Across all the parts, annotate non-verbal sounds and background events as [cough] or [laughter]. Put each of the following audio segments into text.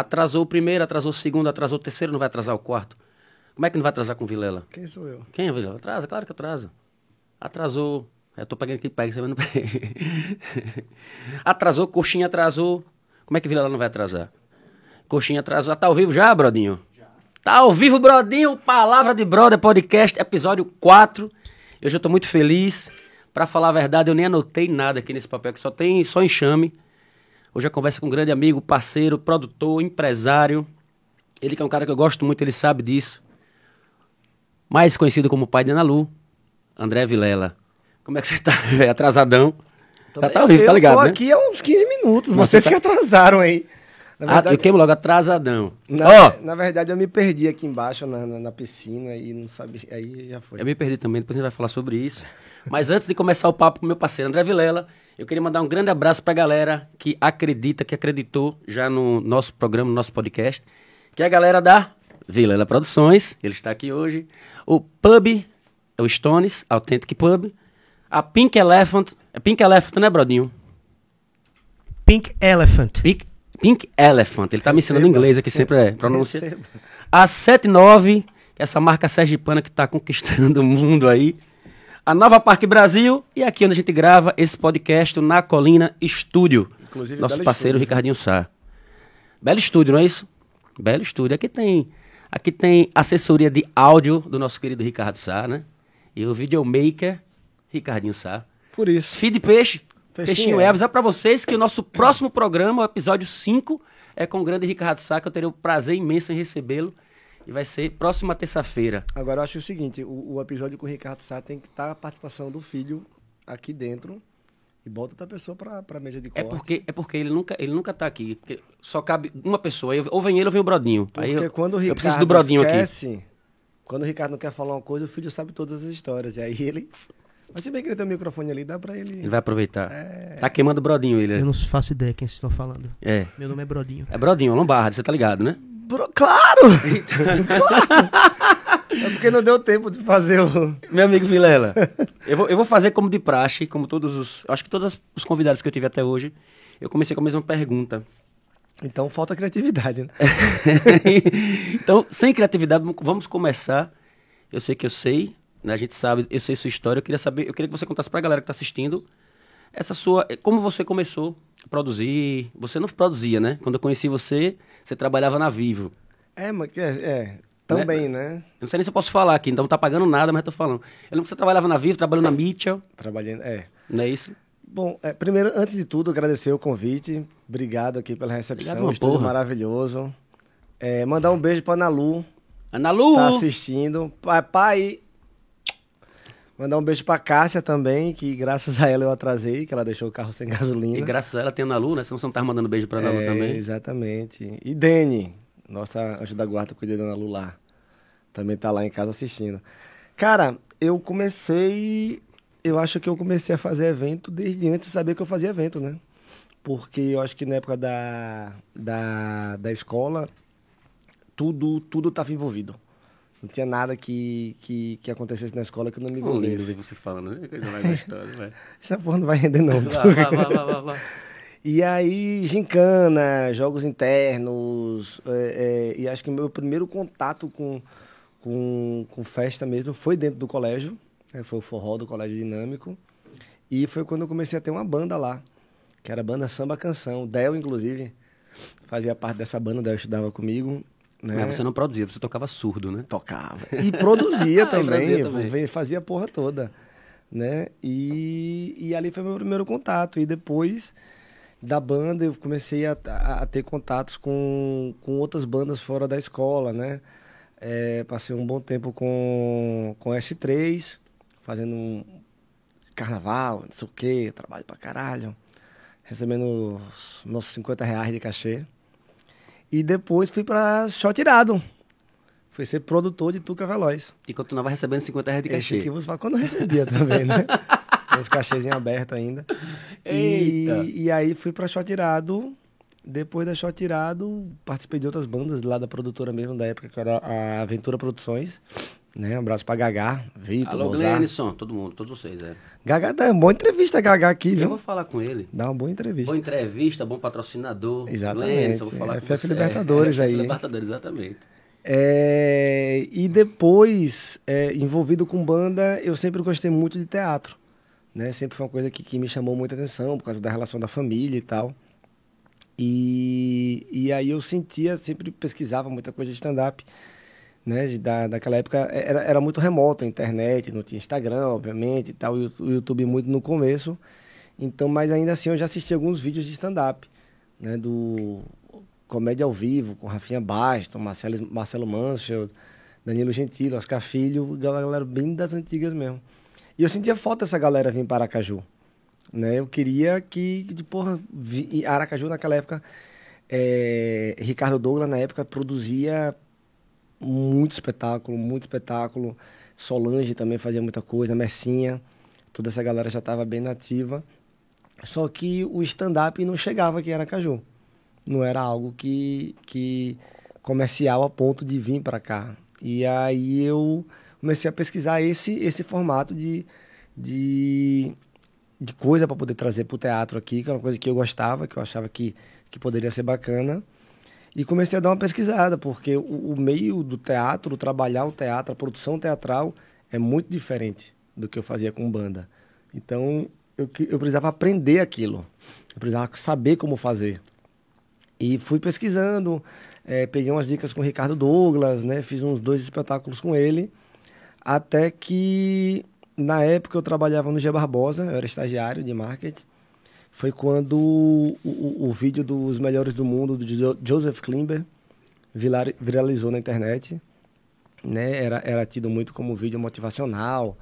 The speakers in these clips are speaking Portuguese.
Atrasou o primeiro, atrasou o segundo, atrasou o terceiro, não vai atrasar o quarto. Como é que não vai atrasar com Vilela? Quem sou eu? Quem é Vilela? Atrasa, claro que atrasa. Atrasou. Eu tô pegando aqui, pega, você vai não pega. atrasou, coxinha atrasou. Como é que Vilela não vai atrasar? Coxinha atrasou. Tá ao vivo já, Brodinho? Já. Tá ao vivo, Brodinho. Palavra de Brother Podcast, episódio 4. Eu já tô muito feliz. Para falar a verdade, eu nem anotei nada aqui nesse papel, que só tem só enxame. Hoje a conversa com um grande amigo, parceiro, produtor, empresário. Ele que é um cara que eu gosto muito, ele sabe disso. Mais conhecido como pai de Ana Lu, André Vilela. Como é que você tá, [laughs] velho? Atrasadão. Já tá horrível, tá ligado, Eu tô né? aqui há uns 15 minutos, vocês tá... que atrasaram aí. Na verdade, ah, eu queimo logo atrasadão. Na, oh! na verdade, eu me perdi aqui embaixo na, na, na piscina e não sabia. Aí já foi. Eu me perdi também, depois a gente vai falar sobre isso. Mas antes de começar o papo com meu parceiro André Vilela, eu queria mandar um grande abraço para a galera que acredita, que acreditou já no nosso programa, no nosso podcast, que é a galera da Vilela Produções, ele está aqui hoje, o Pub, o Stones, Authentic Pub, a Pink Elephant, é Pink Elephant, né, Brodinho? Pink Elephant. Pink, Pink Elephant, ele está me ensinando inglês aqui, sempre é pronúncia. A 79, que é essa marca sergipana que está conquistando o mundo aí, a Nova Parque Brasil e aqui onde a gente grava esse podcast na Colina Estúdio. Inclusive, nosso parceiro estúdio, Ricardinho Sá. Belo estúdio, não é isso? Belo estúdio. Aqui tem, aqui tem assessoria de áudio do nosso querido Ricardo Sá, né? E o videomaker Ricardinho Sá. Por isso. Feed Peixe. Peixinho, Peixinho é. avisar para vocês que o nosso próximo programa, o episódio 5, é com o grande Ricardo Sá, que eu terei o prazer imenso em recebê-lo. E vai ser próxima terça-feira. Agora eu acho o seguinte: o, o, episódio com o Ricardo Sá tem que estar tá a participação do filho aqui dentro e bota outra pessoa para a mesa de é corte. É porque, é porque ele nunca ele nunca tá aqui. Só cabe uma pessoa. Ou vem ele ou vem o Brodinho. Porque Aí eu, quando o Ricardo eu preciso do Brodinho esquece, aqui. Quando o Ricardo não quer falar uma coisa, o filho sabe todas as histórias. E aí ele. Mas se bem que ele tem o um microfone ali, dá pra ele. Ele vai aproveitar. É... Tá queimando o Brodinho ele. Eu não faço ideia quem vocês estão falando. É. Meu nome é Brodinho. É Brodinho, Lombardi, você tá ligado, né? Bro, claro! claro! [laughs] É porque não deu tempo de fazer o. Meu amigo Vilela, eu vou, eu vou fazer como de praxe, como todos os. Acho que todos os convidados que eu tive até hoje. Eu comecei com a mesma pergunta. Então falta criatividade, né? [laughs] então, sem criatividade, vamos começar. Eu sei que eu sei, né? a gente sabe, eu sei sua história. Eu queria saber, eu queria que você contasse pra galera que tá assistindo essa sua. Como você começou a produzir? Você não produzia, né? Quando eu conheci você, você trabalhava na Vivo. É, mas é, é também, né? né? Eu não sei nem se eu posso falar aqui, então não tá pagando nada, mas tô falando. Eu lembro que você trabalhava na Vivo, trabalhou na Mitchell. Trabalhando, é. Não é isso? Bom, é, primeiro, antes de tudo, agradecer o convite. Obrigado aqui pela recepção. Obrigado, Estúdio porra. maravilhoso. É, mandar um beijo pra Analu. Analu! Tá assistindo. Pai, pai. Mandar um beijo pra Cássia também, que graças a ela eu atrasei, que ela deixou o carro sem [laughs] gasolina. E graças a ela tem a Analu, né? Senão você não tá mandando beijo pra Analu é, também. Exatamente. E Dene, nossa anjo da guarda cuida da Analu lá. Também tá lá em casa assistindo. Cara, eu comecei. Eu acho que eu comecei a fazer evento desde antes de saber que eu fazia evento, né? Porque eu acho que na época da, da, da escola, tudo tudo estava envolvido. Não tinha nada que, que, que acontecesse na escola que eu não me envolvesse. Você falando, né? Coisa mais gostosa, vai. [laughs] Essa porra não vai render, não. Vai, E aí, gincana, jogos internos. É, é, e acho que o meu primeiro contato com, com, com festa mesmo foi dentro do colégio. Né? Foi o forró do Colégio Dinâmico. E foi quando eu comecei a ter uma banda lá, que era a banda Samba Canção. O Del, inclusive, fazia parte dessa banda, o Del estudava comigo. Né? Mas você não produzia, você tocava surdo, né? Tocava. E produzia [laughs] também, também. Fazia a porra toda. Né? E, e ali foi meu primeiro contato. E depois da banda eu comecei a, a, a ter contatos com, com outras bandas fora da escola, né? É, passei um bom tempo com, com S3, fazendo um carnaval, não sei o quê, trabalho pra caralho, recebendo os nossos 50 reais de cachê. E depois fui pra Shot Irado. Fui ser produtor de Tuca Veloz. E continuava recebendo 50 reais de cachê. Esse aqui você fala, quando eu recebia também, né? [laughs] Os cachêzinhos abertos ainda. Eita! E, e aí fui pra Shot Irado depois da Shot Tirado, participei de outras bandas lá da produtora mesmo da época, que era a Aventura Produções, Né? Um abraço pra Gagá, Vitor, Alô, Glenison, todo mundo, todos vocês, é. Gagá dá uma boa entrevista, Gagá, aqui, viu? Eu vou falar com ele. Dá uma boa entrevista. Boa entrevista, bom patrocinador. Exatamente. Glenison, vou falar é, com FF Libertadores é, aí. Libertadores, exatamente. É, e depois, é, envolvido com banda, eu sempre gostei muito de teatro. Né? Sempre foi uma coisa que, que me chamou muita atenção, por causa da relação da família e tal. E, e aí eu sentia, sempre pesquisava muita coisa de stand-up. Né, da, daquela época era, era muito remoto a internet, não tinha Instagram, obviamente, e tal, o YouTube muito no começo. Então, mas ainda assim eu já assisti alguns vídeos de stand-up, né, do Comédia ao Vivo, com Rafinha Bastos, Marcelo, Marcelo Mansfield, Danilo Gentili, Oscar Filho, galera bem das antigas mesmo. E eu sentia falta dessa galera vir para Aracaju. Né? Eu queria que, de porra, Aracaju naquela época, é, Ricardo Douglas na época produzia muito espetáculo, muito espetáculo. Solange também fazia muita coisa, Messinha, toda essa galera já estava bem nativa. Só que o stand-up não chegava aqui em Aracaju. Não era algo que, que comercial a ponto de vir para cá. E aí eu comecei a pesquisar esse, esse formato de, de, de coisa para poder trazer para o teatro aqui, que é uma coisa que eu gostava, que eu achava que, que poderia ser bacana. E comecei a dar uma pesquisada, porque o, o meio do teatro, trabalhar o teatro, a produção teatral é muito diferente do que eu fazia com banda. Então, eu, eu precisava aprender aquilo. Eu precisava saber como fazer. E fui pesquisando, é, peguei umas dicas com o Ricardo Douglas, né? Fiz uns dois espetáculos com ele. Até que, na época, eu trabalhava no G Barbosa, eu era estagiário de marketing. Foi quando o, o, o vídeo dos Melhores do Mundo, do Joseph Klimber, viralizou na internet. Né? Era, era tido muito como vídeo motivacional.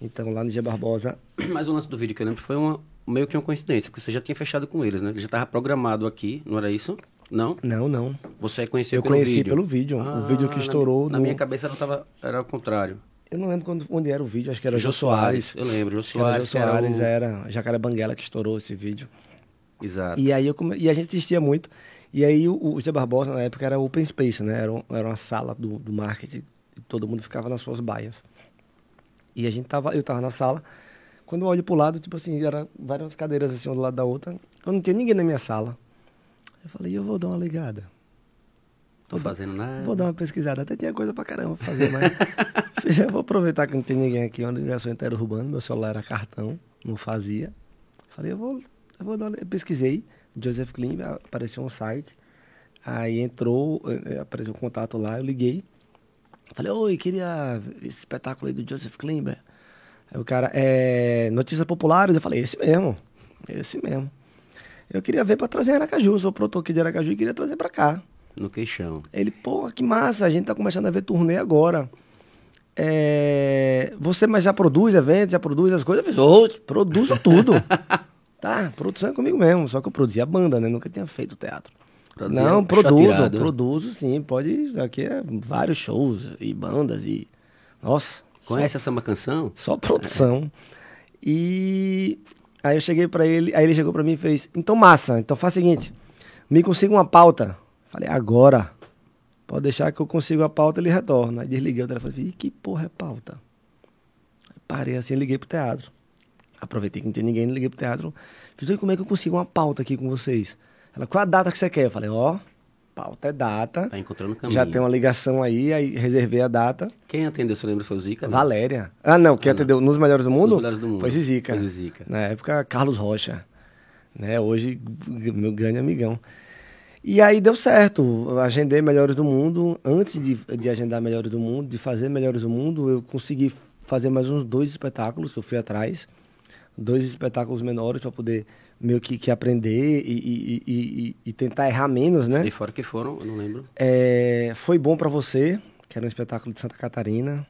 Então, lá no G Barbosa... [clears throat] Mas o lance do vídeo que eu lembro foi uma, meio que uma coincidência, porque você já tinha fechado com eles, né? Ele já estava programado aqui, não era isso? Não? Não, não. Você conheceu eu pelo conheci vídeo? pelo vídeo. Ah, o vídeo que estourou. Na, na minha cabeça ela tava, era o contrário. Eu não lembro quando, onde era o vídeo, acho que era Jô, Jô Soares. Soares. Eu lembro, Jô Soares. Jô Soares era, o... era Jacaré Banguela que estourou esse vídeo. Exato. E aí eu come... e a gente assistia muito. E aí o, o Zé Barbosa, na época, era open space, né? Era, um, era uma sala do, do marketing. E todo mundo ficava nas suas baias. E a gente tava, eu tava na sala. Quando eu olho pro lado, tipo assim, eram várias cadeiras assim, um do lado da outra. Quando não tinha ninguém na minha sala. Eu falei, eu vou dar uma ligada. Tô fazendo nada. Vou dar uma pesquisada. Até tinha coisa pra caramba pra fazer, mas. [laughs] eu vou aproveitar que não tem ninguém aqui, uma ligação interurbana. Meu celular era cartão, não fazia. Falei, eu vou, eu vou dar uma... Eu pesquisei. Joseph Klim, apareceu um site. Aí entrou, eh, apareceu um contato lá, eu liguei. Falei, oi, queria esse espetáculo aí do Joseph Klimber. Aí o cara, é. Notícias populares? Eu falei, esse mesmo. Esse mesmo. Eu queria ver pra trazer Aracaju. Sou produtor aqui de Aracaju e queria trazer pra cá. No queixão. Ele, pô, que massa, a gente tá começando a ver turnê agora. É, você, mas já produz eventos, já produz as coisas? Eu fiz, oh, produzo tudo. [laughs] tá, produção é comigo mesmo, só que eu produzia banda, né? Nunca tinha feito teatro. Produzia Não, produzo, produzo sim, pode, aqui é vários shows e bandas e, nossa. Conhece só, essa uma canção? Só produção. E aí eu cheguei para ele, aí ele chegou para mim e fez, então massa, então faz o seguinte, me consiga uma pauta Falei, agora. Pode deixar que eu consigo a pauta, ele retorna. Aí desliguei o telefone e falei, que porra é pauta? Aí parei assim, liguei pro teatro. Aproveitei que não tinha ninguém, liguei pro teatro. Fiz, como é que eu consigo uma pauta aqui com vocês? Ela, qual a data que você quer? Eu falei, ó, pauta é data. Tá encontrando caminho. Já tem uma ligação aí, aí reservei a data. Quem atendeu, você lembra, foi o Zica? Né? Valéria. Ah, não, quem ah, atendeu não. nos Melhores do Mundo? Nos Melhores do Mundo. Foi Zizica. Foi Zizica. Na época, Carlos Rocha. Né? Hoje, meu grande amigão. E aí deu certo. Agendei Melhores do Mundo. Antes de, de agendar Melhores do Mundo, de fazer Melhores do Mundo, eu consegui fazer mais uns dois espetáculos que eu fui atrás. Dois espetáculos menores para poder meio que, que aprender e, e, e, e, tentar errar menos, né? E fora que foram, eu não lembro. É, foi bom para você, que era um espetáculo de Santa Catarina,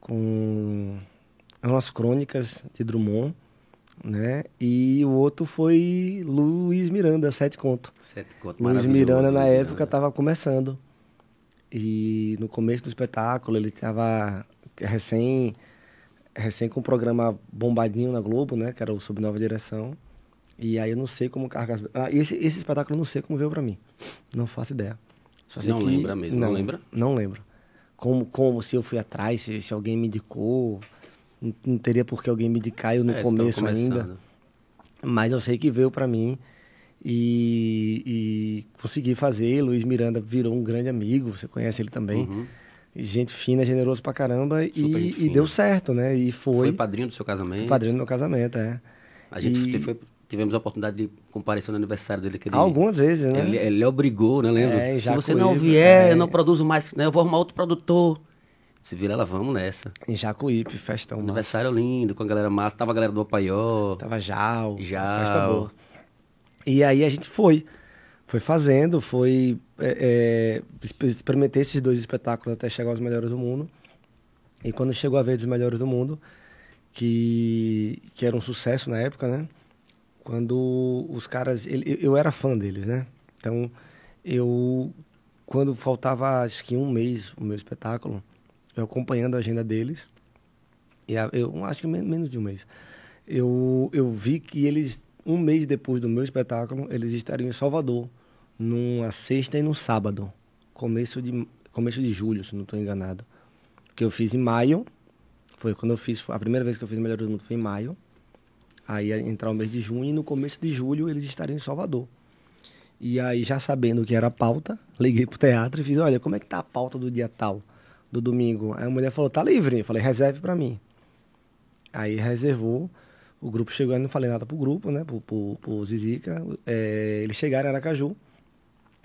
com umas crônicas de Drummond né? E o outro foi Luiz Miranda, Sete Conto. Sete Conto, Luiz Miranda, na Luiz época, estava começando. E no começo do espetáculo, ele estava recém, recém com o programa bombadinho na Globo, né? Que era o Sob Nova Direção. E aí eu não sei como. Ah, esse, esse espetáculo eu não sei como veio para mim. Não faço ideia. não que... lembra mesmo, não, não lembra? Não lembro. como, como se eu fui atrás, se, se alguém me indicou. Não, não teria por que alguém me eu no é, começo ainda. Mas eu sei que veio para mim e, e, consegui fazer. Luiz Miranda virou um grande amigo, você conhece ele também. Uhum. Gente fina, generoso pra caramba e, e, deu certo, né? E foi. Foi padrinho do seu casamento? Padrinho do meu casamento, é. A gente foi, tivemos a oportunidade de comparecer no aniversário dele. Que ele, Algumas vezes, né? Ele, ele obrigou, né? Lembra? É, Se você não vier, é. eu não produzo mais, né? Eu vou arrumar outro produtor. Se vira ela, vamos nessa. Em Jacuípe, festão. Aniversário massa. lindo, com a galera massa. Tava a galera do Opaió. Tava Jal. Jal. Festa boa. E aí a gente foi. Foi fazendo, foi é, é, experimentei esses dois espetáculos até chegar aos melhores do mundo. E quando chegou a vez dos melhores do mundo, que, que era um sucesso na época, né? Quando os caras. Ele, eu era fã deles, né? Então, eu. Quando faltava, acho que um mês o meu espetáculo, eu acompanhando a agenda deles, e eu acho que menos de um mês, eu, eu vi que eles um mês depois do meu espetáculo, eles estariam em Salvador, numa sexta e no sábado, começo de, começo de julho, se não estou enganado. Que eu fiz em maio, foi quando eu fiz, a primeira vez que eu fiz Melhor do Mundo foi em maio. Aí ia entrar o mês de junho e no começo de julho eles estariam em Salvador. E aí, já sabendo que era a pauta, liguei pro teatro e fiz, olha, como é que tá a pauta do dia tal, do domingo? Aí a mulher falou, tá livre. Eu falei, reserve para mim. Aí reservou. O grupo chegou, eu não falei nada pro grupo, né? Pro, pro, pro Zizica. É, eles chegaram em Aracaju,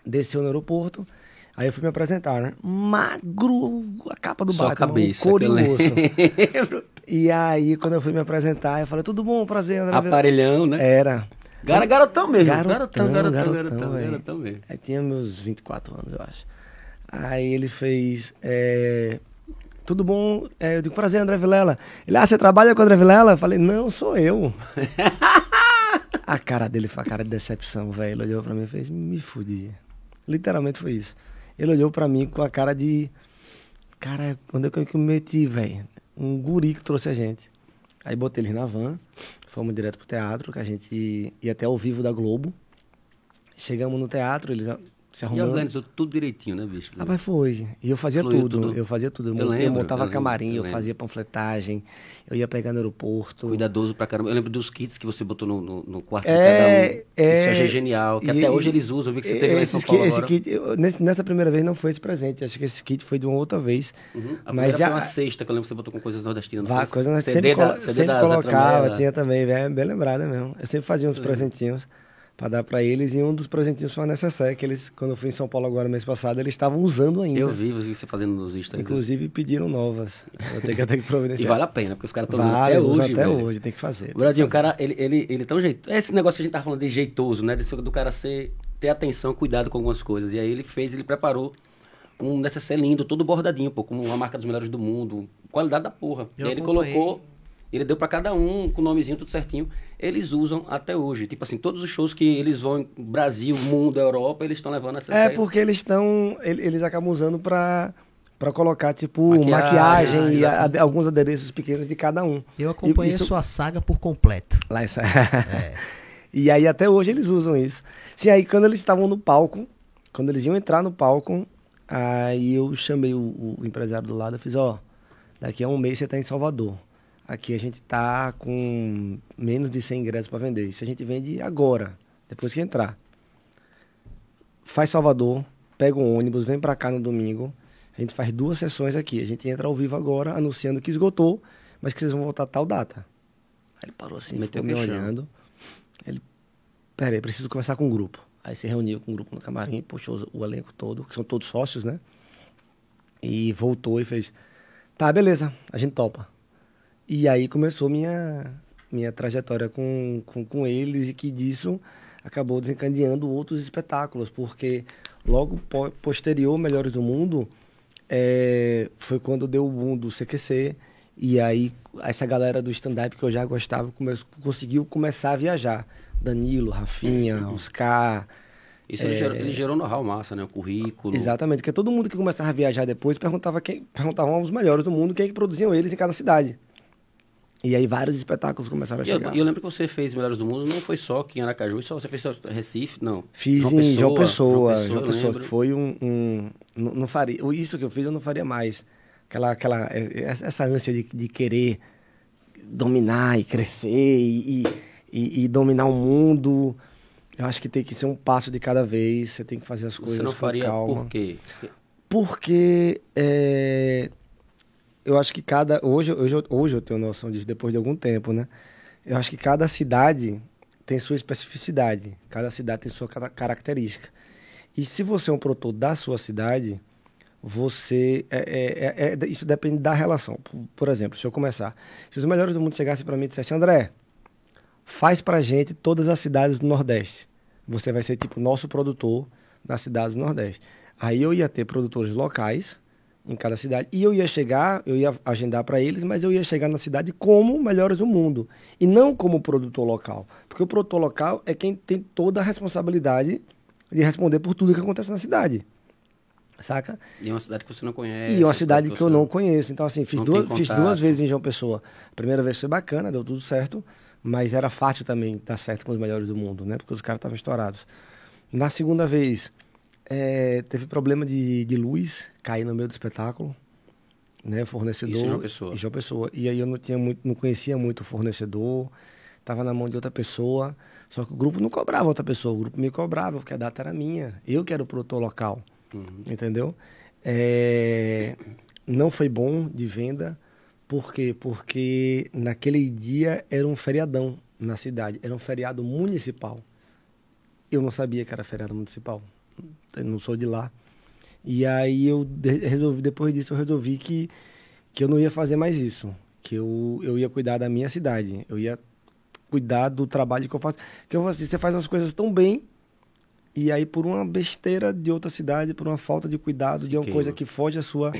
desceu no aeroporto. Aí eu fui me apresentar, né? Magro, a capa do Só Batman, cabeça, um couro [laughs] E aí, quando eu fui me apresentar, eu falei, tudo bom, prazer, André. Aparelhão, né? Era. Gar garotão mesmo. Garotão, garotão, garotão, garotão, garotão, garotão mesmo. Aí tinha meus 24 anos, eu acho. Aí ele fez... É tudo bom? É, eu digo, prazer, André Vilela. Ele, ah, você trabalha com o André Vilela? Eu falei, não, sou eu. [laughs] a cara dele foi a cara de decepção, velho. Ele olhou pra mim e fez, me fudi. Literalmente foi isso. Ele olhou pra mim com a cara de. Cara, quando é que eu me meti, velho? Um guri que trouxe a gente. Aí botei eles na van, fomos direto pro teatro, que a gente ia até ao vivo da Globo. Chegamos no teatro, eles se arrumando. E organizou tudo direitinho, né, bicho? Ah, mas foi. E eu fazia tudo, tudo, Eu fazia tudo. Eu, eu, lembro, eu montava eu camarim, eu, eu fazia panfletagem, eu ia pegar no aeroporto. Cuidadoso pra caramba. Eu lembro dos kits que você botou no, no, no quarto é, de cada um. É, Isso achei genial. Que e, até hoje eles usam. Eu vi que você teve lá em São Paulo esse kit, eu, nessa primeira vez não foi esse presente. Acho que esse kit foi de uma outra vez. Uhum. A mas já, foi uma sexta que eu lembro que você botou com coisas nordestinas. Vá, coisa nós sempre, da, sempre colocava, tinha também. Bem, bem lembrado mesmo. Eu sempre fazia uns presentinhos para dar para eles. E um dos presentinhos foi a necessaire, que eles, quando eu fui em São Paulo agora, mês passado, eles estavam usando ainda. Eu vi você fazendo nos Instagram. Inclusive pediram novas. Vou ter que até que providenciar. e vale a pena, porque os caras estão usando vale, até hoje. até velho. hoje, tem que fazer. O Bradinho, o cara, ele, ele, ele tão jeito. Esse negócio que a gente tá falando de jeitoso, né? Desse, do cara ser, ter atenção, cuidado com algumas coisas. E aí ele fez, ele preparou um necessaire lindo, todo bordadinho, pô, como uma marca dos melhores do mundo. Qualidade da porra. Eu e aí ele colocou ele deu para cada um com o nomezinho tudo certinho. Eles usam até hoje. Tipo assim, todos os shows que eles vão em Brasil, mundo, Europa, eles estão levando essa É, porque eles estão. Eles acabam usando para para colocar, tipo, maquiagem, maquiagem e a, alguns adereços pequenos de cada um. Eu acompanhei isso... sua saga por completo. Lá isso... é. [laughs] E aí até hoje eles usam isso. Sim, aí quando eles estavam no palco, quando eles iam entrar no palco, aí eu chamei o, o empresário do lado e fiz, ó, oh, daqui a um mês você tá em Salvador. Aqui a gente tá com menos de 100 ingressos para vender. Isso a gente vende agora, depois que entrar. Faz Salvador, pega um ônibus, vem para cá no domingo. A gente faz duas sessões aqui. A gente entra ao vivo agora, anunciando que esgotou, mas que vocês vão voltar tal data. Aí ele parou assim, Meteu ficou me olhando. Ele, peraí, preciso conversar com o um grupo. Aí se reuniu com o um grupo no camarim, puxou o elenco todo, que são todos sócios, né? E voltou e fez, tá, beleza, a gente topa. E aí começou minha, minha trajetória com, com, com eles e que disso acabou desencadeando outros espetáculos, porque logo po posterior Melhores do Mundo é, foi quando deu o boom do CQC e aí essa galera do stand-up que eu já gostava come conseguiu começar a viajar. Danilo, Rafinha, Oscar... Isso é... ele gerou, ele gerou know-how massa, né? O currículo. Exatamente, porque todo mundo que começava a viajar depois perguntava quem, perguntavam aos melhores do mundo quem é que produziam eles em cada cidade. E aí vários espetáculos começaram a e eu, chegar. E eu lembro que você fez Melhores do Mundo, não foi só aqui em Aracaju, só você fez Recife, não. Fiz João em João Pessoa, João Pessoa, João Pessoa que foi um, um não, não, faria, isso que eu fiz eu não faria mais. Aquela, aquela, é, é, essa ânsia de, de querer dominar e crescer e, e, e, dominar o mundo. Eu acho que tem que ser um passo de cada vez, você tem que fazer as coisas você não com faria calma. Por quê? Porque é, eu acho que cada. Hoje, hoje, hoje eu tenho noção disso, depois de algum tempo, né? Eu acho que cada cidade tem sua especificidade, cada cidade tem sua característica. E se você é um produtor da sua cidade, você. É, é, é, é isso depende da relação. Por, por, exemplo, se eu começar. Se os melhores do mundo chegassem para mim e dissessem, André, faz pra gente todas as cidades do Nordeste. Você vai ser tipo nosso produtor nas cidades do Nordeste. Aí eu ia ter produtores locais em cada cidade. E eu ia chegar, eu ia agendar para eles, mas eu ia chegar na cidade como melhores do mundo. E não como produtor local. Porque o produtor local é quem tem toda a responsabilidade de responder por tudo que acontece na cidade. Saca? E uma cidade que você não conhece. E uma cidade que eu não conheço. Então, assim, fiz, duas, fiz duas vezes em João Pessoa. A primeira vez foi bacana, deu tudo certo. Mas era fácil também dar certo com os melhores do mundo, né? Porque os caras estavam estourados. Na segunda vez, é, teve problema de, de luz, cair no meio do espetáculo, né? Fornecedor. Isso João Pessoa. João Pessoa. E aí eu não tinha muito, não conhecia muito o fornecedor, estava na mão de outra pessoa. Só que o grupo não cobrava outra pessoa, o grupo me cobrava, porque a data era minha. Eu que era o produtor local. Uhum. Entendeu? É, não foi bom de venda. Por quê? Porque naquele dia era um feriadão na cidade, era um feriado municipal. Eu não sabia que era feriado municipal não sou de lá. E aí eu resolvi, depois disso eu resolvi que, que eu não ia fazer mais isso. Que eu, eu ia cuidar da minha cidade. Eu ia cuidar do trabalho que eu faço. Que eu assim, você faz as coisas tão bem e aí por uma besteira de outra cidade, por uma falta de cuidado, Se de uma queima. coisa que foge a sua,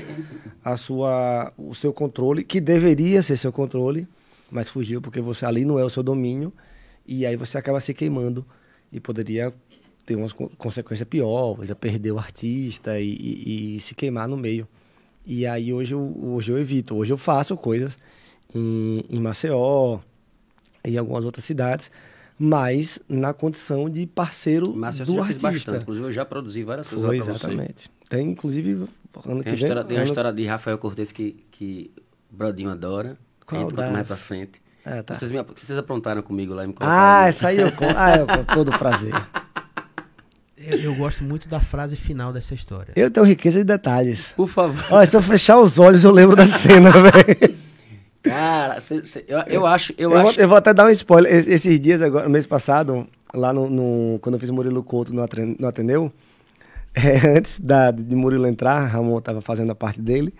a sua, o seu controle, que deveria ser seu controle, mas fugiu porque você ali não é o seu domínio e aí você acaba se queimando e poderia ter uma consequência pior, ele perder o artista e, e, e, se queimar no meio. E aí hoje eu, hoje eu evito, hoje eu faço coisas em, em Maceió, em algumas outras cidades, mas na condição de parceiro do artista. Bastante. Inclusive eu já produzi várias coisas Foi, exatamente. Tem inclusive ano tem que história, vem, tem uma história de Rafael Cortes que que Brodinho adora. Qual a mais pra frente. É, tá. vocês, me, vocês aprontaram comigo lá e me Ah, essa aí eu com, ah, eu com todo prazer. [laughs] Eu, eu, gosto muito da frase final dessa história. Eu tenho riqueza de detalhes. Por favor. Olha, se eu fechar os olhos, eu lembro da cena, [laughs] velho. Cara, cê, cê, eu, eu, acho. Eu, eu, acho... Vou, eu vou até dar um spoiler. Esses dias, agora, no mês passado, lá no, no quando eu fiz Murilo Couto no, no Ateneu, [laughs] é, antes da, de Murilo entrar, Ramon estava fazendo a parte dele.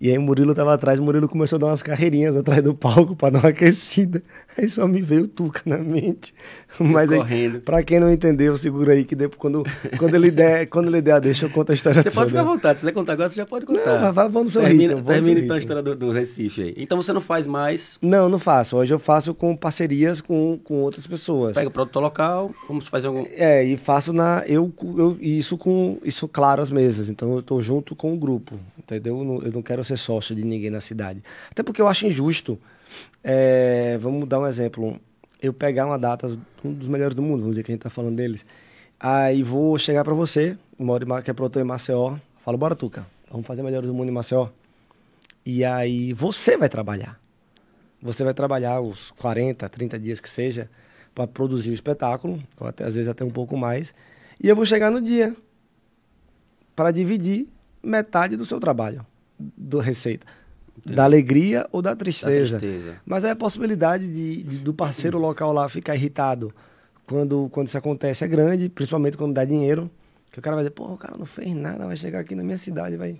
E aí o Murilo tava atrás, o Murilo começou a dar umas carreirinhas atrás do palco para [laughs] dar uma aquecida. Aí só me veio Tuca na mente. Mas aí, pra quem não entendeu, segura aí que depois, quando, quando, ele der, [laughs] quando ele der, deixa eu contar a história Você toda. pode ficar à vontade, se você contar agora, você já pode contar. Não, vamos no seu termina, ritmo. Termina então a história do, do, Recife aí. Então você não faz mais... Não, não faço. Hoje eu faço com parcerias com, com outras pessoas. Pega o produtor local, como se faz algum... É, e faço na... Eu, eu, isso com... Isso claro as mesas. Então eu tô junto com o grupo, entendeu? Eu não, eu não quero ser sócio de ninguém na cidade. Até porque eu acho injusto. É, vamos dar um exemplo. Eu pegar uma data, um dos melhores do mundo, vamos dizer que a gente está falando deles. Aí vou chegar para você, moro que é produtor em Maceió, falo, bora Tuca, vamos fazer melhores do mundo em Maceió. E aí você vai trabalhar. Você vai trabalhar os 40, 30 dias que seja para produzir o espetáculo, ou até, às vezes até um pouco mais. E eu vou chegar no dia para dividir metade do seu trabalho, do receita. Da alegria ou da tristeza. da tristeza. Mas é a possibilidade de, de, do parceiro local lá ficar irritado quando, quando isso acontece é grande, principalmente quando dá dinheiro. Que o cara vai dizer, pô, o cara não fez nada, vai chegar aqui na minha cidade, vai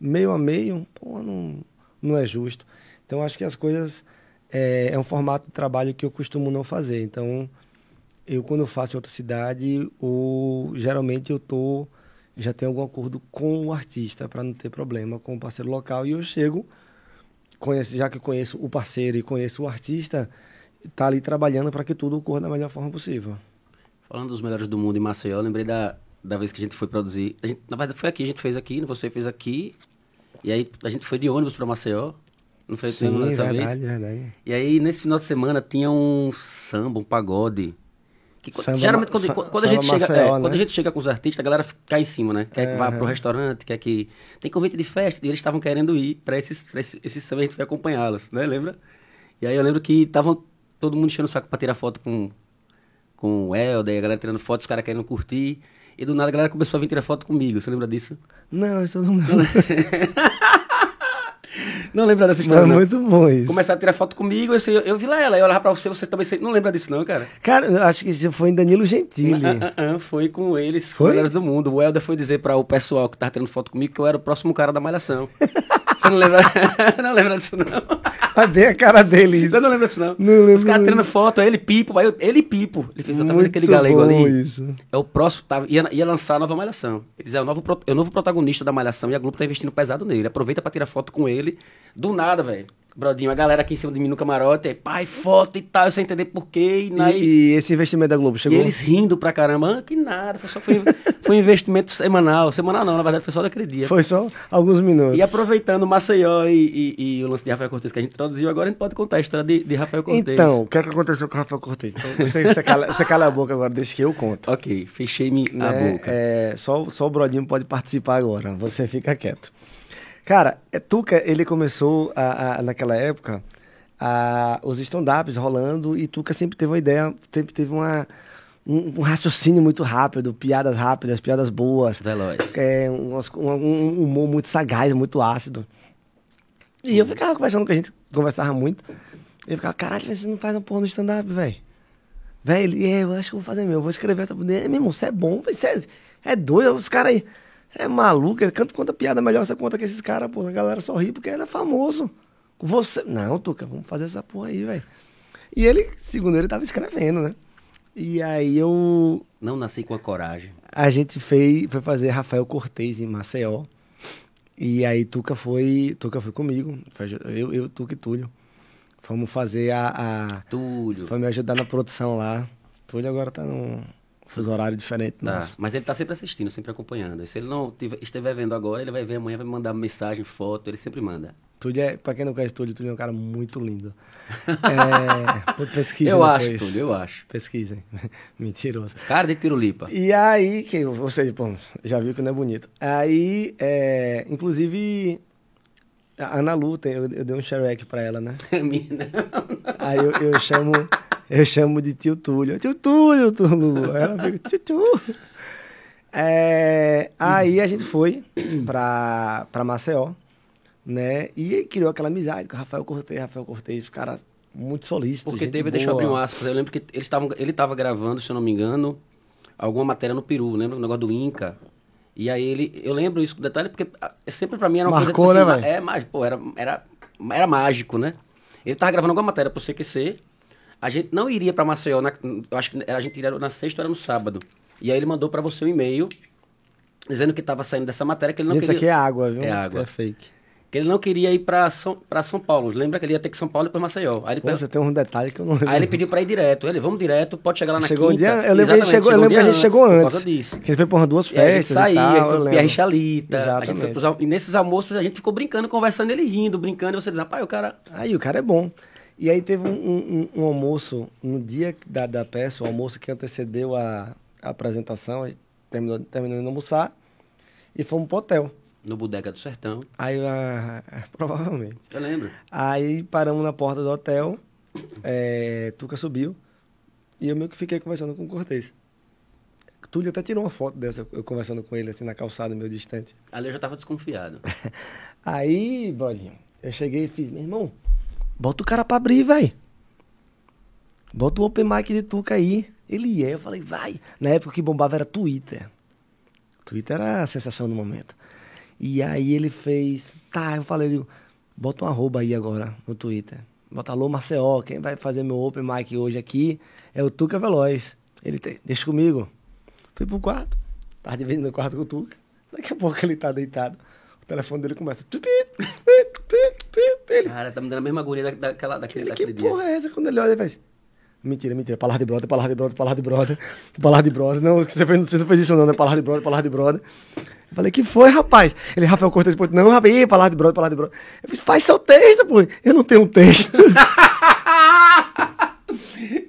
meio a meio, pô, não, não é justo. Então acho que as coisas é, é um formato de trabalho que eu costumo não fazer. Então, eu quando eu faço em outra cidade, ou geralmente eu tô já tenho algum acordo com o artista para não ter problema com o parceiro local e eu chego conhece, já que conheço o parceiro e conheço o artista, tá ali trabalhando para que tudo ocorra da melhor forma possível. Falando dos melhores do mundo em Maceió, eu lembrei da, da vez que a gente foi produzir. A gente, na verdade, foi aqui, a gente fez aqui, você fez aqui. E aí a gente foi de ônibus para Maceió. Não foi Sim, verdade, vez? verdade. E aí, nesse final de semana, tinha um samba, um pagode. Que, qu- Samba geralmente, quando, sa- quando a gente samba chega, Maceió, é, quando né? a gente chega com os artistas, a galera cai em cima, né? Quer que vá pro restaurante, quer que... Tem convite de festa, e eles estavam querendo ir pra esses, pra esse, esse samba, a gente foi acompanhá-los, né? Lembra? E aí eu lembro que estavam todo mundo enchendo o saco pra tirar foto com, com o Helder, a galera tirando foto, os caras querendo curtir. E do nada a galera começou a vir tirar foto comigo, você lembra disso? Não, isso não. [laughs] Não lembra dessa história, é não? muito bom isso. Começaram a tirar foto comigo, eu, sei- eu vi lá ela, eu olhava pra você, você também sei- não lembra disso não, cara? Cara, eu acho que isso foi em Danilo Gentili. Ah, ah, ah, foi com eles, com Foi? os melhores do mundo. O Helder foi dizer para o pessoal que tava tirando foto comigo que eu era o próximo cara da Malhação. [laughs] Você não lembra? [laughs] não lembra disso, não? Tá bem a cara dele isso. Você não lembra disso, não? Não lembro, Os caras tirando foto, ele Pipo, aí eu- ele Pipo. Ele fez, eu tava vendo aquele galego ali. isso. É o próximo, tava, ia, ia lançar a nova Malhação. Eles é o novo, é o novo protagonista da Malhação e a Globo tá investindo pesado nele. Aproveita pra tirar foto com ele. Do nada, velho. Brodinho, a galera aqui em cima de mim no camarote, aí, pai, foto e tal, sem entender porquê. E, na- E, e esse investimento da Globo e chegou? eles rindo pra caramba, ah, que nada, foi só foi, foi um investimento semanal. Semanal não, na verdade foi só daquele dia. Foi só alguns minutos. E aproveitando Maceió e, e- e o lance de Rafael Cortez que a gente introduziu, agora a gente pode contar a história de, de Rafael Cortez. Então, o que é que aconteceu com o Rafael Cortez? Então, você, você, cala, você cala a boca agora, deixa que eu conto. Ok, fechei-me a né? boca. É, só, só o Brodinho pode participar agora, você fica quieto. Cara, é, Tuca, ele começou a- a- naquela época a- os stand-ups rolando e Tuca sempre teve uma ideia, sempre teve uma, um, um raciocínio muito rápido, piadas rápidas, piadas boas. Veloz. É, um, um humor muito sagaz, muito ácido. E eu ficava conversando com a gente, conversava muito. E eu ficava, caralho, você não faz uma porra no stand-up, velho. Velho, é, eu acho que eu vou fazer mesmo, eu vou escrever essa poder. Meu irmão, você é bom, você é, é doido, os caras aí. É maluco, ele canta, conta piada melhor, você conta que esses caras, a galera só ri porque ele é famoso. Você. Não, Tuca, vamos fazer essa porra aí, velho. E ele, segundo ele, tava escrevendo, né? E aí eu. Não nasci com a coragem. A gente fez, foi fazer Rafael Cortez em Maceió. E aí Tuca foi, Tuca foi comigo, eu, eu Tuca e Túlio. Fomos fazer a, a Túlio. foi me ajudar na produção lá. Túlio agora tá num fuso horário diferente Tá, nosso. mas ele tá sempre assistindo, sempre acompanhando. E se ele não tiver- estiver vendo agora, ele vai ver amanhã, vai me mandar mensagem, foto, ele sempre manda. Túlio é, pra quem não conhece Túlio, Túlio é um cara muito lindo. [laughs] É, pô, pesquisa eu acho. Túlio, eu acho. Pesquisem. [laughs] Mentiroso. Cara de tirulipa. E aí, que você, pô, já viu que não é bonito. Aí, é, inclusive, a Ana Lu, eu, eu dei um xereque pra ela, né? [laughs] Mina. Aí eu, eu chamo, eu chamo de tio Túlio. Tio Túlio, Túlio. Ela fica, tio Túlio. É, aí a gente foi pra, pra Maceió, né? E criou aquela amizade com o Rafael Cortez. Rafael Cortez, cara muito solícito. Porque teve, deixa eu abrir um boa. aspas, eu lembro que eles tavam, ele tava gravando, se eu não me engano, alguma matéria no Peru, lembra? O negócio do Inca. E aí ele, eu lembro isso com detalhe, porque ah, sempre pra mim era uma Marcou, coisa... né, assim? É, mágico, pô, era, era, era mágico, né? Ele tava gravando alguma matéria pro CQC, a gente não iria pra Maceió, na, eu acho que a gente iria na sexta ou era no sábado. E aí ele mandou pra você um e-mail, dizendo que tava saindo dessa matéria, que ele não Gente, isso queria... aqui é água, viu? É água. É fake. Que ele não queria ir pra São, pra São Paulo. Lembra que ele ia ter que São Paulo e depois Maceió. Aí ele, Pô, você tem um detalhe que eu não lembro. Aí ele pediu pra ir direto. Ele, vamos direto, pode chegar lá na chegou um quinta. dia, eu lembro que a gente Exatamente, chegou, eu um lembro que a gente chegou Por antes. causa disso. Que a gente foi por duas E a gente festas e lembro. Pierre Chalita. A gente foi Exatamente. pros, al- e nesses almoços a gente ficou brincando, conversando, ele rindo, brincando, e você dizendo, pai, o cara. Aí o cara é bom. E aí teve um, um- um almoço, no dia da, da peça, o almoço que antecedeu a, a apresentação, terminou, terminou de almoçar e fomos pro hotel. No Bodega do Sertão. Aí, ah, [laughs] provavelmente. Eu lembro. Aí paramos na porta do hotel, é, Tuca subiu e eu meio que fiquei conversando com o Cortez. Túlio até tirou uma foto dessa, eu conversando com ele assim na calçada, meio distante. Ali eu já tava desconfiado. [laughs] Aí, Brodinho, eu cheguei e fiz, meu irmão, bota o cara pra abrir, vai. Bota o open mic de Tuca aí. Ele é, eu falei, vai. Na época que bombava era Twitter. Twitter era a sensação do momento. E aí ele fez, tá, eu falei, digo, bota um arroba aí agora no Twitter. Bota alô Maceió, quem vai fazer meu open mic hoje aqui é o Tuca Veloz. Ele, tem, deixa comigo. Fui pro quarto, tava dividindo o quarto com o Tuca. Daqui a pouco ele tá deitado. O telefone dele começa. Ele, Cara, tá me dando a mesma agonia da- daquela, daquele, ele, daquele que dia. porra é essa? Quando ele olha, ele faz. Mentira, mentira. Palavra de brother, palavra de brother, palavra de brother, palavra de brother. Não, você, fez, você não fez isso não, né? Palavra de brother, palavra de brother. Eu falei, que foi, rapaz? Ele, Rafael Cortez, pô, não, rapaz, ih, palavra de brother, palavra de brother. Eu falei, faz seu texto, pô. Eu não tenho um texto. [laughs]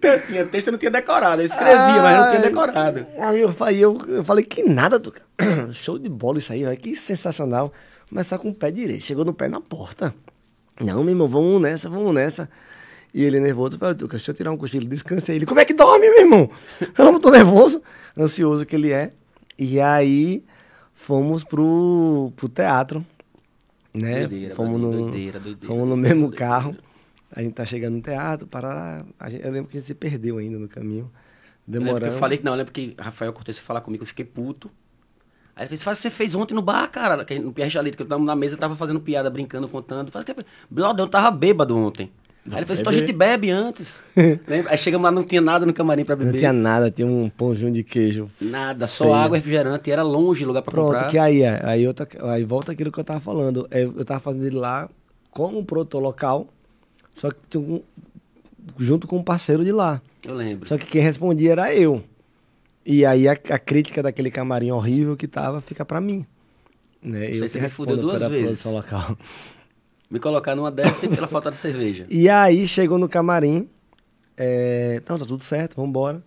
eu tinha texto, eu não tinha decorado. Eu escrevia, Ai, mas eu não tinha decorado. Aí eu, eu, eu falei, que nada, Tuca. [clears throat] Show de bola isso aí, velho. Que sensacional. Começar com o pé direito. Chegou no pé na porta. Não, meu irmão, vamos nessa, vamos nessa. E ele nervoso, falou, Tuca, deixa eu tirar um cochilo, descanse aí. Ele, como é que dorme, meu irmão? [laughs] Eu não tô nervoso, ansioso que ele é. E aí fomos pro, pro teatro, né? Doideira, fomos, no, doideira, doideira, fomos no mesmo carro. A gente tá chegando no teatro, para eu lembro que a gente se perdeu ainda no caminho. Demorando. Eu, eu falei que não, eu lembro que Rafael Cortez falar comigo, eu fiquei puto. Aí ele fez, você fez ontem no bar, cara, no Pierre Jalito, que eu tava na mesa, tava fazendo piada, brincando, contando. Faz que Brother, eu tava bêbado ontem. Não, Aí ele fez, então a gente bebe antes. [laughs] Aí chegamos lá, não tinha nada no camarim pra beber. Não tinha nada, tinha um pãozinho de queijo. Nada, só feio. água refrigerante, era longe o lugar pra Pronto, comprar. Pronto, que aí, é, aí, outra, aí volta aquilo que eu tava falando. É, eu tava fazendo ele lá como produtor local, só que um, junto com um parceiro de lá. Eu lembro. Só que quem respondia era eu. E aí a, a crítica daquele camarim horrível que tava fica pra mim. Né? Você eu se me fudeu duas vezes. Local. Me colocar numa dessa pela falta de cerveja. E aí chegou no camarim. É... Então, tá tudo certo, vamos embora.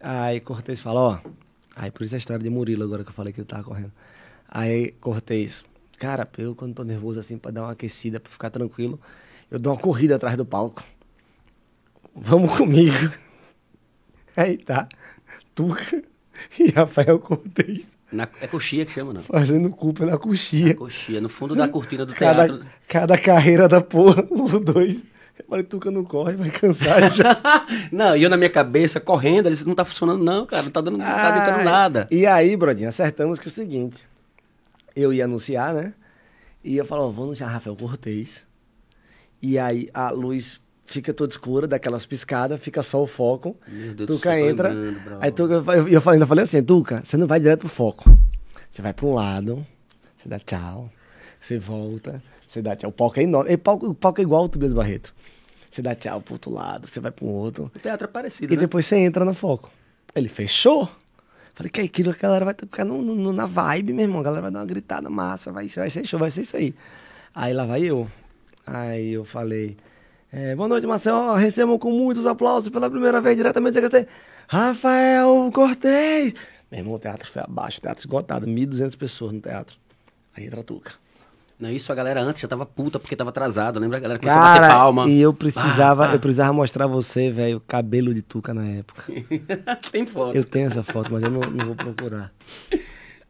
Aí Cortez fala, ó. Aí por isso a história de Murilo agora que eu falei que ele tava correndo. Aí Cortez, cara, eu quando tô nervoso assim pra dar uma aquecida, pra ficar tranquilo, eu dou uma corrida atrás do palco. Vamos comigo. [laughs] Aí tá. Tuca [laughs] e Rafael Cortez. Na, é coxia que chama, não? Fazendo culpa na coxia. Na coxia, no fundo da cortina do cada, teatro. Cada carreira da porra, [laughs] os dois. Eu falei, Tuca não corre, vai cansar já. [laughs] não, e eu na minha cabeça, correndo, ele não tá funcionando não, cara, não tá dando, não tá adiantando nada. E aí, Brodinho, acertamos que é o seguinte, eu ia anunciar, né? E eu falava, vou anunciar Rafael Cortez. E aí a luz fica toda escura, daquelas piscadas, fica só o foco. Tuca entra. aí Tuca, eu, eu ainda falei assim, Tuca, você não vai direto pro foco. Você vai para um lado, você dá tchau, você volta, você dá tchau. O palco é enorme. O palco, o palco é igual o Tobias Barreto. Você dá tchau pro outro lado, você vai pro outro. O teatro é parecido, E né? depois você entra no foco. Ele fechou. Falei, que aquilo, a galera vai ficar no, no, na vibe, meu irmão. A galera vai dar uma gritada massa, vai, vai ser show, vai ser isso aí. Aí lá vai eu. Aí eu falei, é, boa noite, Marcelo. Recebam com muitos aplausos pela primeira vez diretamente da Rafael Cortez. Meu irmão, o teatro foi abaixo, o teatro esgotado, 1.200 pessoas no teatro. Aí entra a Tuca. Não, isso a galera antes já tava puta porque tava atrasado, lembra? A galera começou Cara, a bater palma. E eu precisava, ah, ah. eu precisava mostrar você, velho, o cabelo de Tuca na época. [laughs] Tem foto. Eu tenho essa foto, mas eu não, não vou procurar.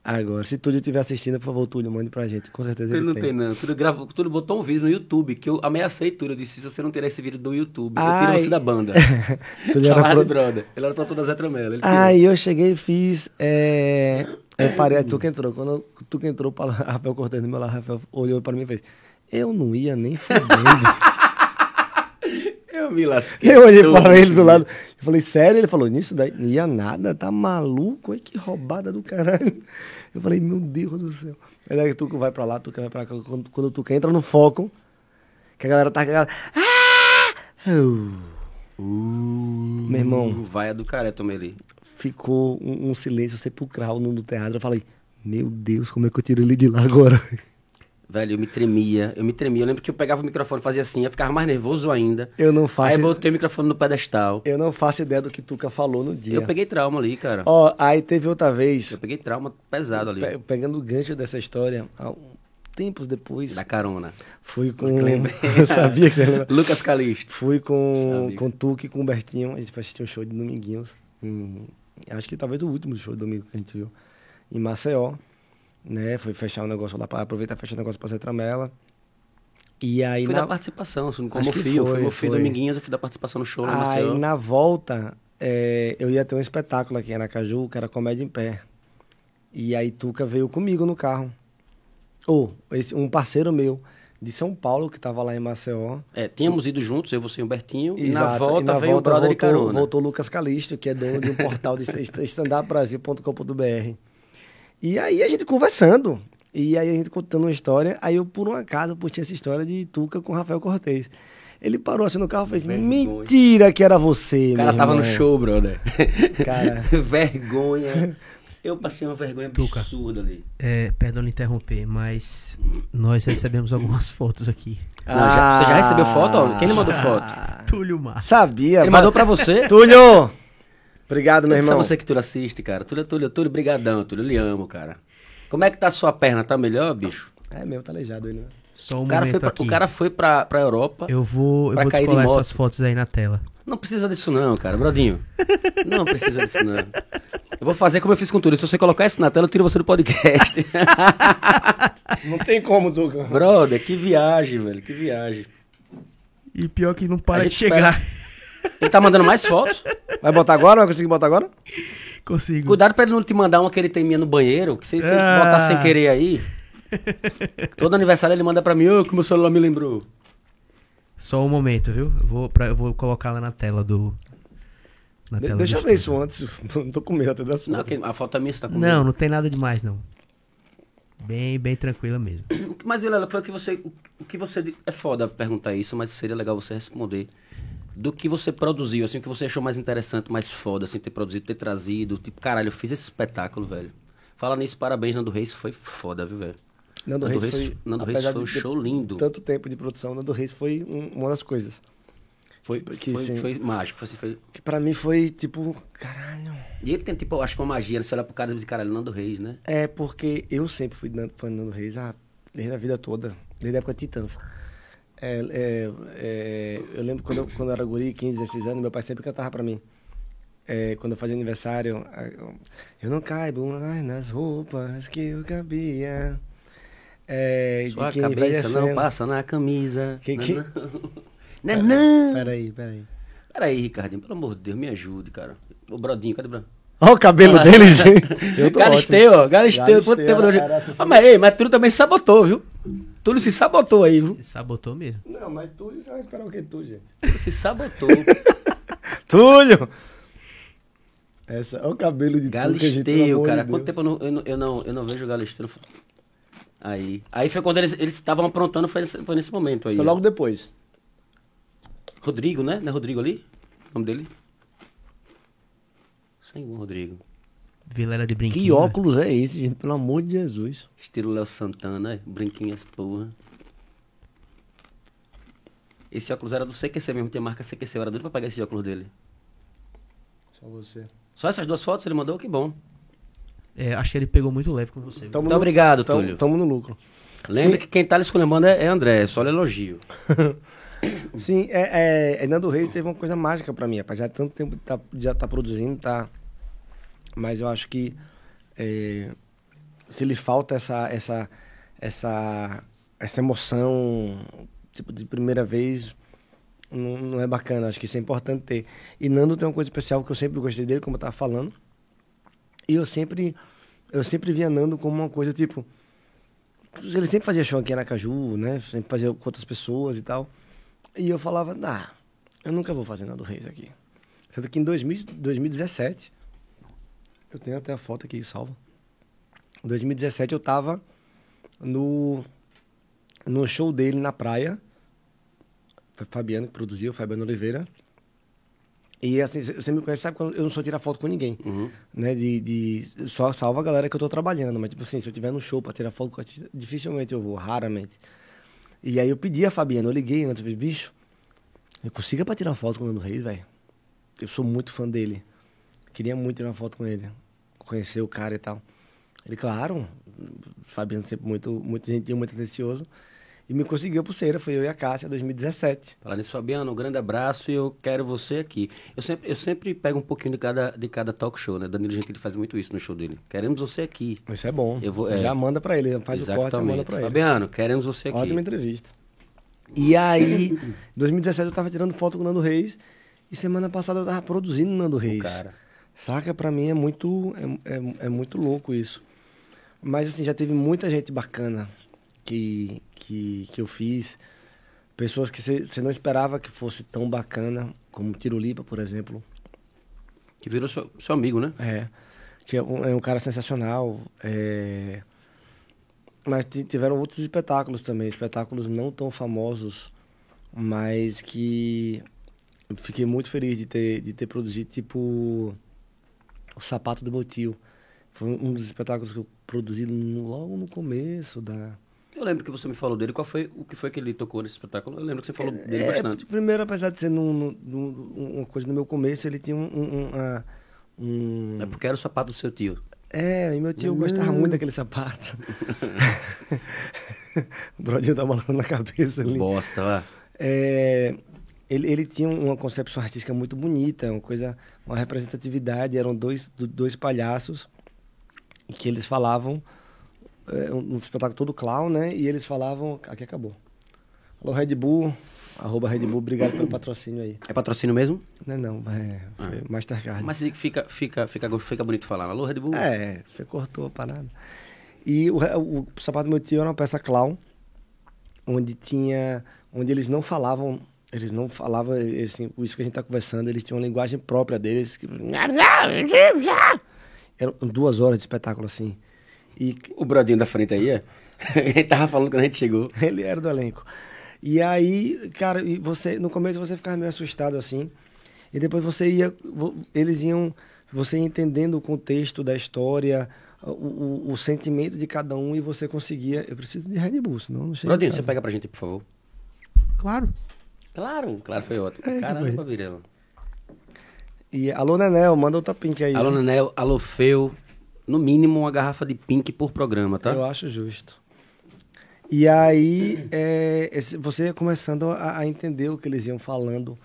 Agora, se Túlio estiver assistindo, por favor, Túlio, mande pra gente. Com certeza ele, ele não tem. não. Túlio, gravou, Túlio botou um vídeo no YouTube, que eu ameacei Túlio. Eu disse, se você não tirar esse vídeo do YouTube, Ai. eu tiro você da banda. [laughs] Túlio era pro... brother. Ele era pra toda Zé Tramela. Aí eu cheguei e fiz... É... Eu parei, tu que entrou. Quando tu que entrou, para Rafael Cortez no meu lado, Rafael olhou para mim e fez... Eu não ia nem fudendo. [laughs] eu me lasquei. Eu olhei para ele do lado. Eu falei, sério? Ele falou, nisso daí? Não ia nada, tá maluco? Ai, que roubada do caralho. Eu falei, meu Deus do céu. Aí daí tu vai pra lá, tu vai pra cá. Quando, quando tu entra no foco, que a galera tá. Galera, ah! Uh, uh, meu irmão. Vai a do tomei ali. Ficou um, um silêncio sepulcral no teatro. Eu falei, meu Deus, como é que eu tiro ele de lá agora? Velho, eu me tremia, eu me tremia. Eu lembro que eu pegava o microfone, fazia assim, eu ficava mais nervoso ainda. Eu não faço. Aí botei o microfone no pedestal. Eu não faço ideia do que Tuca falou no dia. Eu peguei trauma ali, cara. Ó, aí teve outra vez. Eu peguei trauma pesado ali. Pe pegando o gancho dessa história, tempos depois. Da carona. Fui com. [laughs] eu sabia que você lembra. Lucas Calisto. Fui com, com Tuca e com o Bertinho. A gente foi assistir um show de Dominguinhos. Em, acho que talvez o último show de domingo que a gente viu. Em Maceió né? Foi fechar o um negócio lá para aproveitar e fechar o um negócio para ser tramela. E aí foi na... da participação, assim, como fio, foi, foi filho Dominguinhos, eu fui da participação no show. Aí na volta, é, eu ia ter um espetáculo aqui em Aracaju, que era Comédia em Pé. E aí Tuca veio comigo no carro. Ou, oh, um parceiro meu de São Paulo, que estava lá em Maceió. É, tínhamos ido juntos, eu, você e o Bertinho, Exato. e na volta e na veio volta, o brother voltou, de carona. Voltou o Lucas Calisto, que é dono de um portal de [laughs] standupbrasil.com.br. E aí a gente conversando. E aí a gente contando uma história. Aí eu, por um acaso, puxei essa história de Tuca com Rafael Cortez. Ele parou assim no carro e fez: Mentira que era você, O cara tava irmão. no show, brother. Cara. [laughs] vergonha. Eu passei uma vergonha Tuca. absurda ali. É, perdão interromper, mas nós recebemos algumas fotos aqui. Não, já- você já recebeu foto? Quem lhe mandou foto? Túlio Massa. Sabia. Ele mandou pra você? [laughs] Túlio! Obrigado, meu Só irmão. você que Túlio assiste, cara. Túlio, Túlio, Túlio, brigadão, Túlio. Eu lhe amo, cara. Como é que tá a sua perna? Tá melhor, bicho? É meu, tá aleijado ele, né? Só um O cara momento foi pra, aqui. o cara foi pra, pra Europa. Eu vou, eu Pra vou de descolar essas fotos aí na tela. Não precisa disso não, cara. Brodinho. Não precisa disso não. Eu vou fazer como eu fiz com tudo. Se você colocar isso na tela, eu tiro você do podcast. [laughs] Não tem como, Duca. Brother, que viagem, velho. Que viagem. E pior que não para de chegar. Ele tá mandando mais fotos? Vai botar agora? Vai conseguir botar agora? Consigo. Cuidado pra ele não te mandar uma que ele tem minha no banheiro, que se você Ah. botar sem querer aí. Todo aniversário ele manda pra mim, ô, que meu celular me lembrou. Só um momento, viu? Eu vou, pra, eu vou colocar lá na tela do. Na De- tela deixa do eu ver isso antes. [laughs] Não tô com medo até dessa Não, a foto é minha, você tá com Não, medo. não tem nada demais, não. Bem, bem tranquila mesmo. [clears throat] Mas, Vilela, foi o que você. O, que você. É foda perguntar isso, mas seria legal você responder. Do que você produziu, assim, o que você achou mais interessante, mais foda, assim, ter produzido, ter trazido. Tipo, caralho, eu fiz esse espetáculo, velho. Fala nisso, parabéns, Nando Reis, foi foda, viu, velho? Nando Reis foi. Nando Reis foi um show lindo. Tanto tempo de produção, Nando Reis foi um- uma das coisas. Foi, que foi, sim. foi mágico. Foi, assim, foi- Que pra mim foi tipo, caralho. E ele tem, tipo, acho que uma magia, né? Você olha pro cara e diz, caralho, Nando Reis, né? É porque eu sempre fui fã de Nando Reis ah, desde a vida toda, desde a época de Titãs. É, é, é, eu lembro quando eu, quando eu era guri, 15, 16 anos, meu pai sempre cantava pra mim. É, quando eu fazia aniversário, eu- eu não caibo ai, nas roupas que eu cabia. É, Sua de quem cabeça não passa na camisa. Que- Não, que- não. [laughs] Não, é não. Peraí, peraí. Peraí, Ricardinho, pelo amor de Deus, me ajude, cara. O Brodinho, cadê o Brodinho? Olha o cabelo dele, gente. [laughs] Galisteu, ó, Galisteu. Quanto Galisteu, tempo não... Ah, mas, ei, mas Túlio também sabotou, viu? Túlio se sabotou aí, viu? Se sabotou mesmo. Não, mas Túlio, você vai esperar o que, Túlio, gente? Túlio se sabotou. [laughs] Túlio! Essa, olha o cabelo de Galisteu, cara. de Quanto tempo eu não, eu não, eu não, eu não vejo o Galisteu? Aí. Aí foi quando eles eles estavam aprontando, foi nesse, foi nesse momento aí. Foi logo depois. Rodrigo, né? Não é Rodrigo ali? O nome dele? Sem um Rodrigo. Vilela de brinquinho. Que né? óculos é esse, gente? Pelo amor de Jesus. Estilo Léo Santana, brinquinhas porra. Esse óculos era do CQC mesmo, tem marca CQC. Eu era doido pra pegar esse óculos dele. Só você. Só essas duas fotos ele mandou? Que bom. É, acho que ele pegou muito leve com você. Tamo Muito obrigado, tamo, Túlio. Tamo no lucro. Lembra Sim. que quem tá lhe esculhambando é, é André, só elogio. [coughs] Sim, é, é, é, Nando Reis teve uma coisa mágica pra mim, apesar de tanto tempo tá, já tá produzindo, tá. Mas eu acho que é, se lhe falta essa, essa, essa, essa emoção, tipo, de primeira vez, não, não é bacana. Acho que isso é importante ter. E Nando tem uma coisa especial que eu sempre gostei dele, como eu tava falando. E eu sempre, eu sempre via Nando como uma coisa tipo. Ele sempre fazia show aqui em Aracaju, né? Sempre fazia com outras pessoas e tal. E eu falava, ah, eu nunca vou fazer nada do Reis aqui. Tanto que em 2000, 2017, eu tenho até a foto aqui salva. Em 2017 eu tava no, no show dele na praia. Foi Fabiano que produziu, Fabiano Oliveira. E assim, você me conhece, sabe quando eu não sou tirar foto com ninguém. Uhum. Né, de, de, só salva a galera que eu tô trabalhando. Mas, tipo assim, se eu tiver no show pra tirar foto com artista, dificilmente eu vou, raramente. E aí eu pedi a Fabiana, eu liguei antes, eu falei, bicho, eu consiga pra tirar foto com o Nando Reis, velho. Eu sou muito fã dele. Queria muito tirar uma foto com ele. Conhecer o cara e tal. Ele, claro, o Fabiano sempre muito, muito gentil, muito atencioso. E me conseguiu a pulseira, foi eu e a Cássia, 2017. Falar nisso, Fabiano, um grande abraço e eu quero você aqui. Eu sempre, eu sempre pego um pouquinho de cada, de cada talk show, né? Danilo Gentili faz muito isso no show dele. Queremos você aqui. Isso é bom. Eu vou- é. Já manda pra ele, faz o corte e manda pra ele. Fabiano, queremos você aqui. Ótima entrevista. E aí, [coughs] em 2017 eu tava tirando foto com o Nando Reis e semana passada eu tava produzindo o Nando Reis. cara. Saca? Pra mim é muito, é, é, é muito louco isso. Mas assim, já teve muita gente bacana que, que, que eu fiz. Pessoas que você não esperava que fosse tão bacana, como Tirulipa, por exemplo. Que virou seu, seu amigo, né? É. Que é um, é um cara sensacional. é. Mas ti- tiveram outros espetáculos também, espetáculos não tão famosos mas que eu fiquei muito feliz de ter, de ter produzido, tipo, o Sapato do meu tio. Foi um dos espetáculos que eu produzi logo no começo da... Eu lembro que você me falou dele. Qual foi o que foi que ele tocou nesse espetáculo? Eu lembro que você falou dele é, bastante. Primeiro, apesar de ser num, num, uma coisa no meu começo, ele tinha um, um, um, É porque era o sapato do seu tio. É, e meu tio gostava muito daquele sapato. o [laughs] brodinho tá malando na cabeça ali. Bosta, lá. É, ele, ele tinha uma concepção artística muito bonita, uma coisa, uma representatividade. Eram dois, dois palhaços que eles falavam, é, um, um espetáculo todo clown, né? E eles falavam, aqui acabou. Alô, Red Bull, arroba Red Bull, obrigado pelo patrocínio aí. É patrocínio mesmo? Não, não, é, ah. Mastercard. Mas fica, fica, fica, fica bonito falar. Alô, Red Bull? É, você cortou a parada. E o, o, o sapato do meu tio era uma peça clown, onde tinha, onde eles não falavam eles não falavam assim, isso que a gente está conversando, eles tinham uma linguagem própria deles. Que... Eram duas horas de espetáculo assim. E... O Brodinho da frente aí, é? [laughs] ele tava falando quando a gente chegou. Ele era do elenco. E aí, cara, e você, no começo você ficava meio assustado assim. E depois você ia. Eles iam. Você ia entendendo o contexto da história, o, o, o, sentimento de cada um e você conseguia. Eu preciso de Red Bull, senão não chega. Brodinho, você pega pra gente, por favor. Claro. Claro, claro, foi ótimo. [laughs] É, Caramba, Virela. E alô, Nenel, manda outra pink aí. Alô, né? Nenel, alô, Feu. No mínimo uma garrafa de pink por programa, tá? Eu acho justo. E aí, é, você ia começando a, a, entender o que eles iam falando,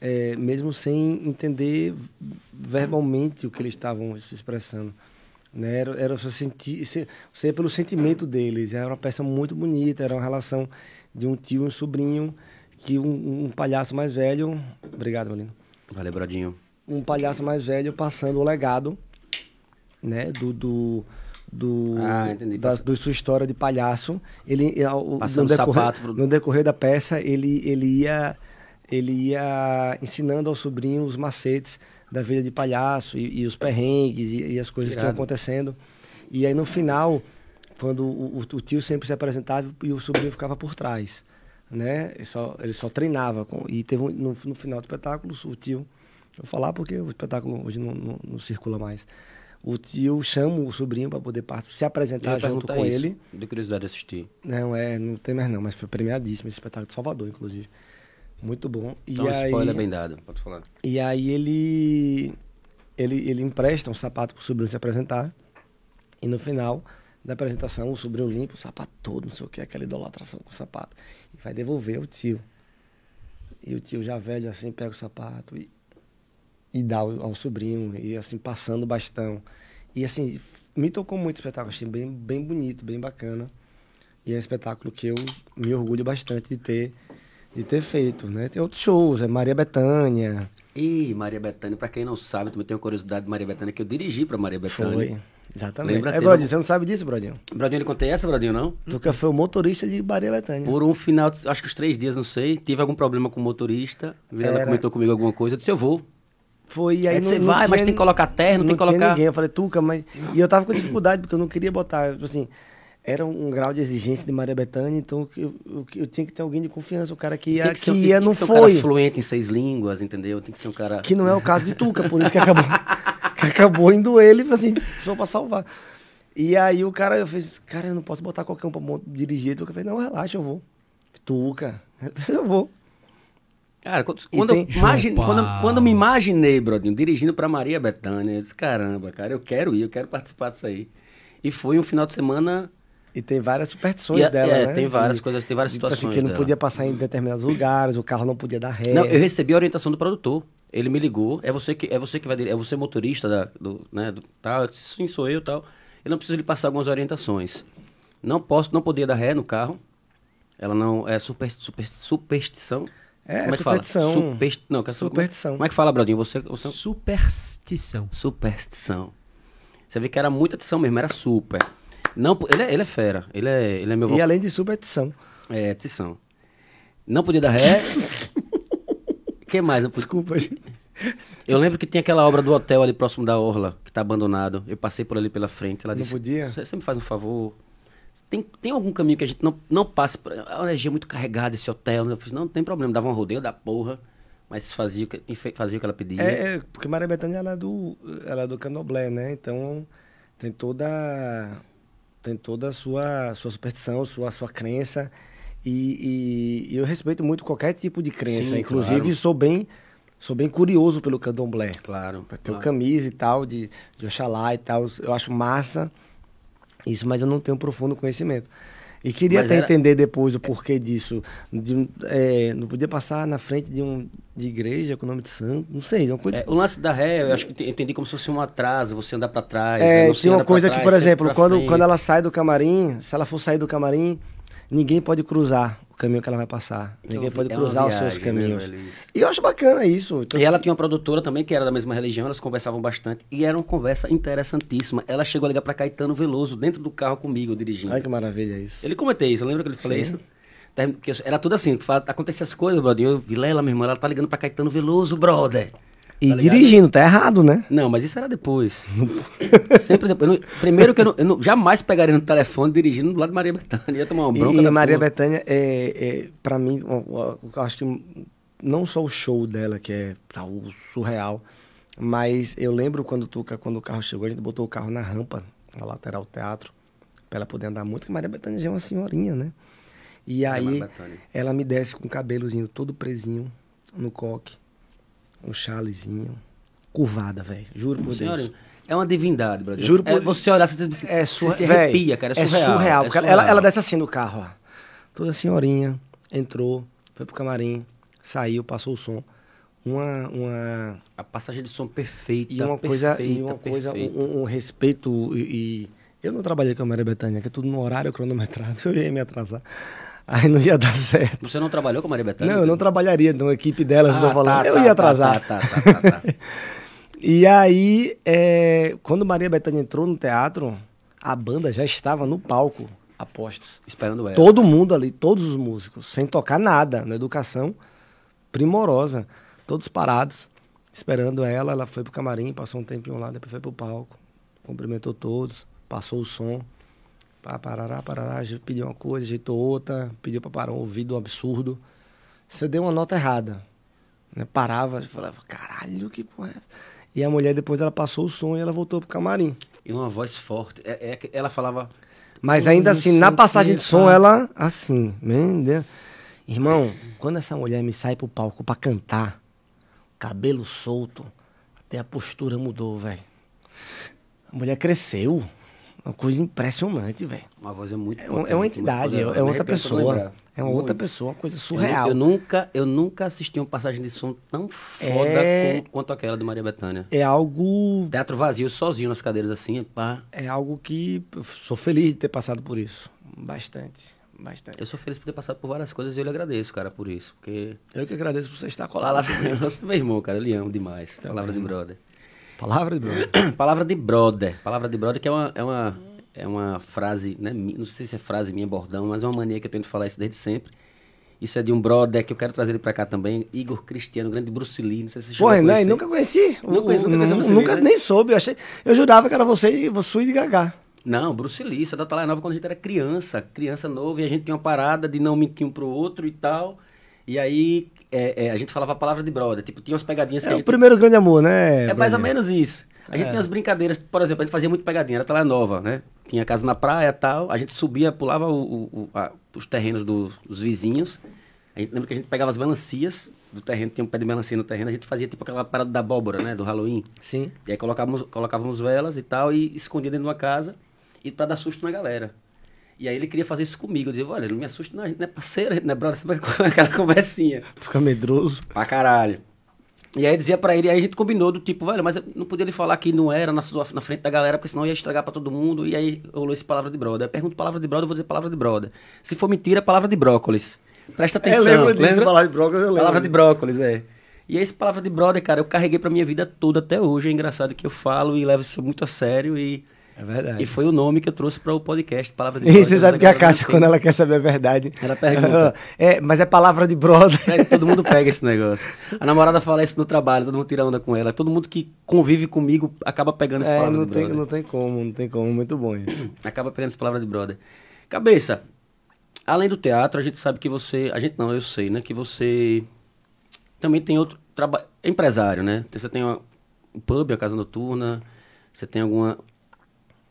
é, mesmo sem entender verbalmente o que eles estavam se expressando. Né? Era, era você, sentir, você, você ia pelo sentimento deles. Era uma peça muito bonita, era uma relação de um tio e um sobrinho que um, um palhaço mais velho. Obrigado, Molino. Valeu, Brodinho. Um palhaço mais velho passando o legado, né? Do. do do, ah, entendi, da do sua história de palhaço. Ele, Passando no, decorrer, pro... no decorrer da peça, ele, ele, ia, ele ia ensinando ao sobrinho os macetes da vida de palhaço e, e os perrengues e, e as coisas Irado. que iam acontecendo. E aí no final, quando o, o, tio sempre se apresentava e o sobrinho ficava por trás né? Ele só, ele só treinava. Com, e teve um, no, no, final do espetáculo, o tio, vou falar porque o espetáculo hoje não, não, não circula mais. O tio chama o sobrinho para poder se apresentar junto com isso. ele. De curiosidade assistir. Não, é, não tem mais não, mas foi premiadíssimo esse espetáculo de Salvador, inclusive. Muito bom. Então, e aí, spoiler bem dado, pode falar. E aí ele, ele, ele empresta um sapato pro sobrinho se apresentar. E no final da apresentação, o sobrinho limpa o sapato todo, não sei o que, aquela idolatração com o sapato. E vai devolver ao tio. E o tio já velho assim pega o sapato e, e dá ao, ao sobrinho, e assim, passando o bastão. E assim, me tocou muito o espetáculo, achei bem, bem bonito, bem bacana. E é um espetáculo que eu me orgulho bastante de ter, de ter feito, né? Tem outros shows, é Maria Bethânia. E Maria Bethânia, para quem não sabe, também tenho curiosidade de Maria Bethânia, que eu dirigi para Maria Bethânia. Foi. Exatamente. Lembra é, Brodinho, você não sabe disso, Brodinho? Brodinho, ele contei essa, Brodinho, não? Tuca foi o motorista de Maria Bethânia. Por um final, acho que os três dias, não sei, tive algum problema com o motorista, ela Era... comentou comigo alguma coisa, eu disse, eu vou. Foi, e aí, aí você vai, tinha, mas tem que colocar terno, não tem que colocar... ninguém, eu falei, Tuca, mas... E eu tava com dificuldade, porque eu não queria botar, tipo assim era um, grau de exigência de Maria Bethânia, então eu, eu, eu, tinha que ter alguém de confiança, o cara que ia, que, que, ia não foi. Um cara fluente em seis línguas, entendeu? Tem que ser um cara. Que não é o caso de Tuca, por isso que acabou, que [laughs] acabou indo ele, assim, só pra salvar. E aí o cara, eu fiz, cara, eu não posso botar qualquer um pra dirigir. Tuca fez, não, relaxa, eu vou. Tuca, [laughs] eu vou. Cara, quando, quando, tem... eu, imagine, quando, quando eu me imaginei, Brodinho, dirigindo pra Maria Bethânia, eu disse, caramba, cara, eu quero ir, eu quero participar disso aí. E foi um final de semana e tem várias superstições e, dela, é, né? tem várias de, coisas, tem várias tipo situações. Assim, que não podia passar em determinados lugares, o carro não podia dar ré. Não, eu recebi a orientação do produtor. Ele me ligou, é você que é você que vai é você motorista da, do, né, do, tal, sim, sou eu, tal. Eu não preciso lhe passar algumas orientações. Não posso, não podia dar ré no carro. Ela não é super, super superstição. É, como é que superstição. fala? Superst... Não, que superstição. Como é que fala, Bradinho? Você, você... Superstição. Superstição. Você vê que era muita tição mesmo, era super. Não, ele é, ele é fera. Ele é, ele é meu E além de super, é. É, tição. Não podia dar ré. Que mais? Desculpa, gente. Eu lembro que tinha aquela obra do hotel ali próximo da Orla, que tá abandonado. Eu passei por ali pela frente. Ela não disse, podia? Você, me faz um favor? Tem, tem algum caminho que a gente não, não passe. Por, a energia é muito carregada, esse hotel. Né? Eu fiz, não, não tem problema, dava um rodeio da porra. Mas fazia o que, fazia o que ela pedia. É, é porque Maria Bethânia ela é do, ela é do Candomblé, né? Então tem toda tem toda a sua, sua superstição, sua, sua crença. E, e, eu respeito muito qualquer tipo de crença. Sim, Inclusive, claro. sou bem sou bem curioso pelo candomblé. Claro. Tenho claro. camisa e tal, de, de Oxalá e tal. Eu acho massa isso, mas eu não tenho profundo conhecimento. E queria mas até era... entender depois o porquê disso. De, é, não podia passar na frente de um de igreja com o nome de santo, não sei. Uma coisa... É, o lance da ré, eu acho que entendi como se fosse um atraso, você andar para trás. É, né? tinha uma coisa que, por exemplo, quando, quando ela sai do camarim, se ela for sair do camarim, ninguém pode cruzar o caminho que ela vai passar. Então, ninguém pode é cruzar viagem, os seus caminhos. Né, e eu acho bacana isso. Então... E ela tinha uma produtora também que era da mesma religião, elas conversavam bastante. E era uma conversa interessantíssima. Ela chegou a ligar para Caetano Veloso dentro do carro comigo, dirigindo. Ai, que maravilha isso. Ele comentei isso, lembra que ele falou isso? Era tudo assim, acontecia as coisas, brother. Eu, Vilela, minha irmã, ela tá ligando pra Caetano Veloso, brother. E tá dirigindo, tá errado, né? Não, mas isso era depois. [laughs] Sempre depois. Não, primeiro que eu, não, eu não, jamais pegaria no telefone dirigindo do lado de Maria Bethânia. Ia tomar uma bronca. E, Maria Bethânia, é, é, pra mim, eu, eu acho que não só o show dela, que é tá, o surreal, mas eu lembro quando, tu, quando o carro chegou, a gente botou o carro na rampa, na lateral do teatro, pra ela poder andar muito, que Maria Bethânia já é uma senhorinha, né? E aí, ela me desce com o cabelozinho todo presinho no coque um chalezinho, curvada, velho. Juro por Senhora, Deus. É uma divindade, brother. Juro por é, Você olhar, você, é sur... você se arrepia, cara. É surreal. É surreal. É surreal. Ela, ela desce assim no carro, ó. Toda senhorinha, entrou, foi pro camarim, saiu, passou o som. Uma, uma... A passagem de som perfeita, e uma perfeita, coisa, e uma coisa um, um, respeito e, e... Eu não trabalhei com a Maria Bethânia, que é tudo no horário cronometrado, [laughs] eu ia me atrasar. Aí não ia dar certo. Você não trabalhou com a Maria Bethânia? Não, eu não trabalharia na equipe delas, ah, não falando. Tá, eu ia tá, atrasar. Tá, tá, tá, tá, tá. [laughs] e aí, é, quando Maria Bethânia entrou no teatro, a banda já estava no palco, apostos. Esperando ela. Todo mundo ali, todos os músicos, sem tocar nada, na educação primorosa. Todos parados, esperando ela. Ela foi pro camarim, passou um tempinho lá, depois foi pro palco. Cumprimentou todos, passou o som. Pá, parará, parará, pediu uma coisa, ajeitou outra, pediu para parar um ouvido um absurdo. Você deu uma nota errada. Né? Parava, falava, caralho, que porra é essa? E a mulher depois ela passou o som e ela voltou pro camarim. E uma voz forte. É, é ela falava. Mas ainda assim, na passagem de som, ela assim, meu Deus. Irmão, quando essa mulher me sai pro palco para cantar, cabelo solto, até a postura mudou, velho. A mulher cresceu. Uma coisa impressionante, velho. Uma voz é muito É, é uma entidade, é, é outra pessoa. É uma muito. outra pessoa, uma coisa surreal. Eu, eu, nunca, eu nunca assisti uma passagem de som tão foda é... quanto aquela de Maria Bethânia. É algo. Teatro vazio, sozinho nas cadeiras assim, pá. É algo que sou feliz de ter passado por isso. Bastante. Bastante. Eu sou feliz por ter passado por várias coisas e eu lhe agradeço, cara, por isso. Porque... Eu que agradeço por você estar colado. Palavra meu irmão, cara, eu lhe amo demais. Palavra de brother. Palavra de brother. [coughs] Palavra de brother. Palavra de brother que é uma, é uma, é uma frase, né, não sei se é frase minha, bordão, mas é uma mania que eu tento falar isso desde sempre. Isso é de um brother que eu quero trazer ele pra cá também, Igor Cristiano, grande Bruce Lee, não sei se você Pô, não, nunca conheci. Nunca, conheci, nunca, conheci Bruce nunca Lee, né? nem soube, eu, achei, eu jurava que era você e você de Gagá. Não, Bruce Lee, isso é da quando a gente era criança, criança nova, e a gente tinha uma parada de não mentir um pro outro e tal. E aí é, é, a gente falava a palavra de brother, tipo, tinha umas pegadinhas é que o gente... primeiro grande amor, né? É mais ou menos isso. A gente é. tem as brincadeiras, por exemplo, a gente fazia muito pegadinha, era Talha Nova, né? Tinha casa na praia e tal, a gente subia, pulava o, o, a, os terrenos do, dos vizinhos. A gente lembra que a gente pegava as melancias do terreno, tinha um pé de melancia no terreno, a gente fazia tipo aquela parada da abóbora, né? Do Halloween. Sim. E aí colocávamos, colocávamos velas e tal, e escondia dentro de uma casa, e pra dar susto na galera. E aí ele queria fazer isso comigo. Eu dizia, olha, não me assusta, não, a gente não é parceiro, a gente não é brother, [laughs] aquela conversinha. Fica medroso. Pra caralho. E aí dizia pra ele, aí a gente combinou do tipo, velho, mas não podia lhe falar que não era na, sua, na frente da galera, porque senão ia estragar pra todo mundo. E aí rolou esse palavra de brother. Eu pergunto palavra de brother, eu vou dizer palavra de brother. Se for mentira, é palavra de brócolis. Presta atenção. Eu lembro disso, lembra? palavra de brócolis, eu lembro. Palavra de brócolis, é. E esse palavra de brother, cara, eu carreguei pra minha vida toda até hoje. É engraçado que eu falo e levo isso muito a sério e é verdade. E foi o nome que eu trouxe para o podcast, Palavra de [laughs] Brother. E você sabe que a Cássia, quando ela quer saber a verdade... Ela pergunta. [laughs] é, mas é palavra de brother. É, todo mundo pega esse negócio. A namorada fala isso no trabalho, todo mundo tira onda com ela. Todo mundo que convive comigo acaba pegando essa é, palavra não de tem, brother. Não tem como, não tem como. Muito bom isso. [clears throat] Acaba pegando essa palavra de brother. Cabeça, além do teatro, a gente sabe que você. A gente não, eu sei, né? Que você também tem outro trabalho. Empresário, né? Você tem uma, um pub, a casa noturna. Você tem alguma.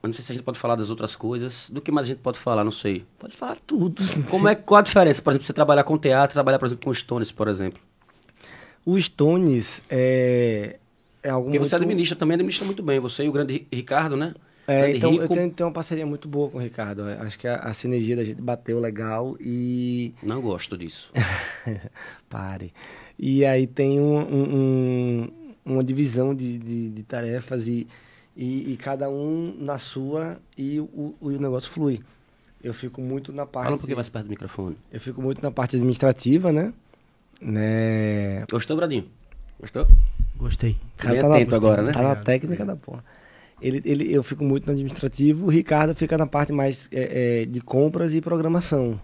Eu não sei se a gente pode falar das outras coisas. Do que mais a gente pode falar, não sei. Pode falar tudo. [laughs] Como é, qual a diferença, por exemplo, você trabalhar com teatro, trabalhar, por exemplo, com Stones, por exemplo? O Stones é, é algo Porque muito... você administra, também administra muito bem. Você e o grande Ricardo, né? É, grande então Rico. eu tenho, tenho uma parceria muito boa com o Ricardo. Acho que a, a sinergia da gente bateu legal e... [laughs] Não gosto disso. [laughs] Pare. E aí tem um, um- um- uma divisão de, de- de tarefas e, e, e cada um na sua e o, o negócio flui. Eu fico muito na parte... Fala um pouquinho mais perto do microfone. Eu fico muito na parte administrativa, né? né? Gostou, Bradinho? Gostou? Gostei. Bem tá na- atento agora, né? Tá na técnica da porra. Ele, ele, eu fico muito no administrativo, o Ricardo fica na parte mais é, é, de compras e programação.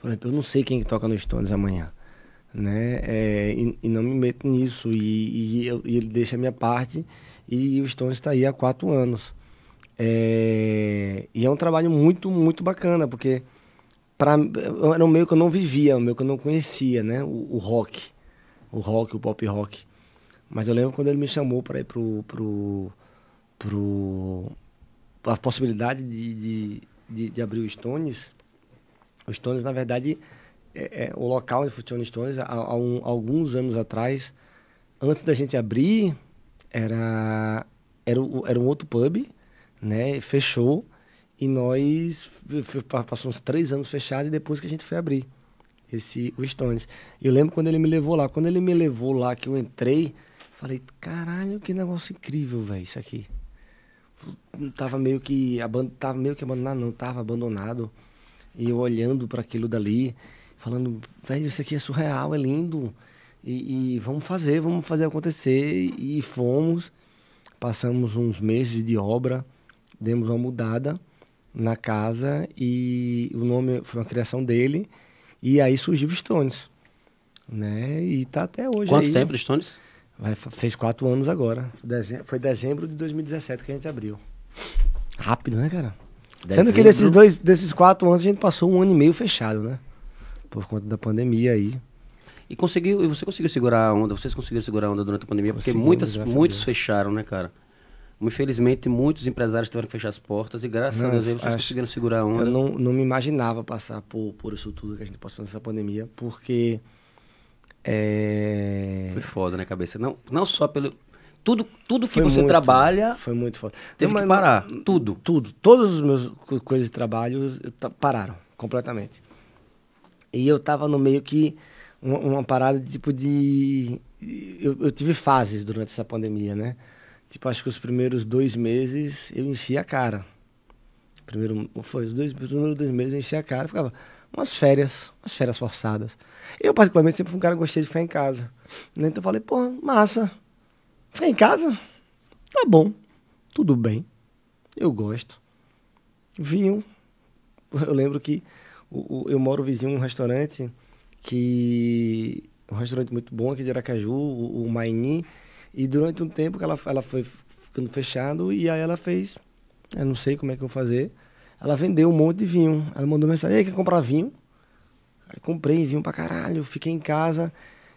Por exemplo, eu não sei quem que toca no Stones amanhã, né? É, e, e não me meto nisso. E, e eu- e ele deixa a minha parte e o Stones está aí há quatro anos. É, e é um trabalho muito, muito bacana, porque pra, era um meio que eu não vivia, um meio que eu não conhecia, né? O, o rock, o rock, o pop rock. Mas eu lembro quando ele me chamou para ir pro, pro, pro a possibilidade de, de, de, de abrir o Stones. O Stones, na verdade, é, é o local onde funciona o Stones, há, há um- alguns anos atrás, antes da gente abrir, era, era, era um outro pub, né? Fechou e nós f- f- pa- passou uns três anos fechado e depois que a gente foi abrir esse o Stones. Eu lembro quando ele me levou lá, quando ele me levou lá que eu entrei, falei, caralho, que negócio incrível, velho, isso aqui. Tava meio que tava meio que abandonado, não, tava abandonado. E eu olhando para aquilo dali, falando, velho, isso aqui é surreal, é lindo. E, e vamos fazer, vamos fazer acontecer. E fomos. Passamos uns meses de obra, demos uma mudada na casa e o nome foi uma criação dele. E aí surgiu o Stones. Né? E tá até hoje Quanto aí. tempo de Stones? Vai, fez quatro anos agora. Dezem- foi dezembro de 2017 que a gente abriu. Rápido, né, cara? Sendo que Dezembro. desses dois, desses quatro anos a gente passou um ano e meio fechado, né? Por conta da pandemia aí. E conseguiu, e você conseguiu segurar a onda, vocês conseguiram segurar a onda durante a pandemia, porque Conseguimos, muitas, muitos fecharam, né, cara? Infelizmente, muitos empresários tiveram que fechar as portas e graças Não, a Deus vocês acho- conseguiram segurar a onda. Eu não, não me imaginava passar por, por isso tudo que a gente passou nessa pandemia, porque. É, Foi foda, né, cabeça? Não, não só pelo. Tudo, tudo que foi você muito- trabalha Foi muito foda. teve Não, que parar. Tudo. Tudo. Todos os meus co- coisas de trabalho pararam completamente. E eu tava no meio que uma, uma parada de tipo de. Eu, eu tive fases durante essa pandemia, né? Tipo, acho que os primeiros dois meses eu enchi a cara. Primeiro, foi os dois, os primeiros dois meses eu enchi a cara, ficava umas férias, umas férias forçadas. Eu, particularmente, sempre fui um cara que gostei de ficar em casa. né? Então eu falei, pô, massa. Ficar em casa? Tá bom. Tudo bem. Eu gosto. Vinho. [laughs] Eu lembro que o, eu moro vizinho um restaurante que. Um restaurante muito bom aqui de Aracaju, o, o Maini. E durante um tempo que ela, ela foi ficando fechado e aí ela fez. Eu não sei como é que eu vou fazer. Ela vendeu um monte de vinho. Ela mandou mensagem, ei, quer comprar vinho? Aí comprei vinho pra caralho, fiquei em casa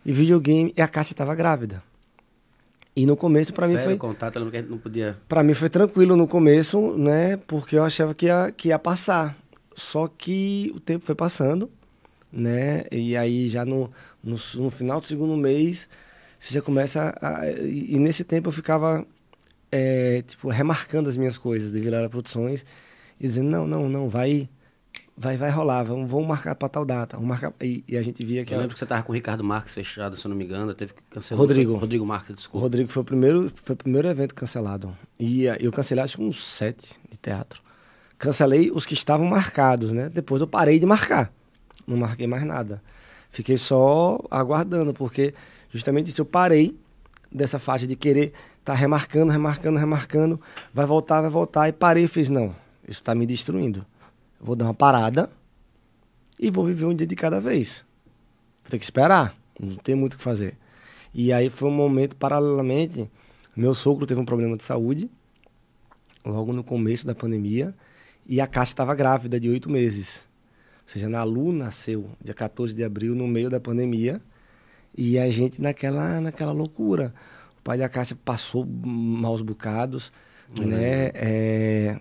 e videogame. E a Cássia tava grávida. E no começo, pra mim, foi. contato, eu lembro que a gente não podia. Pra mim foi tranquilo no começo, né? Porque eu achava que ia, que ia passar. Só que o tempo foi passando, né? E aí já no, no, no final do segundo mês, você já começa a... E, e nesse tempo eu ficava, é, tipo, remarcando as minhas coisas de Vilela Produções. E dizendo, não, não, não, vai... Vai, vai rolar, vamos, vamos marcar pra tal data. Vamos marcar... E, e a gente via que... Eu lembro que você tava com o Ricardo Marques fechado, se eu não me engano, teve que cancelar. Rodrigo. Rodrigo Marques, desculpa. Rodrigo foi o primeiro, foi o primeiro evento cancelado. E eu cancelei acho que uns sete de teatro. Cancelei os que estavam marcados, né? Depois eu parei de marcar. Não marquei mais nada. Fiquei só aguardando, porque justamente isso eu parei dessa faixa de querer estar remarcando, remarcando, remarcando. Vai voltar, vai voltar. E parei e fiz, não, isso está me destruindo. Vou dar uma parada e vou viver um dia de cada vez. Vou ter que esperar. Não tem muito o que fazer. E aí foi um momento, paralelamente, meu sogro teve um problema de saúde, logo no começo da pandemia, E a Cássia estava grávida de oito meses. Ou seja, a Nalu nasceu dia 14 de abril, no meio da pandemia. E a gente naquela, naquela loucura. O pai da Cássia passou maus bocados, uhum. né? É,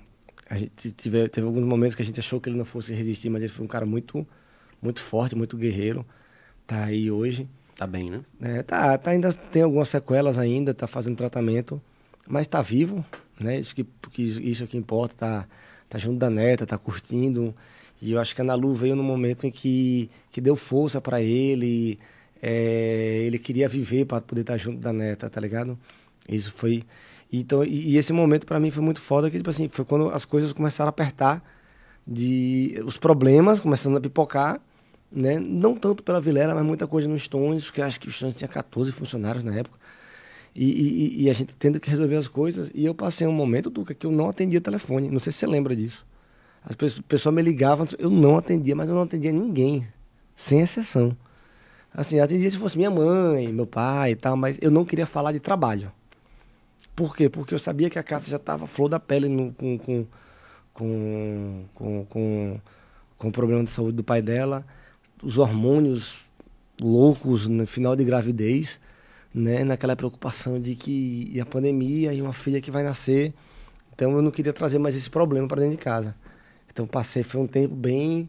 a gente teve, teve alguns momentos que a gente achou que ele não fosse resistir, mas ele foi um cara muito, muito forte, muito guerreiro. Tá aí hoje. Tá bem, né? É, tá, tá ainda tem algumas sequelas ainda, tá fazendo tratamento, mas tá vivo, né? Isso que, que isso que importa, tá, tá junto da neta, tá curtindo. E eu acho que a Nalu veio no momento em que, que deu força para ele, é, ele queria viver para poder estar tá junto da neta, tá ligado? Isso foi então, e, e esse momento para mim foi muito foda, que tipo assim, foi quando as coisas começaram a apertar, de os problemas começando a pipocar, né? Não tanto pela Vilera, mas muita coisa nos Stones, porque acho que os Stones tinha 14 funcionários na época. E, e, e, a gente tendo que resolver as coisas. E eu passei um momento, Duca, que eu não atendia telefone. Não sei se você lembra disso. As pessoas, pessoas me ligavam, eu não atendia, mas eu não atendia ninguém, sem exceção. Assim, eu atendia se fosse minha mãe, meu pai e tal, mas eu não queria falar de trabalho. Por quê? Porque eu sabia que a Cássia já estava flor da pele no, com, com, com, com, com, com o problema de saúde do pai dela, os hormônios loucos no final de gravidez, né? Naquela preocupação de que a pandemia e uma filha que vai nascer. Então eu não queria trazer mais esse problema para dentro de casa. Então passei, foi um tempo bem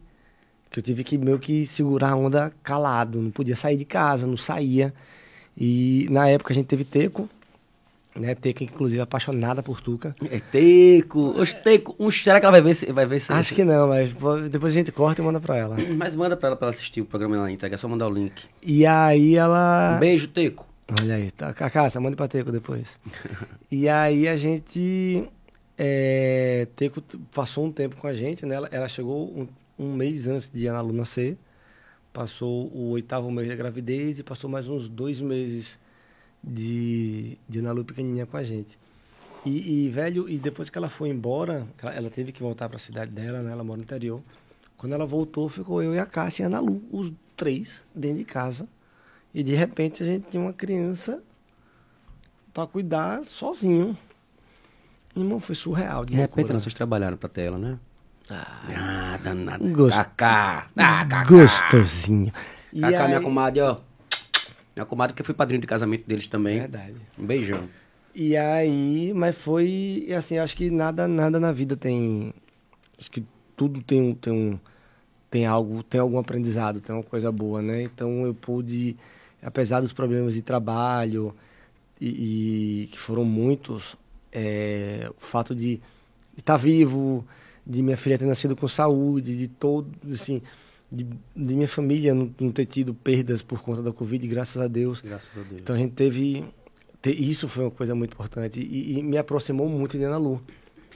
que eu tive que meio que segurar a onda calado, não podia sair de casa, não saía. E na época a gente teve teco, né? Teco, inclusive, apaixonada por Tuca. É Teco. Oxe, Teco, um, será que ela vai ver se vai ver se... Acho que não, mas depois a gente corta e manda pra ela. [clears throat] Mas manda pra ela pra ela assistir o programa na entrega, é só mandar o link. E aí ela. Um beijo, Teco. Olha aí, tá. Cacá, manda pra Teco depois. [laughs] e aí a gente. É, Teco passou um tempo com a gente, né? Ela, chegou um, um mês antes de Ana Lu nascer. Passou o oitavo mês da gravidez e passou mais uns dois meses de, de Nalu pequenininha com a gente. E, e, velho, e depois que ela foi embora, ela, ela teve que voltar para a cidade dela, né? Ela mora no interior. Quando ela voltou, ficou eu e a Cássia e a Nalu, os três, dentro de casa. E de repente a gente tinha uma criança para cuidar sozinho. Irmão, foi surreal. De, de repente não, vocês trabalharam para tela, né? Ah, danado. Gost... Cacá. Ah, cacá. Gostosinho. Cacá, aí... minha comadre, ó. Minha comadre que eu fui padrinho de casamento deles também. Verdade. Um beijão. E aí, mas foi assim, acho que nada, nada na vida tem. Acho que tudo tem um, tem um. Tem algo, tem algum aprendizado, tem uma coisa boa, né? Então eu pude, apesar dos problemas de trabalho, e, e que foram muitos, é, o fato de estar tá vivo, de minha filha ter nascido com saúde, de todo, assim, de, de minha família não, não, ter tido perdas por conta da Covid, graças a Deus. Graças a Deus. Então a gente teve. Ter, isso foi uma coisa muito importante e, e, me aproximou muito de Ana Lu.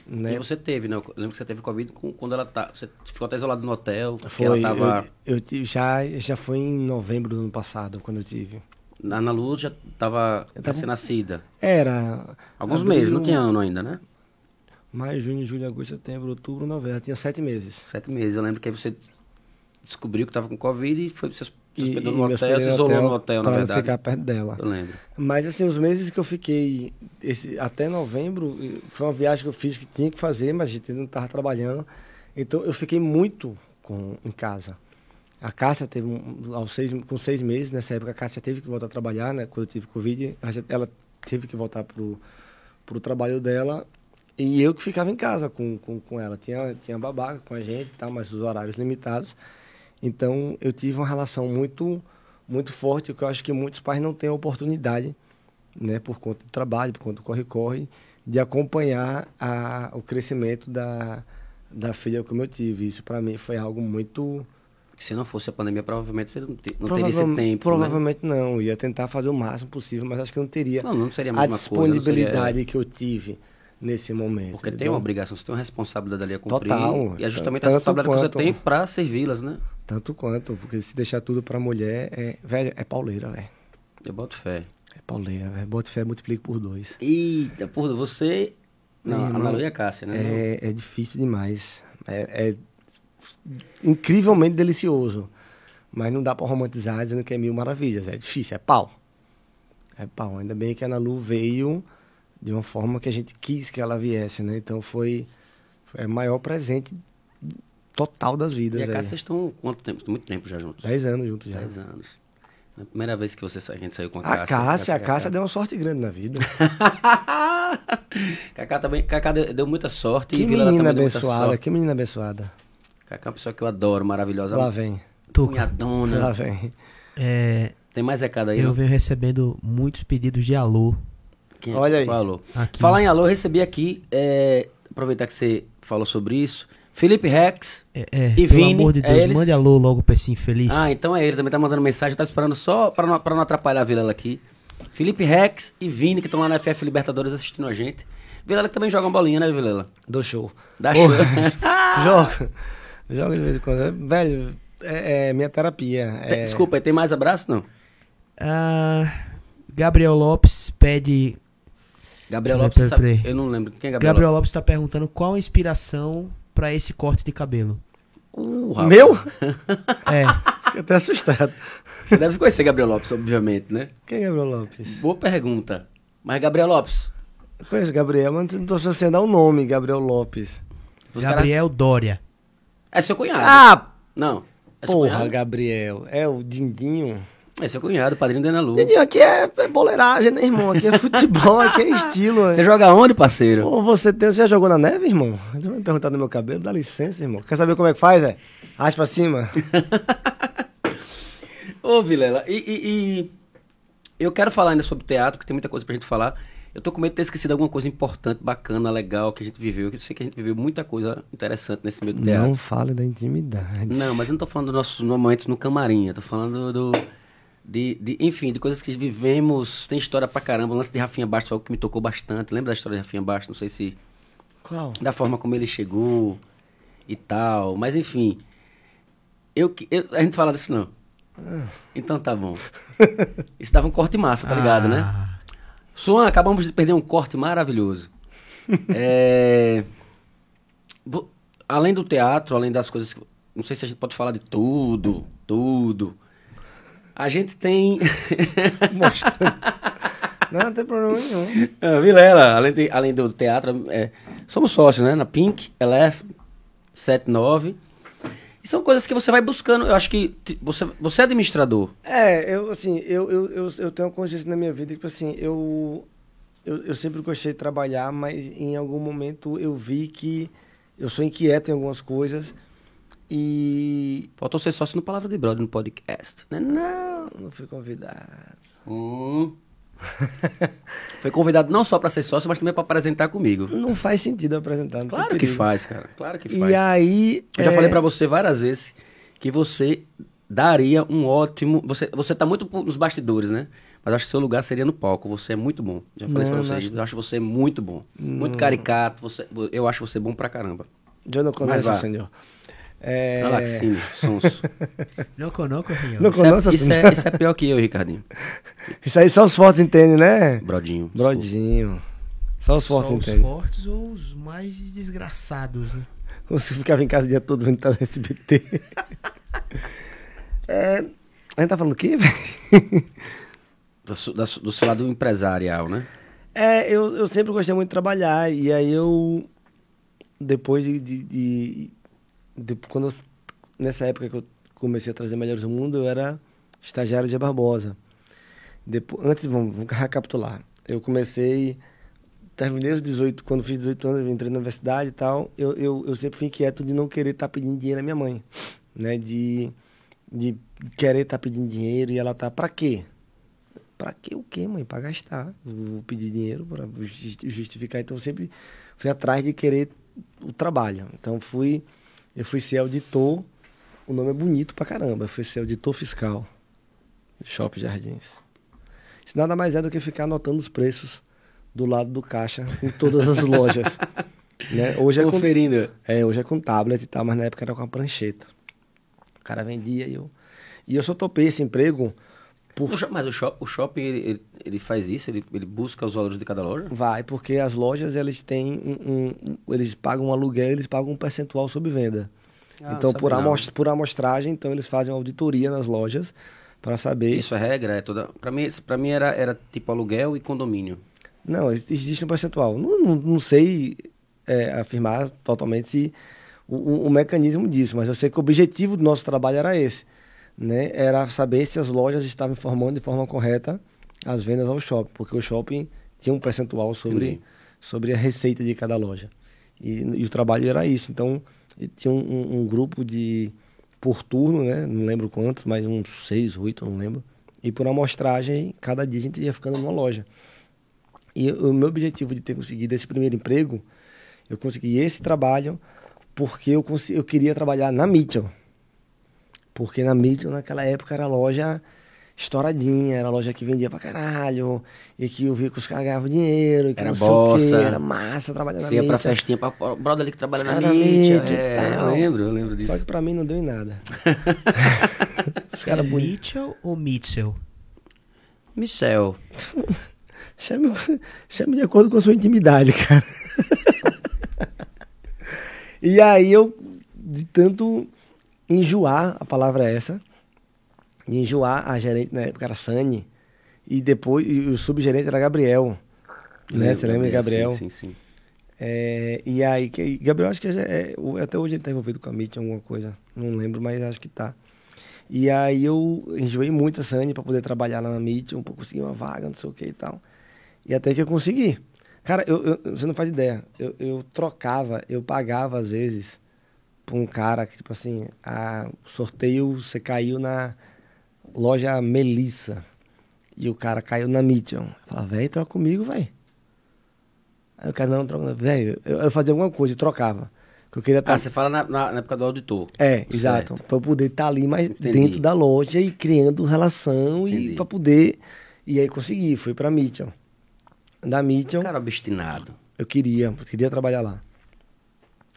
Né? E você teve, né? Eu lembro que você teve Covid com, quando ela tá. Você ficou até isolado no hotel. Foi. Ela tava... eu, eu, já, já foi em novembro do ano passado, quando eu tive. Na Ana Lu já estava recém-nascida. Era. Alguns meses, não tinha ano ainda, né? Maio, junho, julho, agosto, setembro, outubro, novembro. Tinha sete meses. Sete meses. Eu lembro que você descobriu que estava com Covid e foi se hospedou no hotel, se isolou no hotel, na verdade. Para ficar perto dela. Eu lembro. Mas assim, os meses que eu fiquei esse, até novembro, foi uma viagem que eu fiz que tinha que fazer, mas a gente não estava trabalhando. Então eu fiquei muito com, em casa. A Cássia teve, um, aos seis, com seis meses, nessa época, a Cássia teve que voltar a trabalhar, né? Quando eu tive Covid, ela teve que voltar pro, pro trabalho dela. E eu que ficava em casa com, com, com ela. Tinha, tinha babá com a gente, tá? mas os horários limitados. Então, eu tive uma relação muito muito forte, que eu acho que muitos pais não têm a oportunidade, né, por conta do trabalho, por conta do corre-corre, de acompanhar a, o crescimento da, da filha como eu tive. Isso, para mim, foi algo muito... Se não fosse a pandemia, provavelmente você não, te, não teria esse tempo, né? Provavelmente né? não. Ia tentar fazer o máximo possível, mas acho que não teria não, não seria a, a disponibilidade seria... que eu tive nesse momento. Porque entendeu? tem uma obrigação, você tem uma responsabilidade ali a cumprir. Total. E é justamente a responsabilidade quanto, que você tem para servi-las, né? Tanto quanto, porque se deixar tudo pra mulher, é, velho, é pauleira, velho. Eu boto fé. É pauleira, velho. Boto fé, multiplica por dois. Eita, por você... Não, a Malu e a Cássia, né? É, é difícil demais. É, é incrivelmente delicioso. Mas não dá pra romantizar dizendo que é mil maravilhas. É difícil, é pau. É pau. Ainda bem que a Ana Lu veio de uma forma que a gente quis que ela viesse, né? Então foi É o maior presente total das vidas. E a casa vocês estão quanto tempo? Muito tempo já juntos? Dez anos juntos já. Dez anos. Na primeira vez que você, a gente saiu com a Cássia. A Cássia, a Cássia deu uma sorte grande na vida. [laughs] Cacá também, Cacá deu, deu muita sorte. Que e menina abençoada, que menina abençoada. Cacá é uma pessoa que eu adoro, maravilhosa. Lá vem. Cunhadona. Lá vem. É, Tem mais recado aí? eu não? venho recebendo muitos pedidos de alô. Quem- Olha aí. Alô? Aqui. Falar em alô, eu recebi aqui, é, aproveitar que você falou sobre isso, Felipe Rex. É, é, E pelo Vini, amor de é Deus, eles? mande alô logo pra esse infeliz. Ah, então é ele, também tá mandando mensagem, tá esperando só pra não, pra não atrapalhar a Vilela aqui. Felipe Rex e Vini, que estão lá na FF Libertadores assistindo a gente. Vilela que também joga uma bolinha, né, Vilela? Do show. Dá Porra. show. [laughs] Joga. Joga de vez em quando. Velho, é, é minha terapia. É... Desculpa, tem mais abraço? Não. Ah, Gabriel Lopes pede. Gabriel Lopes, você peraí, sabe? peraí. Eu não lembro. Quem é Gabriel, Gabriel Lopes tá perguntando qual a inspiração pra esse corte de cabelo. Uh, rapaz. Meu? [laughs] É, Fiquei até assustado. Você deve conhecer Gabriel Lopes, obviamente, né? Quem é Gabriel Lopes? Boa pergunta. Mas Gabriel Lopes. Eu conheço Gabriel, mas não tô associando ao nome Gabriel Lopes. Gabriel Dória. É seu cunhado. Ah, Não. É seu porra, cunhado? Gabriel. É o Dindinho. É seu cunhado, padrinho da Ana Lu. Dindinho, aqui é, é boleiragem, né, irmão? Aqui é futebol, aqui é [laughs] estilo. Você né? joga onde, parceiro? Ô, você, tem, você já jogou na neve, irmão? Você vai me perguntar do meu cabelo? Dá licença, irmão. Quer saber como é que faz, é? Raspa pra cima. [laughs] Ô, Vilela, e, e- e eu quero falar ainda sobre teatro, porque tem muita coisa pra gente falar. Eu tô com medo de ter esquecido alguma coisa importante, bacana, legal, que a gente viveu. Eu sei que a gente viveu muita coisa interessante nesse meio do teatro. Não fale da intimidade. Não, mas eu não tô falando dos nossos momentos no camarim, eu tô falando do. De, de- enfim, de coisas que vivemos. Tem história pra caramba. O lance de Rafinha Bastos foi algo que me tocou bastante. Lembra da história de Rafinha Bastos? Não sei se. Qual? Da forma como ele chegou e tal. Mas enfim. Eu, eu- a gente fala disso não. Então tá bom. Isso dava um corte massa, tá ligado, né? Suan, acabamos de perder um corte maravilhoso. [laughs] É, Além do teatro, além das coisas. que- Não sei se a gente pode falar de tudo, tudo. A gente tem. [laughs] Não, não tem problema nenhum. Ah, Vilela, além, de- além do teatro, é, somos sócios, né? Na Pink, Elef, 79. E são coisas que você vai buscando. Eu acho que você, você é administrador. É, eu, assim, eu, eu, eu, eu tenho uma consciência na minha vida que, tipo assim, eu, eu, eu sempre gostei de trabalhar, mas em algum momento eu vi que eu sou inquieto em algumas coisas e... Faltou ser sócio no Palavra de Brother, no podcast. Né? Não. Não fui convidado. Hum. [laughs] Foi convidado não só para ser sócio, mas também para apresentar comigo. Não faz sentido apresentar. não Claro que faz, cara. Claro que faz. E aí... Eu já é, falei para você várias vezes que você daria um ótimo. Você, você tá muito nos bastidores, né? Mas acho que seu lugar seria no palco. Você é muito bom. Já falei isso Não, pra não você. acho- Eu acho você muito bom. Muito caricato. Você, eu acho você bom pra caramba. Eu não conheço, senhor. É... Alaxine, Sonso. [laughs] não conoco, Rinho. Não Isso, é, conoce, isso, é, isso é pior que eu, Ricardinho. [laughs] Isso aí só os fortes entendem, né? Brodinho. Brodinho. Só os Só fortes os entendem. fortes ou os mais desgraçados, né? Você ficava em casa o dia todo vendo tá no SBT. É, a gente tá falando o quê, velho? [laughs] Do, su- do seu lado empresarial, né? É, eu, eu sempre gostei muito de trabalhar. E aí eu. Depois de. de, de- de- quando eu- nessa época que eu comecei a trazer Melhores do Mundo, eu era estagiário de Barbosa. Depois, antes, vamos, vamos recapitular. Eu comecei. Terminei os 18, quando fiz 18 anos, eu entrei na universidade e tal. Eu, eu, eu sempre fui inquieto de não querer estar pedindo dinheiro à minha mãe. Né? De, de querer estar pedindo dinheiro e ela tá, pra quê? Pra que o quê, mãe? Pra gastar. Vou pedir dinheiro para justificar. Então, eu sempre fui atrás de querer o trabalho. Então, fui, eu fui ser auditor. O nome é bonito pra caramba. Eu fui ser auditor fiscal. do Shopping Jardins. Isso nada mais é do que ficar anotando os preços do lado do caixa em todas as [laughs] lojas. né? Hoje é com, Conferindo. é, hoje é com tablet e tal, mas na época era com a prancheta. O cara vendia e eu. E eu só topei esse emprego por O mas o, shop, o shopping, ele, ele, faz isso? Ele, ele busca os valores de cada loja? Vai, porque as lojas eles têm um, um- eles pagam um aluguel, eles pagam um percentual sobre venda. Ah, então por, amos- por amostragem, então eles fazem uma auditoria nas lojas para saber. Isso é regra? É toda... Pra mim, pra mim era, era tipo aluguel e condomínio. Não, ex- existe um percentual. Não, não, não sei é, afirmar totalmente se, o, o, o, mecanismo disso, mas eu sei que o objetivo do nosso trabalho era esse, né? Era saber se as lojas estavam informando de forma correta as vendas ao shopping, porque o shopping tinha um percentual sobre, sobre a receita de cada loja. E, e o trabalho era isso. Então, tinha um, um, grupo de por turno, né? Não lembro quantos, mas uns seis, oito, não lembro. E por amostragem, cada dia a gente ia ficando numa loja. E o meu objetivo de ter conseguido esse primeiro emprego, eu consegui esse trabalho porque eu, eu queria trabalhar na Mitchell. Porque na Mitchell, naquela época, era loja estouradinha, era loja que vendia pra caralho, e que eu via que os caras ganhavam dinheiro, era bossa, era massa trabalhando na Você ia pra festinha, pra brother ali que trabalha na Mitchell. É, eu lembro, eu lembro disso. Só que pra mim não deu em nada. [laughs] os caras é Mitchell ou Mitchell? Michel. [laughs] chame, chame de acordo com a sua intimidade, cara. [laughs] e aí eu, de tanto enjoar, a palavra é essa, de enjoar, a gerente na época era Sani, e depois e o subgerente era Gabriel. Né? Você lembra de Gabriel? Sim, sim, sim. É, e aí, que, Gabriel, acho que é, até hoje ele tá envolvido com a MIT, alguma coisa. Não lembro, mas acho que tá. E aí eu enjoei muito a Sani para poder trabalhar lá na MIT, um pouco conseguir uma vaga, não sei o que e tal. E até que eu consegui. Cara, eu, eu, você não faz ideia. Eu, eu trocava, eu pagava às vezes pra um cara que, tipo assim, a sorteio você caiu na loja Melissa. E o cara caiu na Mitchell. Eu falava, velho, troca comigo, velho. Aí o cara, não, troca, velho. Eu, eu, fazia alguma coisa e trocava. Que eu queria tá... Ah, você fala na, na, na, época do auditor. É, certo. exato. Pra eu poder estar tá ali, mas Entendi. dentro da loja e criando relação Entendi. e pra poder. E aí consegui, fui pra Mitchell. Da Mitchell. Cara obstinado. Eu queria, queria trabalhar lá.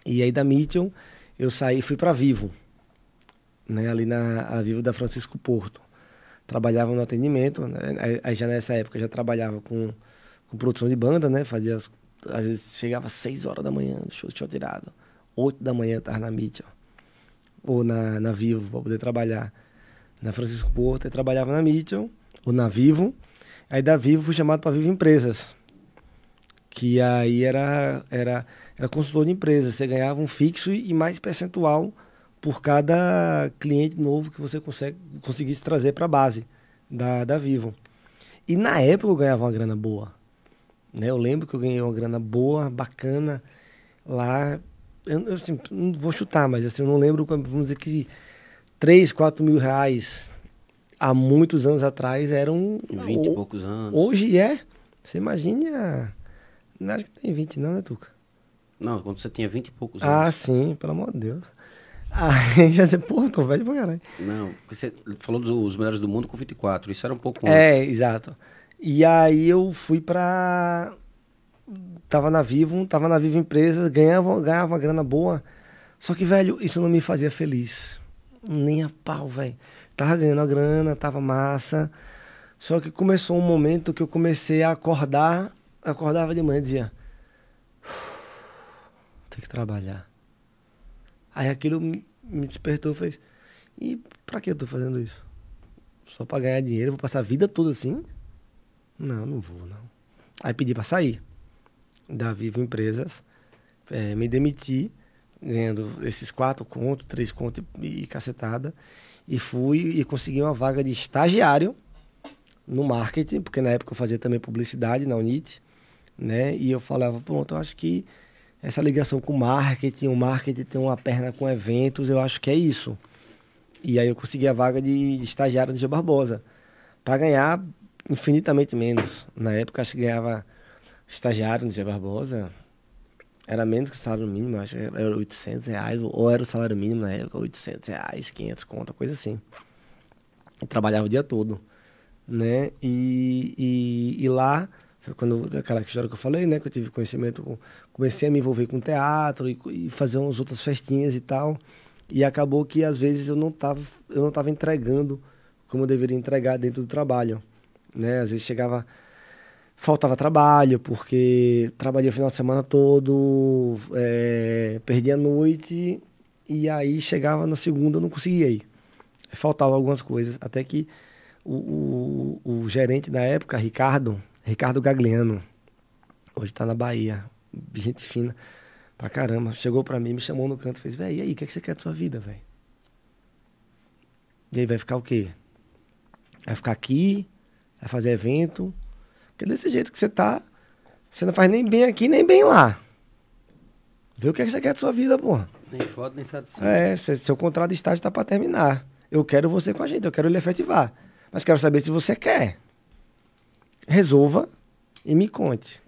E aí da Mitchell, eu saí e fui pra Vivo né, ali na Vivo da Francisco Porto. Trabalhava no atendimento, né, aí já nessa época já trabalhava com, com produção de banda, né, fazia, as, às vezes chegava às 6 horas da manhã, show, show tirado. 8 da manhã tava na Mitchell, ou na, na Vivo, para poder trabalhar. Na Francisco Porto, eu trabalhava na Mitchell, ou na Vivo. Aí da Vivo fui chamado para Vivo Empresas, que aí era, era, era consultor de empresas. Você ganhava um fixo e mais percentual por cada cliente novo que você consegue, conseguisse trazer para a base da, da Vivo. E na época eu ganhava uma grana boa. Né? Eu lembro que eu ganhei uma grana boa, bacana. Lá, eu, eu assim, não vou chutar, mas assim, eu não lembro, vamos dizer que 3, 4 mil reais há muitos anos atrás eram... 20 e poucos anos. Hoje é. Você imagina... Não acho que tem 20 não, né, Tuca? Não, quando você tinha 20 e poucos ah, anos. Ah, sim, pelo amor de Deus. Aí já disse, pô, tô velho pra caralho. Não, você falou dos melhores do mundo com 24, isso era um pouco é, antes. É, exato. E aí eu fui pra. Tava na Vivo, tava na Vivo Empresa, ganhava, ganhava uma grana boa. Só que, velho, isso não me fazia feliz. Nem a pau, velho. Tava ganhando a grana, tava massa. Só que começou um momento que eu comecei a acordar, acordava de manhã e dizia: tem que trabalhar Aí aquilo me despertou, fez. E pra que eu tô fazendo isso? Só pra ganhar dinheiro? Vou passar a vida toda assim? Não, não vou, não. Aí pedi pra sair da Vivo Empresas, é, me demiti, ganhando esses quatro contos, três contos e, e cacetada. E fui e consegui uma vaga de estagiário no marketing, porque na época eu fazia também publicidade na Unite, né? E eu falava, pronto, eu acho que essa ligação com marketing, o marketing tem uma perna com eventos, eu acho que é isso. E aí eu consegui a vaga de, estagiário do Gil Barbosa, para ganhar infinitamente menos. Na época, acho que ganhava estagiário no Gil Barbosa, era menos que o salário mínimo, acho que era 800 reais, ou era o salário mínimo na época, 800 reais, 500 conta, coisa assim. E trabalhava o dia todo, né? E, e, e lá foi quando, aquela história que eu falei, né? Que eu tive conhecimento, comecei a me envolver com teatro e, e fazer umas outras festinhas e tal. E acabou que às vezes eu não estava eu não tava entregando como eu deveria entregar dentro do trabalho, né? Às vezes chegava faltava trabalho porque trabalhei o final de semana todo, é, perdi a noite e aí chegava na segunda eu não conseguia ir. Faltava algumas coisas, até que o, o, o gerente na época, Ricardo, Ricardo Gagliano, hoje está na Bahia, gente fina. Pra caramba. Chegou pra mim, me chamou no canto e fez, velho, e aí, o que, é que você quer da sua vida, velho? E aí, vai ficar o quê? Vai ficar aqui? Vai fazer evento? Porque desse jeito que você tá, você não faz nem bem aqui, nem bem lá. Vê o que, é que você quer da sua vida, porra. Nem foto, nem satisfação. É, seu contrato de estágio tá pra terminar. Eu quero você com a gente, eu quero ele efetivar. Mas quero saber se você quer. Resolva e me conte.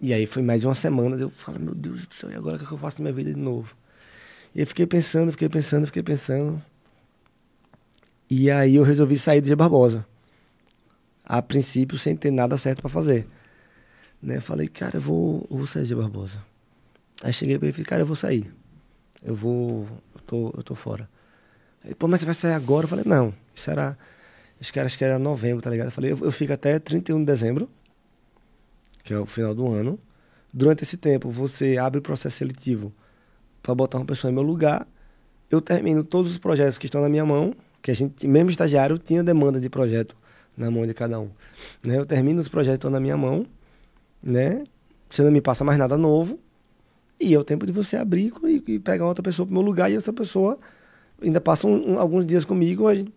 E aí foi mais uma semana, eu falo, meu Deus do céu, e agora o que, eu faço na minha vida de novo? E eu fiquei pensando, fiquei pensando, fiquei pensando. E aí eu resolvi sair de Barbosa. A princípio, sem ter nada certo para fazer. Né? Falei, cara, eu vou, eu vou sair de Barbosa. Aí cheguei pra ele e falei, cara, eu vou sair. Eu vou, eu tô, eu tô fora. Ele, pô, mas você vai sair agora? Eu falei, não, isso era, acho que era, acho que era novembro, tá ligado? Eu falei, eu, eu fico até 31 de dezembro que é o final do ano. Durante esse tempo, você abre o processo seletivo para botar uma pessoa em meu lugar. Eu termino todos os projetos que estão na minha mão, que a gente, mesmo estagiário, tinha demanda de projeto na mão de cada um. Né? Eu termino os projetos que estão na minha mão, né? Você não me passa mais nada novo. E é o tempo de você abrir e, e pegar outra pessoa para meu lugar e essa pessoa ainda passa um, um, alguns dias comigo, a gente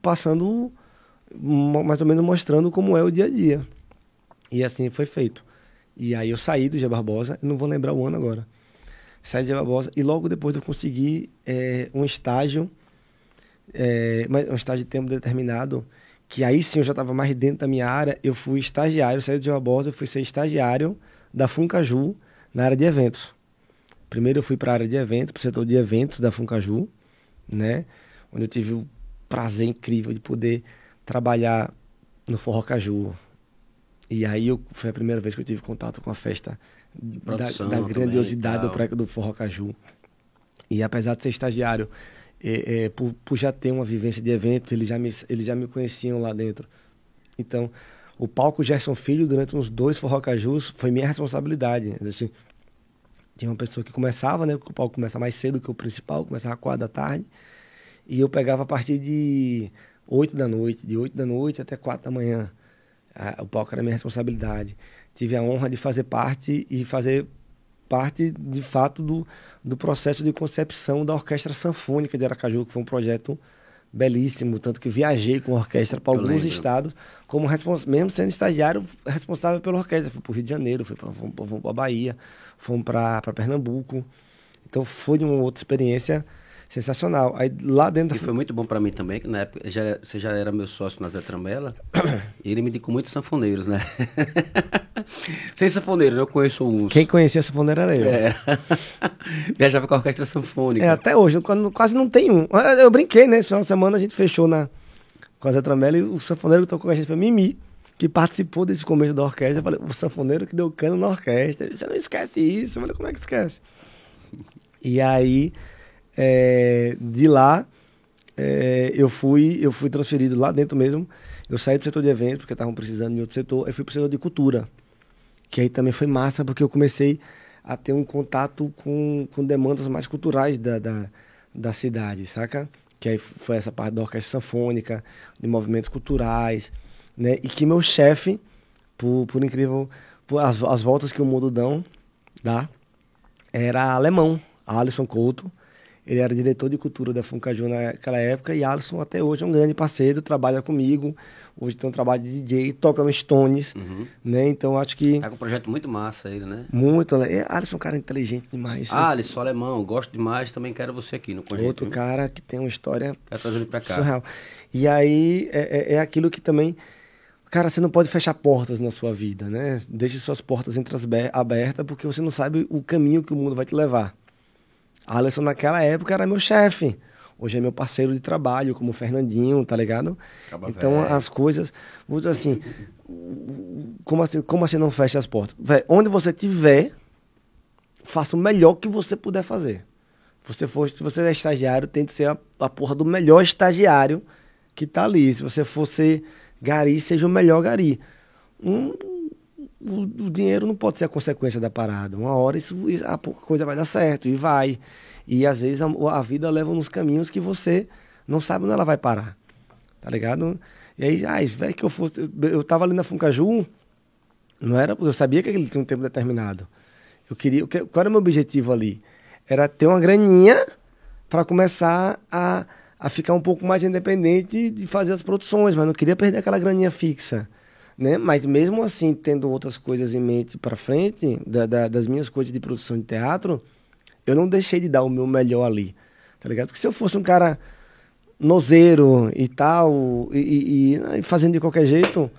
passando mais ou menos mostrando como é o dia a dia. E assim foi feito. E aí eu saí do G Barbosa, não vou lembrar o ano agora. Saí do G Barbosa e logo depois eu consegui é, um estágio, é, um estágio de tempo determinado, que aí sim eu já estava mais dentro da minha área. Eu fui estagiário, saí do G Barbosa, eu fui ser estagiário da Funcaju na área de eventos. Primeiro eu fui para a área de eventos, para o setor de eventos da Funcaju, né? Onde eu tive o prazer incrível de poder trabalhar no Forró Caju, e aí eu, foi a primeira vez que eu tive contato com a festa da, da, grandiosidade do, do Forró Caju. E apesar de ser estagiário, é, é, por, por, já ter uma vivência de evento, eles já, me, eles já me conheciam lá dentro. Então, o palco Gerson Filho, durante uns dois Forró Cajus, foi minha responsabilidade. Assim, tinha uma pessoa que começava, né? Porque o palco começa mais cedo que o principal, começava às quatro da tarde. E eu pegava a partir de oito da noite, de oito da noite até quatro da manhã o palco era minha responsabilidade. Tive a honra de fazer parte e fazer parte, de fato, do, do processo de concepção da Orquestra Sanfônica de Aracaju, que foi um projeto belíssimo, tanto que viajei com a orquestra para alguns lembro. estados, como mesmo sendo estagiário responsável pela orquestra. Fui para o Rio de Janeiro, fui para a Bahia, fomos para Pernambuco. Então foi uma outra experiência sensacional. Aí lá dentro. E foi muito bom para mim também, que na época já, você já era meu sócio na Zé Trambela. [coughs] e ele me indicou muitos sanfoneiros, né? [laughs] Sem sanfoneiro, eu conheço uns. Quem conhecia sanfoneiro era eu. É. [laughs] Viajava com a orquestra sanfônica. É, até hoje, quase não tem um. Eu brinquei, né? Essa semana a gente fechou na, com a Zé Trambela e o sanfoneiro que tocou com a gente foi Mimi que participou desse começo da orquestra. Eu falei, o sanfoneiro que deu cano na orquestra. Ele disse, você não esquece isso. Eu falei, como é que esquece? E aí, é, de lá, é, eu fui eu fui transferido lá dentro mesmo. Eu saí do setor de eventos, porque estavam precisando em outro setor. Eu fui para o setor de cultura, que aí também foi massa, porque eu comecei a ter um contato com, com demandas mais culturais da, da, da cidade, saca? Que aí foi essa parte da orquestra sanfônica, de movimentos culturais, né? E que meu chefe, por, por incrível, por as, as voltas que o mundo dão, dá, era alemão, Alisson Couto, ele era diretor de cultura da Funcaju naquela época e Alisson até hoje é um grande parceiro, trabalha comigo. Hoje tem um trabalho de DJ, toca no Stones, uhum. né? Então acho que... Tá com um projeto muito massa ele, né? Muito, né? Alisson é um cara inteligente demais. Ah, Alisson alemão, gosto demais, também quero você aqui no projeto. Outro cara que tem uma história... Quero trazer ele pra cá. Surreal. E aí é, é, é aquilo que também... Cara, você não pode fechar portas na sua vida, né? Deixe suas portas entre as abertas, porque você não sabe o caminho que o mundo vai te levar. Alisson naquela época era meu chefe. Hoje é meu parceiro de trabalho, como o Fernandinho, tá ligado? Acaba então véio. as coisas, assim, como assim, como assim não fecha as portas? Onde você tiver, faça o melhor que você puder fazer. Você for, se você é estagiário, tem que ser a, a porra do melhor estagiário que tá ali. Se você for ser gari, seja o melhor gari. Um, o, o, dinheiro não pode ser a consequência da parada. Uma hora isso, a coisa vai dar certo e vai. E às vezes a, a, vida leva nos caminhos que você não sabe onde ela vai parar. Tá ligado? E aí, ai, velho, que eu fosse. Eu, eu tava ali na Funcaju, não era. Eu sabia que ele tinha um tempo determinado. Eu queria. Qual era o meu objetivo ali? Era ter uma graninha para começar a, a ficar um pouco mais independente de fazer as produções, mas não queria perder aquela graninha fixa. Né? Mas mesmo assim, tendo outras coisas em mente para frente, da, da, das minhas coisas de produção de teatro, eu não deixei de dar o meu melhor ali, tá ligado? Porque se eu fosse um cara nozeiro e tal, e, e, e fazendo de qualquer jeito,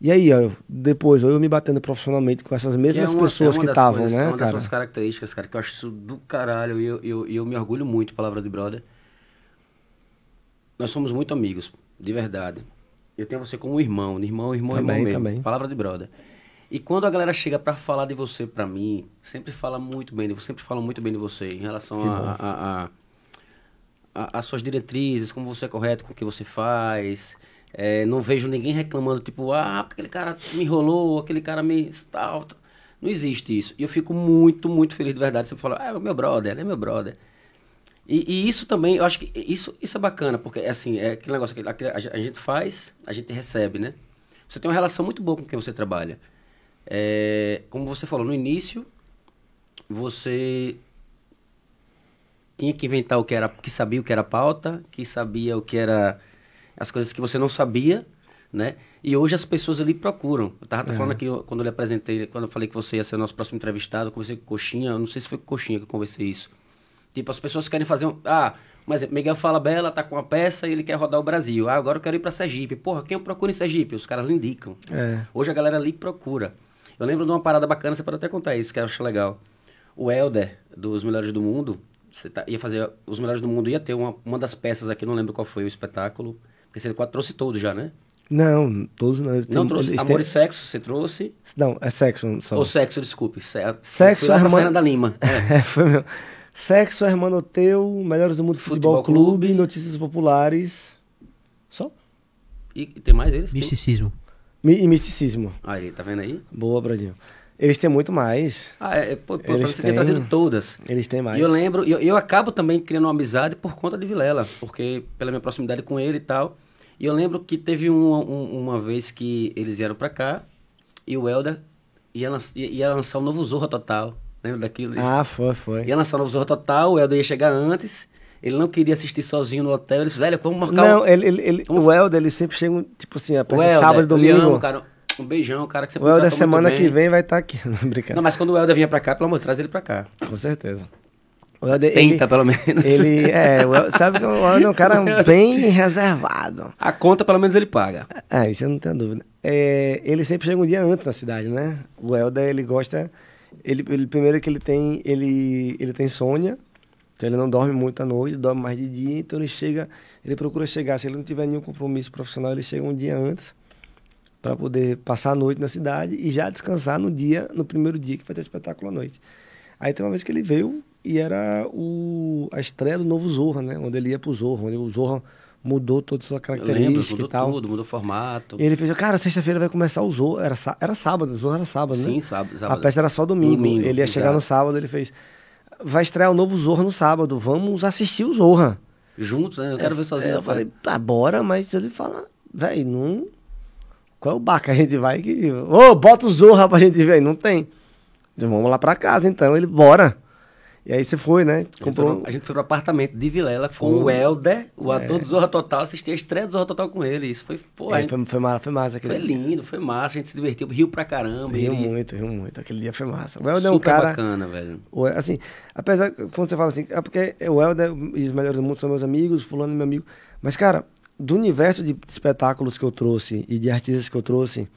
e aí, ó, depois, eu me batendo profissionalmente com essas mesmas é uma, pessoas é que estavam, né, é uma cara? das características, cara, que eu acho isso do caralho e eu, eu, eu me orgulho muito, palavra de brother. Nós somos muito amigos, de verdade. Eu tenho você como irmão, irmão, irmão, também, irmão mesmo. Também. Palavra de brother. E quando a galera chega para falar de você para mim, sempre fala muito bem de você, sempre fala muito bem de você em relação a, a, a, a, suas diretrizes, como você é correto com o que você faz, é, não vejo ninguém reclamando, tipo, ah, aquele cara me enrolou, aquele cara me. Tal, Não existe isso. E eu fico muito, muito feliz de verdade. Você fala, ah, é meu brother, é meu brother. E, e, isso também, eu acho que isso, isso é bacana, porque assim, é aquele negócio que a, gente faz, a gente recebe, né? Você tem uma relação muito boa com quem você trabalha. É, como você falou, no início, você tinha que inventar o que era, que sabia o que era pauta, que sabia o que era as coisas que você não sabia, né? E hoje as pessoas ali procuram. Eu tava é. falando aqui, quando eu lhe apresentei, quando eu falei que você ia ser o nosso próximo entrevistado, eu conversei com Coxinha, eu não sei se foi com Coxinha que eu conversei isso. Tipo, as pessoas querem fazer um... Ah, mas Miguel fala Bela tá com uma peça e ele quer rodar o Brasil. Ah, agora eu quero ir para Sergipe. Porra, quem eu procuro em Sergipe? Os caras lhe indicam. É. Hoje a galera ali procura. Eu lembro de uma parada bacana, você pode até contar isso, que eu acho legal. O Helder, dos Melhores do Mundo, você tá, ia fazer... Os Melhores do Mundo ia ter uma, uma das peças aqui, não lembro qual foi o espetáculo porque você trouxe todos já, né? Não, todos não. Não trouxe. Amor e Sexo, você trouxe? Não, é Sexo só. Ou Sexo, desculpe. Sexo, é Fernanda Lima. [laughs] É. foi meu. Sexo, Hermanoteu, Melhores do Mundo Futebol, Futebol Clube, Clube, Notícias Populares. Só? E, tem mais eles? Misticismo. Tem... E misticismo. Aí, tá vendo aí? Boa, Bradinho. Eles têm muito mais. Ah, é, pô, pô, Eles você têm... ter trazido todas. Eles têm mais. E eu lembro, eu, eu acabo também criando uma amizade por conta de Vilela, porque pela minha proximidade com ele e tal. E eu lembro que teve uma, uma vez que eles vieram pra cá e o Helder ia, ia lançar um novo Zorra Total. Lembra daquilo? Ah, foi, foi. Ia lançar novo Zorra Total, o Helder ia chegar antes. Ele não queria assistir sozinho no hotel. Ele disse, velho, vamos marcar Não, um... ele, ele, ele o Helder, ele sempre chega, tipo assim, a sábado e domingo. Amo, cara. Um beijão, cara, que você O Helder semana que vem vai estar tá aqui, [laughs] não brincando. Não, mas quando o Helder vinha pra cá, pelo amor, traz ele pra cá. Com certeza. O Helder, Tenta, ele, pelo menos. Ele, é, o, sabe que o Helder é um cara [laughs] bem reservado. A conta, pelo menos, ele paga. É, isso eu não tenho dúvida. É, ele sempre chega um dia antes na cidade, né? O Helder, ele gosta... Ele, ele, primeiro que ele tem, ele, ele tem insônia, então ele não dorme muito à noite, dorme mais de dia, então ele chega, ele procura chegar, se ele não tiver nenhum compromisso profissional, ele chega um dia antes para poder passar a noite na cidade e já descansar no dia, no primeiro dia que vai ter espetáculo à noite. Aí tem uma vez que ele veio e era o, a estreia do novo Zorra, né? Onde ele ia pro Zorra, onde o Zorra mudou toda a sua característica lembro, mudou e tal. tudo, mudou o formato. E ele fez, cara, sexta-feira vai começar o Zorra. Era, era sábado, o Zorra era sábado, né? Sim, sábado, sábado. A peça era só domingo. domingo ele ia exato. chegar no sábado, ele fez, vai estrear o novo Zorra no sábado, vamos assistir o Zorra. Juntos, né? Eu quero é, ver sozinho. É, eu falei, ah, bora, mas ele fala, velho, não qual é o bar que a gente vai que. Ô, oh, bota o Zorra pra gente ver. Não tem. Vamos lá pra casa então. Ele, bora. E aí você foi, né? Comprou... A gente foi, a gente foi pro apartamento de Vilela com o Helder, o é. ator do Zorra Total, assisti a estreia do Zorra Total com ele. Isso foi, pô, é, gente... foi, foi, massa, foi massa aquele Foi lindo, foi massa, a gente se divertiu, riu pra caramba. Riu ele... muito, riu muito. Aquele dia foi massa. O Helder é um cara. bacana, velho. Assim, apesar, quando você fala assim, é porque o Helder e os melhores do mundo são meus amigos, fulano é meu amigo. Mas, cara, do universo de espetáculos que eu trouxe e de artistas que eu trouxe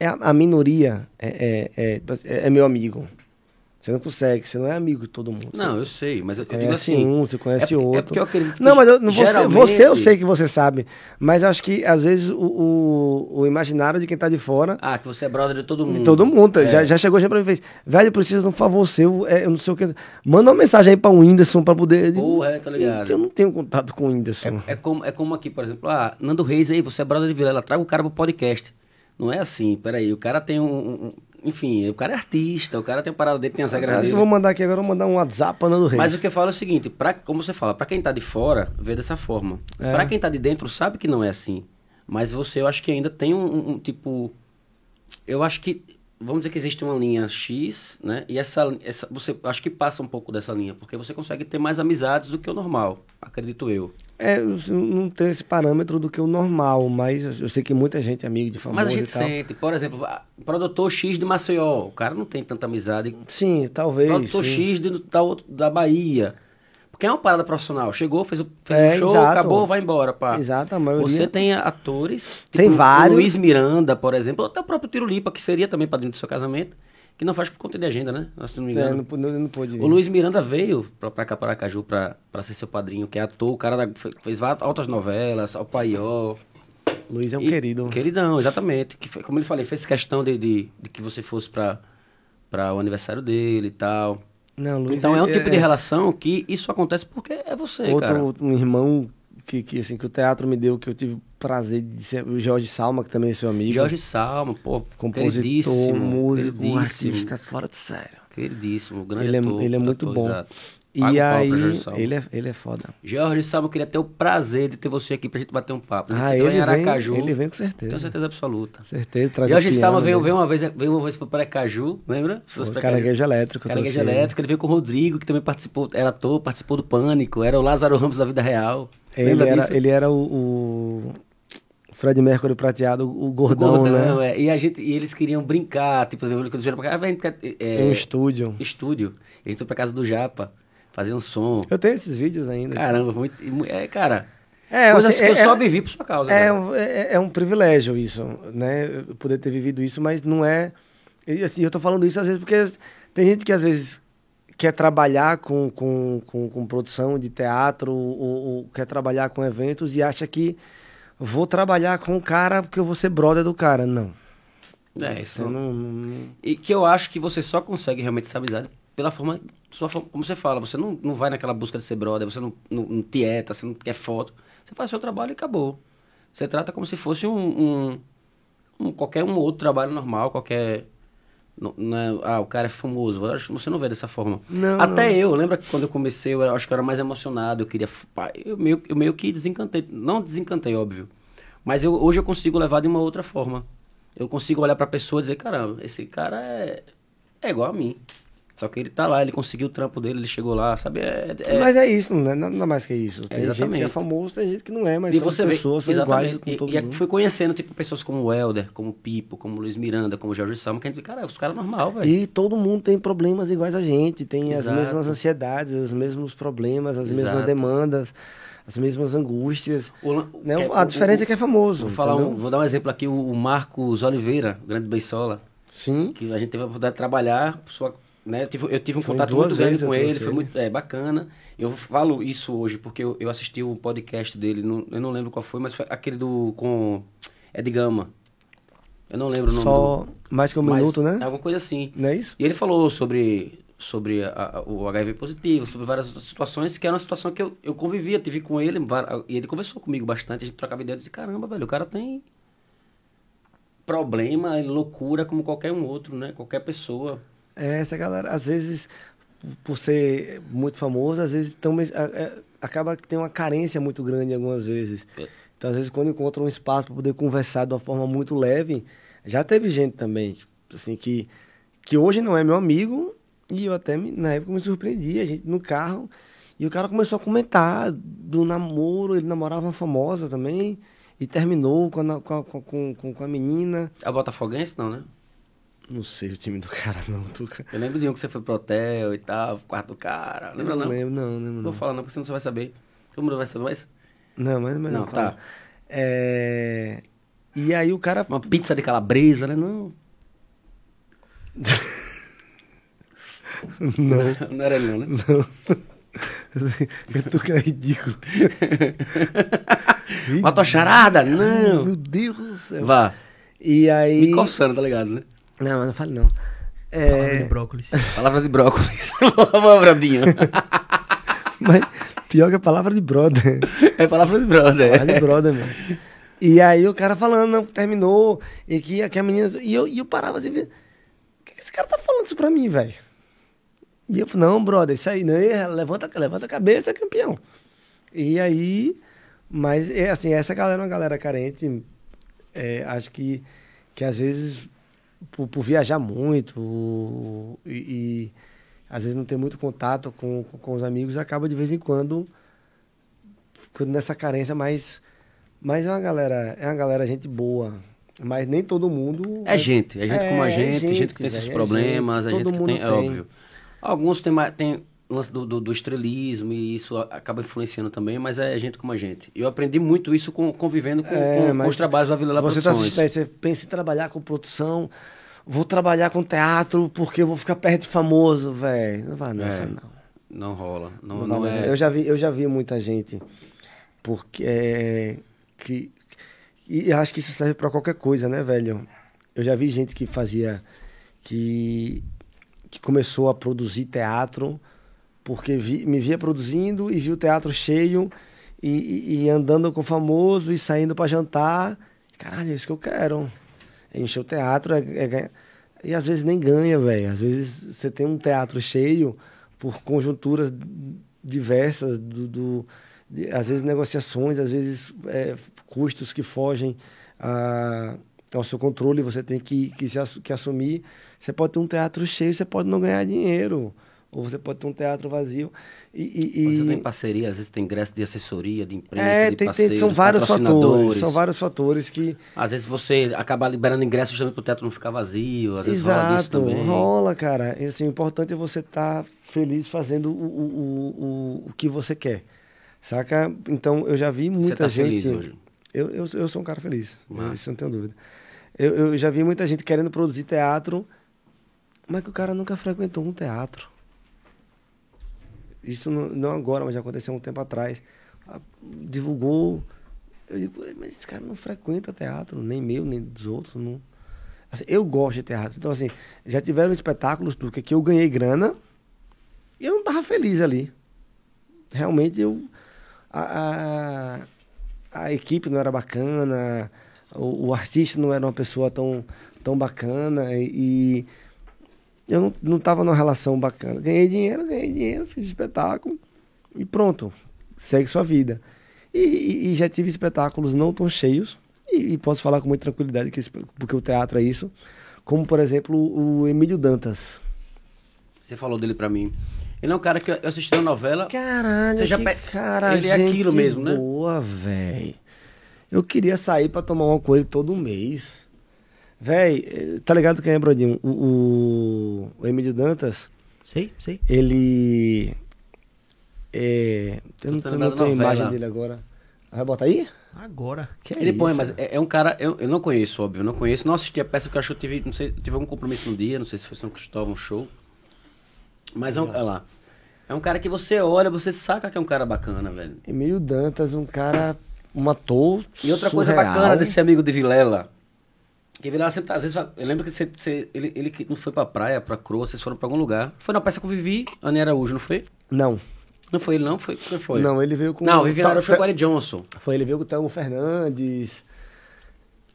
é a, a minoria é, é, é, é, meu amigo. Você não consegue, você não é amigo de todo mundo. Não, eu sei, mas eu, eu digo assim. um, você conhece é, outro. É porque eu acredito Não, mas eu, você, geralmente... você eu sei que você sabe. Mas eu acho que, às vezes, o, o, o imaginário de quem tá de fora. Ah, que você é brother de todo mundo. De todo mundo. É. Já, já chegou já pra mim e fez. Velho, eu preciso de um favor seu. É, eu não sei o que. Manda uma mensagem aí pra um Whindersson pra poder. Porra, é, tá ligado. Eu não tenho contato com o Whindersson. É, é, como, é como aqui, por exemplo, ah, Nando Reis aí, você é brother de Vilela, traga o cara pro podcast. Não é assim, peraí, o cara tem um, um enfim, o cara é artista, o cara tem uma parada dele, tem as regras dele. Eu vou mandar aqui agora, vou mandar um WhatsApp para Nando Reis. Mas o que eu falo é o seguinte, pra, como você fala, para quem tá de fora, vê dessa forma. É. Para quem tá de dentro, sabe que não é assim. Mas você, eu acho que ainda tem um, um tipo... Eu acho que vamos dizer que existe uma linha X, né? E essa, essa você acho que passa um pouco dessa linha, porque você consegue ter mais amizades do que o normal, acredito eu. É, não tem esse parâmetro do que o normal, mas eu sei que muita gente é amigo de famoso Mas a gente sente, por exemplo, produtor X de Maceió, o cara não tem tanta amizade. Sim, talvez. Produtor sim. X de, da, da Bahia. Porque é uma parada profissional. Chegou, fez o, fez é, show, exato. acabou, vai embora. Pá. Exato, a maioria. Você tem atores. Tipo, tem vários. Luiz Miranda, por exemplo, ou até o próprio Tiro Lipa, que seria também padrinho do seu casamento, que não faz por conta de agenda, né? Se não me engano. É, não, não, não pôde. O Luiz Miranda veio pra, pra cá, para Aracaju, pra, pra ser seu padrinho, que é ator, o cara da, fez altas novelas, o Paió. Luiz é um e, querido. Queridão, exatamente. Que, como ele falei, fez questão de, de, de que você fosse pra, pra o aniversário dele e tal. Não, Luiz então é, é um tipo é, de relação que isso acontece porque é você, outro, cara. um irmão que, que, assim, que o teatro me deu, que eu tive prazer de ser, o Jorge Salma, que também é seu amigo. Jorge Salma, pô, compositor, músico, um artista fora de sério. Queridíssimo, grande ele é, ator, Ele é muito ator, bom. Exato. E aí, ele é, ele é foda. Jorge Salmo, eu queria ter o prazer de ter você aqui pra gente bater um papo. Ah, ele, vem, Aracaju, ele vem com certeza. Tenho certeza absoluta. Certeza, traz Jorge Salmo veio, veio, uma vez, veio uma vez pro Aracaju, lembra? O Caranguejo Elétrico. Caranguejo Elétrico, ele veio com o Rodrigo, que também participou, era ator, participou do Pânico, era o Lázaro Ramos da vida real. Ele era, ele era o, o... Fred Mercury prateado, o gordão, o gordão né? É. E, a gente, e eles queriam brincar, tipo, quando eles vieram pra cá, é, um estúdio. Estúdio. A gente foi pra casa do Japa fazer um som. Eu tenho esses vídeos ainda. Caramba, muito, é, cara. É, coisas assim, que eu é, só vivi por sua causa. É, é, é, um privilégio isso, né? Poder ter vivido isso, mas não é. E, assim, eu tô falando isso às vezes porque tem gente que às vezes quer trabalhar com, com, com, com produção de teatro ou, ou, quer trabalhar com eventos e acha que vou trabalhar com o cara porque eu vou ser brother do cara. Não. É, isso não, não... E que eu acho que você só consegue realmente essa amizade pela forma, sua como você fala, você não, não vai naquela busca de ser brother, você não, não, não tieta, você não quer foto, você faz seu trabalho e acabou. Você trata como se fosse um, um, um qualquer um outro trabalho normal, qualquer não, não é, ah, o cara é famoso. Você não vê dessa forma. Não, Até não. eu, lembra que quando eu comecei, eu acho que eu era mais emocionado, eu queria. Eu meio, eu meio que desencantei. Não desencantei, óbvio. Mas eu, hoje eu consigo levar de uma outra forma. Eu consigo olhar pra pessoa e dizer, caramba, esse cara é, é igual a mim. Só que ele tá lá, ele conseguiu o trampo dele, ele chegou lá, sabe? É, é... Mas é isso, não é nada mais que isso. Tem é gente que é famoso, tem gente que não é, mas e são você pessoas, vê, são iguais com todo e, mundo. E fui conhecendo, tipo, pessoas como o Helder, como o Pipo, como o Luiz Miranda, como o Jorge Salmo, que a gente, cara, os caras normal, velho. E todo mundo tem problemas iguais a gente, tem Exato. as mesmas ansiedades, os mesmos problemas, as Exato. mesmas demandas as mesmas angústias. O, né? é, a diferença o, é que é famoso. Vou, falar um, vou dar um exemplo aqui, o, Marcos Oliveira, o grande beisola. Sim. Que a gente teve a oportunidade de trabalhar, sua, né? Eu tive, eu tive um foi contato muito grande com ele, foi muito é, bacana. Eu falo isso hoje porque eu, eu assisti o podcast dele, não, eu não lembro qual foi, mas foi aquele do com Ed Gama. Eu não lembro o nome. Só mais que um minuto, né? Alguma coisa assim. Não é isso? E ele falou sobre, sobre a, a, o HIV positivo, sobre várias situações, que era uma situação que eu, eu convivia, tive com ele, e ele conversou comigo bastante, a gente trocava ideia e disse, caramba, velho, o cara tem problema, loucura como qualquer um outro, né? Qualquer pessoa. É, essa galera, às vezes, por ser muito famoso, às vezes tão, é, acaba que tem uma carência muito grande algumas vezes. É. Então, às vezes, quando encontra um espaço para poder conversar de uma forma muito leve, já teve gente também, assim, que, que hoje não é meu amigo, e eu até, me, na época, me surpreendi, a gente no carro, e o cara começou a comentar do namoro, ele namorava uma famosa também, e terminou com a, com a, com, com, com a menina. A Botafoguense, não, né? Não sei o time do cara, não, Tuca. Eu lembro de um que você foi pro hotel e tal, quarto do cara. Lembra não? Não lembro, não, lembro não. Vou falar não, porque você não vai saber. Todo mundo vai saber mais? Não, mas melhor Não, tá. É... E aí o cara... Uma pizza de calabresa, né? Não. [laughs] não. [laughs] Não era ele não, né? Não. [laughs] Tuca é ridículo. Uma tocharada? Não. Meu Deus do céu. Vá. E aí... Me coçando, tá ligado, né? Não, mas não fale não. É... Palavra de brócolis. [laughs] palavra de brócolis. [laughs] Vamos, Bradinho. [laughs] mas pior que a palavra de brother. É palavra de brother. Palavra de brother, mano. E aí o cara falando, não, terminou, e que, que a menina... E eu, e eu parava assim, o que esse cara tá falando isso pra mim, velho? E eu falei, não, brother, isso aí, né? Levanta, levanta a cabeça, campeão. E aí... Mas, é assim, essa galera é uma galera carente. É, acho que, que às vezes por, por viajar muito e, e, às vezes não ter muito contato com, com, com, os amigos, acaba de vez em quando ficando nessa carência, mas, mas é uma galera, é uma galera gente boa. Mas nem todo mundo. É, gente, é gente é, como a gente, é gente, gente que tem esses problemas, gente, a gente que tem, é tem, é óbvio. Alguns tem, tem lance do, do, do, estrelismo e isso acaba influenciando também, mas é gente como a gente. Eu aprendi muito isso com, convivendo com, é, com, com os trabalhos da Vila Você está assistindo, você pensa em trabalhar com produção, vou trabalhar com teatro porque eu vou ficar perto de famoso, velho. Não vai nessa, é, não. Não rola. Não, não, não é... eu, já vi, eu já vi muita gente porque é, que e acho que isso serve para qualquer coisa, né, velho? Eu já vi gente que fazia que que começou a produzir teatro porque vi, me via produzindo e viu o teatro cheio e, e, e andando com o famoso e saindo para jantar. Caralho, é isso que eu quero. É encher o teatro é, é, e às vezes nem ganha, velho. Às vezes você tem um teatro cheio por conjunturas diversas, do, do de, às vezes negociações, às vezes é, custos que fogem a, ao seu controle, você tem que, que, se, que assumir. Você pode ter um teatro cheio, você pode não ganhar dinheiro ou você pode ter um teatro vazio. E, e, você tem parceria, às vezes tem ingresso de assessoria, de imprensa, é, de tem, tem, são vários fatores, são vários fatores que... Às vezes você acaba liberando ingresso justamente para o teatro não ficar vazio, às vezes Exato, rola isso também. rola, cara. E, assim, o importante é você estar tá feliz fazendo o, o, o, o que você quer, saca? Então, eu já vi muita você tá gente... Feliz hoje? Eu, eu, eu sou um cara feliz, Mas... isso não tenho dúvida. Eu, eu já vi muita gente querendo produzir teatro, mas que o cara nunca frequentou um teatro. Isso não, não agora, mas já aconteceu um tempo atrás. Ah, divulgou. Eu digo, mas esse cara não frequenta teatro, nem meu, nem dos outros. Não. Assim, eu gosto de teatro. Então, assim, já tiveram espetáculos porque que eu ganhei grana e eu não estava feliz ali. Realmente eu. A, a, a, equipe não era bacana, o, o, artista não era uma pessoa tão, tão bacana e, eu não, não tava numa relação bacana. Ganhei dinheiro, ganhei dinheiro, fiz espetáculo e pronto, segue sua vida. E, e, e já tive espetáculos não tão cheios, e, e, posso falar com muita tranquilidade, que, porque o teatro é isso, como por exemplo o Emílio Dantas. Você falou dele para mim. Ele é um cara que eu assisti a novela. Caralho, você já pe... cara, ele é aquilo mesmo, né? Boa, velho. Eu queria sair para tomar uma com ele todo mês. Véi, tá ligado quem é, Brodinho? O, o, o Emílio Dantas. Sei, sei. Ele. É. Eu não, não tenho a imagem dele agora. Vai botar aí? Agora. Que é ele isso? põe, mas é, é, um cara. Eu, eu não conheço, óbvio, eu não conheço. Não assisti a peça porque eu acho que eu tive. Não sei, tive algum compromisso no dia, não sei se foi São Cristóvão show. Mas é um, olha lá. É um cara que você olha, você saca que é um cara bacana, velho. Emílio Dantas, um cara. Um ator. E outra surreal. coisa bacana desse amigo de Vilela que Vilela sempre, às vezes, eu lembro que você, você, ele, ele não foi pra praia, pra Croa, vocês foram pra algum lugar. Foi na peça que eu vivi, Ani Araújo, não foi? Não. Não foi ele, não? Foi, quem foi? Não, ele veio com... Não, Vivi Araújo foi com o Eric Johnson. Foi, ele veio com o Thelmo Fernandes.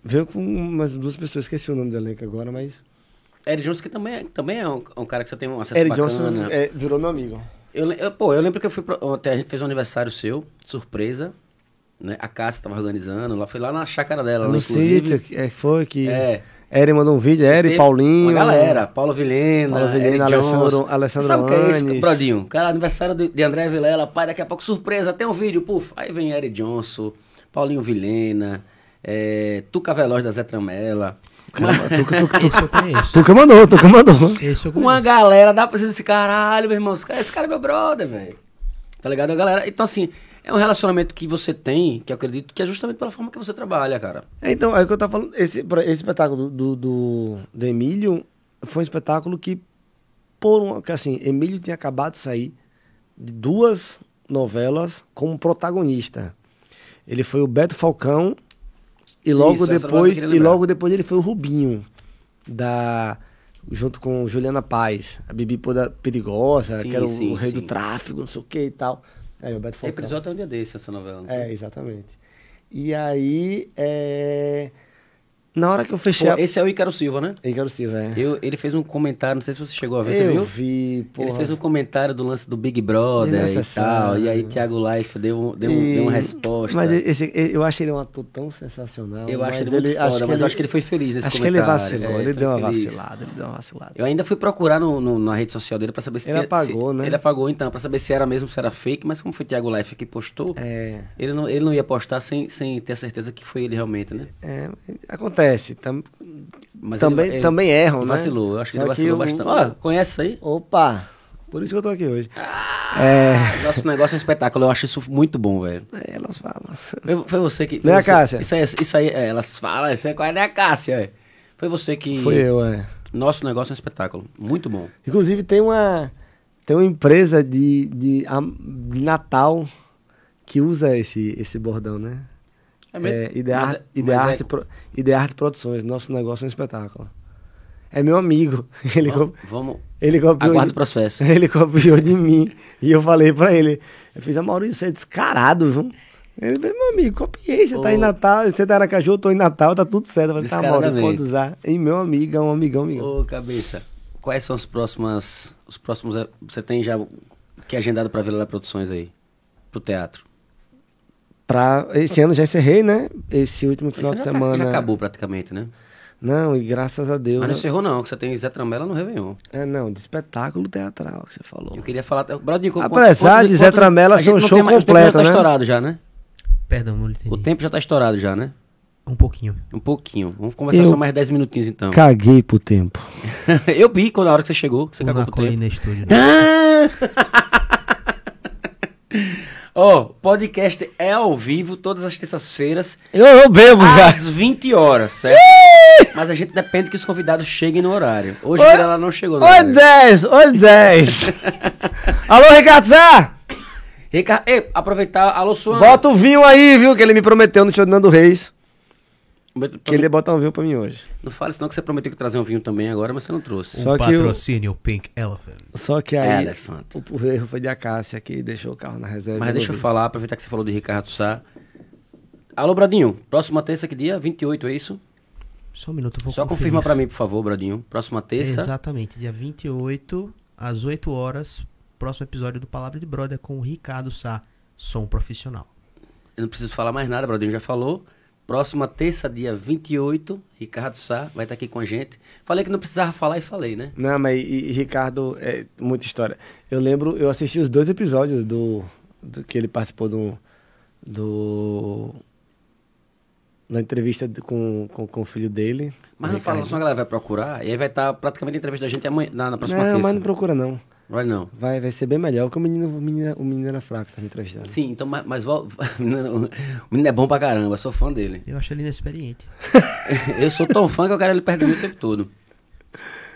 Veio com umas duas pessoas, esqueci o nome do elenco agora, mas... Eric Johnson, que também é, também é um, um cara que você tem um acesso Eric bacana. Johnson é, virou meu amigo. Eu, eu, pô, eu lembro que eu fui pra, Até a gente fez um aniversário seu, surpresa. Né? A Cássia estava organizando, lá, foi lá na chácara dela. No sítio, é, foi que... É, Eri mandou um vídeo, Eri, Paulinho. Uma galera, Paulo Vilhena, Paulo Vilhena, Alessandro, Alessandro Sabe o que é isso, Brodinho? Cara, aniversário de André Vilela, pai, daqui a pouco surpresa, tem um vídeo, puf. Aí vem Eri Johnson, Paulinho Vilhena, é, Tuca Veloz da Zé Tramela. Caramba, tuca, tuca, tuca, esse eu conheço. Tuca mandou, Tuca mandou. Esse eu Uma galera, dá pra ser esse caralho, meu irmão. Esse cara é meu brother, velho. Tá ligado? A galera. Então, assim, é um relacionamento que você tem, que eu acredito que é justamente pela forma que você trabalha, cara. É, então, é o que eu tava falando. Esse, esse espetáculo do, do, do, Emílio foi um espetáculo que, por um, que assim, Emílio tinha acabado de sair de duas novelas como protagonista. Ele foi o Beto Falcão e logo Isso, depois e logo depois ele foi o Rubinho da junto com Juliana Paz, a Bibi Perigosa, sim, que era o, sim, o rei sim. do tráfego, não sei o que e tal. É, o Beto Falcão. Reprisou até um dia desse essa novela. É, exatamente. E aí, é... Na hora que eu fechei Pô, a... esse é o Ícaro Silva, né? Ícaro Silva, é. Eu, ele fez um comentário, não sei se você chegou a ver, eu você viu? vi, porra. Ele fez um comentário do lance do Big Brother e tal. E aí Thiago Life deu, deu, e... deu uma resposta. Mas esse, eu achei ele um ator tão sensacional. Eu acho ele muito ele, foda, mas ele, eu acho que ele foi feliz nesse acho comentário. Acho que ele vacilou, é, ele deu uma feliz. vacilada, ele deu uma vacilada. Eu ainda fui procurar no, no, na rede social dele pra saber se... Ele tinha, apagou, se, né? Ele apagou, então, pra saber se era mesmo, se era fake. Mas como foi Thiago Life que postou, é. ele, não, ele não ia postar sem, sem ter a certeza que foi ele realmente, né? É, acontece. Tam... Mas também, ele, também erram, ele né? Vacilou, eu acho que ele vacilou que bastante. Ó, oh, conhece isso aí? Opa! Por isso que eu tô aqui hoje. Ah, é... Nosso negócio é um espetáculo, eu acho isso muito bom, velho. É, elas falam. Foi, foi você que. Não é a Cássia? Isso aí, isso aí é, elas falam, isso aí é a Cássia, é. Foi você que. Foi eu, é. Nosso negócio é um espetáculo, muito bom. Inclusive tem uma. Tem uma empresa de, de, de Natal que usa esse, esse bordão, né? É mesmo? É, Idearte, é, Idearte, é... Pro, Idearte Produções, nosso negócio é um espetáculo. É meu amigo. [laughs] Ele vamos, vamos ele copiou aguarda de, o processo. [laughs] Ele copiou de mim. E eu falei pra ele, eu fiz a Maurício, você é descarado, viu? Ele falou, meu amigo, copiei, você oh. tá em Natal, você tá em Aracaju, eu tô em Natal, tá tudo certo. Eu falei, tá, Maurício, pode usar. E meu amigo, é um amigão, amigão. Ô, cabeça, quais são os próximos, os próximos, você tem já que é agendado pra Vila Produções aí, pro teatro? Pra, esse ano já encerrei, né? Esse último final esse de semana. Já acabou praticamente, né? Não, e graças a Deus. Mas não encerrou, não, que você tem Zé Tramela no Réveillon. É, não, de espetáculo teatral que você falou. Eu queria falar. Bradinho, Apesar de Zé Tramela ser um show completo. O tempo já tá né? estourado já, né? Perdão, não entendi. O tempo já tá estourado já, né? Um pouquinho. Um pouquinho. Vamos conversar eu só mais 10 minutinhos então. Caguei pro tempo. [laughs] eu vi quando a hora que você chegou, que você cagou pro tempo. Estúdio, né? [laughs] Ó, oh, podcast é ao vivo todas as terças-feiras. Eu, eu bebo, cara. Às 20 horas, certo? Mas a gente depende que os convidados cheguem no horário. Hoje oi, ela não chegou no oi horário. 10, oi 10. [laughs] Alô, Ricardo Sá? Ricardo, ei, aproveitar, alô, Suana. Bota o vinho aí, viu, que ele me prometeu no show do Nando Reis. Que ele ia botar um vinho pra mim hoje. Não fale senão que você prometeu que trazer um vinho também agora, mas você não trouxe. Um Só patrocínio o... Pink Elephant. Só que aí Elephant. o, o erro foi de Acácia que deixou o carro na reserva. Mas deixa eu falar, aproveitar que você falou de Ricardo Sá. Alô, Bradinho. Próxima terça que dia? 28, é isso? Só um minuto, vou Só conferir. confirma pra mim, por favor, Bradinho. Próxima terça. Exatamente, dia 28, às 8 horas. Próximo episódio do Palavra de Brother com o Ricardo Sá, som profissional. Eu não preciso falar mais nada, Bradinho já falou. Próxima terça, dia 28, Ricardo Sá vai estar aqui com a gente. Falei que não precisava falar e falei, né? Não, mas e, e Ricardo, é muita história. Eu lembro, eu assisti os dois episódios do, do que ele participou do, do na entrevista com, com, com, o filho dele. Mas não fala, só a galera vai procurar, e aí vai estar praticamente a entrevista da gente amanhã, na, na próxima não, terça. Não, mas não procura não. Vai não. Vai, vai ser bem melhor, porque o menino, o menino, o menino era fraco, tá me entrevistando. Sim, então, mas, mas [laughs] o menino é bom pra caramba, sou fã dele. Eu acho ele inexperiente. [laughs] eu sou tão fã que eu quero ele perder o tempo todo.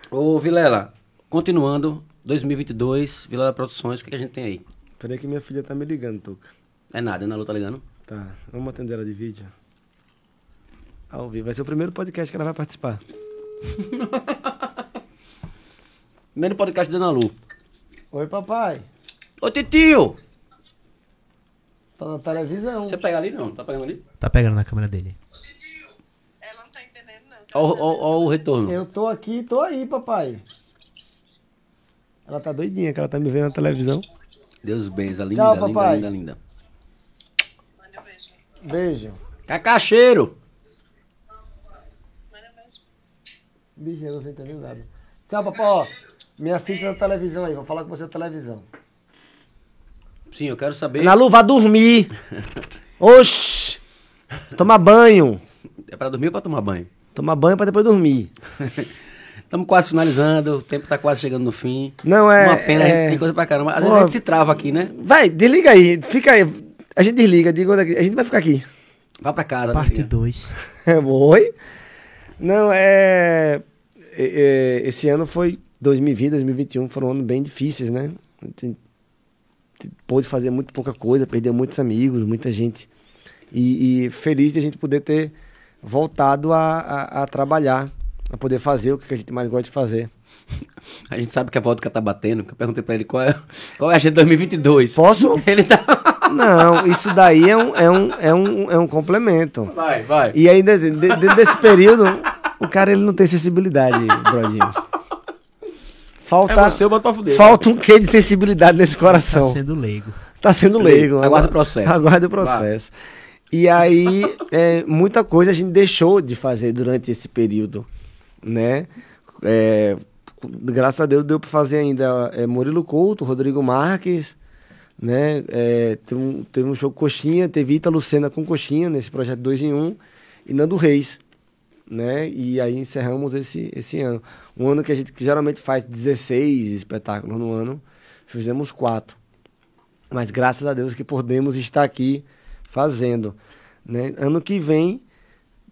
Ô, Vilela, continuando, 2022, Vilela Produções, o que, que a gente tem aí? Peraí que minha filha tá me ligando, Tuca. É nada, Ana Lu tá ligando? Tá, vamos atender ela de vídeo. Ao vivo, vai ser o primeiro podcast que ela vai participar. [laughs] primeiro podcast da Ana Lu. Oi, papai. Ô, titio! Tá na televisão. Você pega ali, não? Tá pegando ali? Tá pegando na câmera dele. Ô, titio! Ela não tá entendendo, não. Ó, ó, ó o retorno. Eu tô aqui, tô aí, papai. Ela tá doidinha, que ela tá me vendo na televisão. Deus benza, linda, Tchau, linda, papai. linda, linda. Manda um beijo. Beijo. Cacacheiro! Manda um beijo. Bicho, eu não tô entendendo nada. Tchau, papai. Me assiste na televisão aí, vou falar com você na televisão. Sim, eu quero saber. Na luva dormir. [laughs] Oxi! Tomar banho. É pra dormir ou pra tomar banho? Tomar banho pra depois dormir. [laughs] Estamos quase finalizando, o tempo tá quase chegando no fim. Não é. Uma pena, a gente é... tem coisa pra caramba. Às Pô, vezes a gente se trava aqui, né? Vai, desliga aí. Fica aí. A gente desliga, diga onde é A gente vai ficar aqui. Vá pra casa. Parte né? 2. [laughs] Oi? Não, é, é- é, Esse ano foi 2020, 2021 foram anos bem difíceis, né? A gente pôde fazer muito pouca coisa, perdeu muitos amigos, muita gente. E, e feliz de a gente poder ter voltado a, a, a trabalhar, a poder fazer o que a gente mais gosta de fazer. [laughs] A gente sabe que a vodka tá batendo, que eu perguntei pra ele qual é, qual é a agenda 2022. Posso? [laughs] Ele tá... Não, isso daí é um, é um, é um, é um complemento. Vai, vai. E ainda dentro desse período, o cara ele não tem sensibilidade, Brodinho. Falta, É você, eu boto pra fuder. falta um quê de sensibilidade nesse Tá coração. sendo leigo. Tá sendo leigo. Aguarda o processo. Aguarda o processo. E aí, é, muita coisa a gente deixou de fazer durante esse período, né? É, graças a Deus deu para fazer ainda é, Murilo Couto, Rodrigo Marques, né? É, teve, um, teve um jogo Coxinha, teve Ita Lucena com Coxinha nesse projeto 2 em 1 um, e Nando Reis, né? E aí encerramos esse, esse ano. Um ano que a gente que geralmente faz 16 espetáculos no ano, fizemos quatro. Mas graças a Deus que podemos estar aqui fazendo. Né? Ano que vem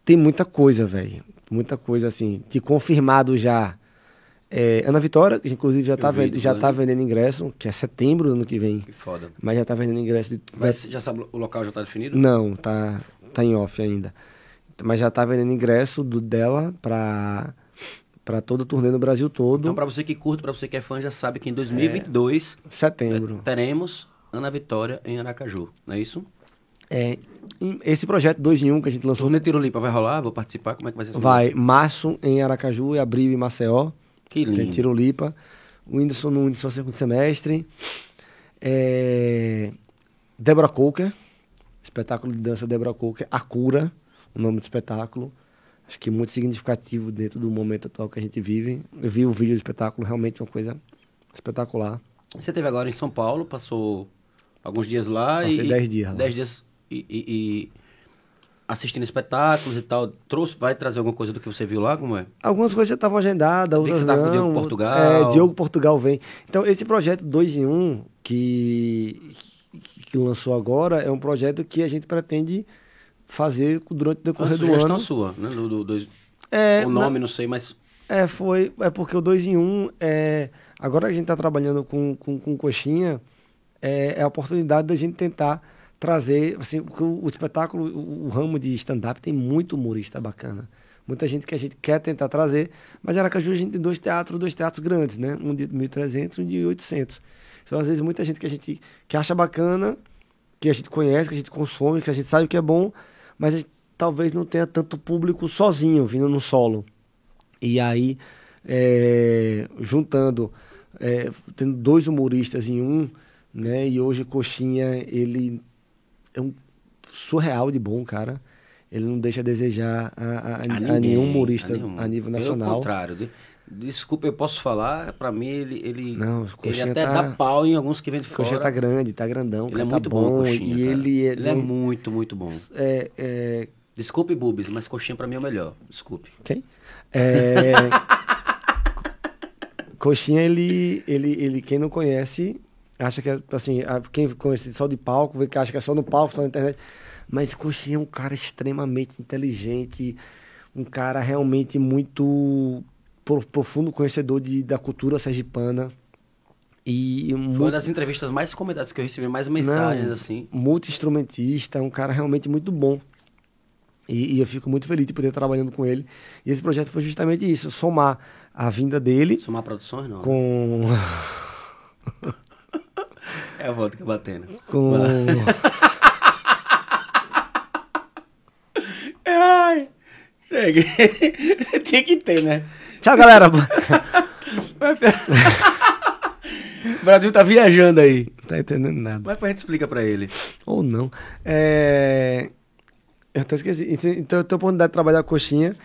tem muita coisa, velho. Muita coisa assim. De confirmado já. É, Ana Vitória, que inclusive já está já tá vendendo ingresso, que é setembro do ano que vem. Que foda. Mas já está vendendo ingresso. De, Mas já sabe, o local já tá definido? não, tá, tá em off ainda. Mas já tá vendendo ingresso do dela para para toda a turnê no Brasil todo. Então, pra você que curte, pra você que é fã, já sabe que em 2022 setembro. eh, teremos Ana Vitória em Aracaju, não é isso? É, esse projeto 2 em 1 um que a gente lançou Turnê Tirolipa vai rolar? Vou participar? Como é que vai ser vai março em Aracaju e abril em Maceió. Que Tem lindo. Tirolipa. O Whindersson no Whindersson segundo semestre. É... Débora Coker. Espetáculo de dança Débora Coker. A Cura, o nome do espetáculo. Acho que muito significativo dentro do momento atual que a gente vive. Eu vi o vídeo do espetáculo, realmente uma coisa espetacular. Você teve agora em São Paulo, passou alguns dias lá Passei e... 10 dias lá. 10 dias e, e- e assistindo espetáculos e tal. Trouxe, vai trazer alguma coisa do que você viu lá? Como é? Algumas coisas já estavam agendadas, que outras você tava com o não. Diogo Portugal. É, Diogo Portugal vem. Então, esse projeto 2 em 1 um, que, que lançou agora é um projeto que a gente pretende fazer durante o Foi decorrer do sugestão ano. sua, né? Do, do- dois- É, o nome, não sei, mas... É, foi. É porque o 2 em 1 um, é. Agora que a gente está trabalhando com, com, com coxinha, é, é a oportunidade da gente tentar trazer. Assim, o, o espetáculo, o, o ramo de stand-up tem muito humorista bacana. Muita gente que a gente quer tentar trazer, mas Aracaju a gente tem dois teatros, dois teatros grandes, né? Um de 1.300 e um de 800. Então, às vezes, muita gente que a gente que acha bacana, que a gente conhece, que a gente consome, que a gente sabe que é bom, mas a talvez não tenha tanto público sozinho, vindo no solo. E aí, é, juntando, é, tendo dois humoristas em um, né? E hoje Coxinha, ele é um surreal de bom, cara. Ele não deixa a desejar a, a- a- a ninguém, nenhum humorista a, nenhum. nível Pelo nacional. contrário. De- Desculpa, eu posso falar, pra mim ele, ele, Não, ele até tá- dá pau em alguns que vem de O Coxinha fora. tá grande, tá grandão, ele é tá muito bom, Coxinha, e ele, é, ele é muito, muito bom. é, é, Desculpe, Bubis, mas Coxinha pra mim é o melhor. Desculpe. Quem? É... [laughs] Coxinha, ele, ele, ele, quem não conhece, acha que é, assim, quem conhece só de palco, vê que acha que é só no palco, só na internet. Mas Coxinha é um cara extremamente inteligente, um cara realmente muito profundo conhecedor de, da cultura sergipana. E Foi muito, uma das entrevistas mais comentadas que eu recebi, mais mensagens Não, assim. multi-instrumentista, um cara realmente muito bom. E, e eu fico muito feliz de poder estar trabalhando com ele. E esse projeto foi justamente isso, somar a vinda dele Somar produções, não. com... [laughs] É a volta que é batendo. com... [laughs] Ai, cheguei. [laughs] Tinha que ter, né? Tchau, galera! [laughs] O Brasil tá viajando aí. Não tá entendendo nada. Mas a gente explica pra ele. Ou não. É... Eu até esqueci. Então eu tenho a oportunidade de trabalhar coxinha.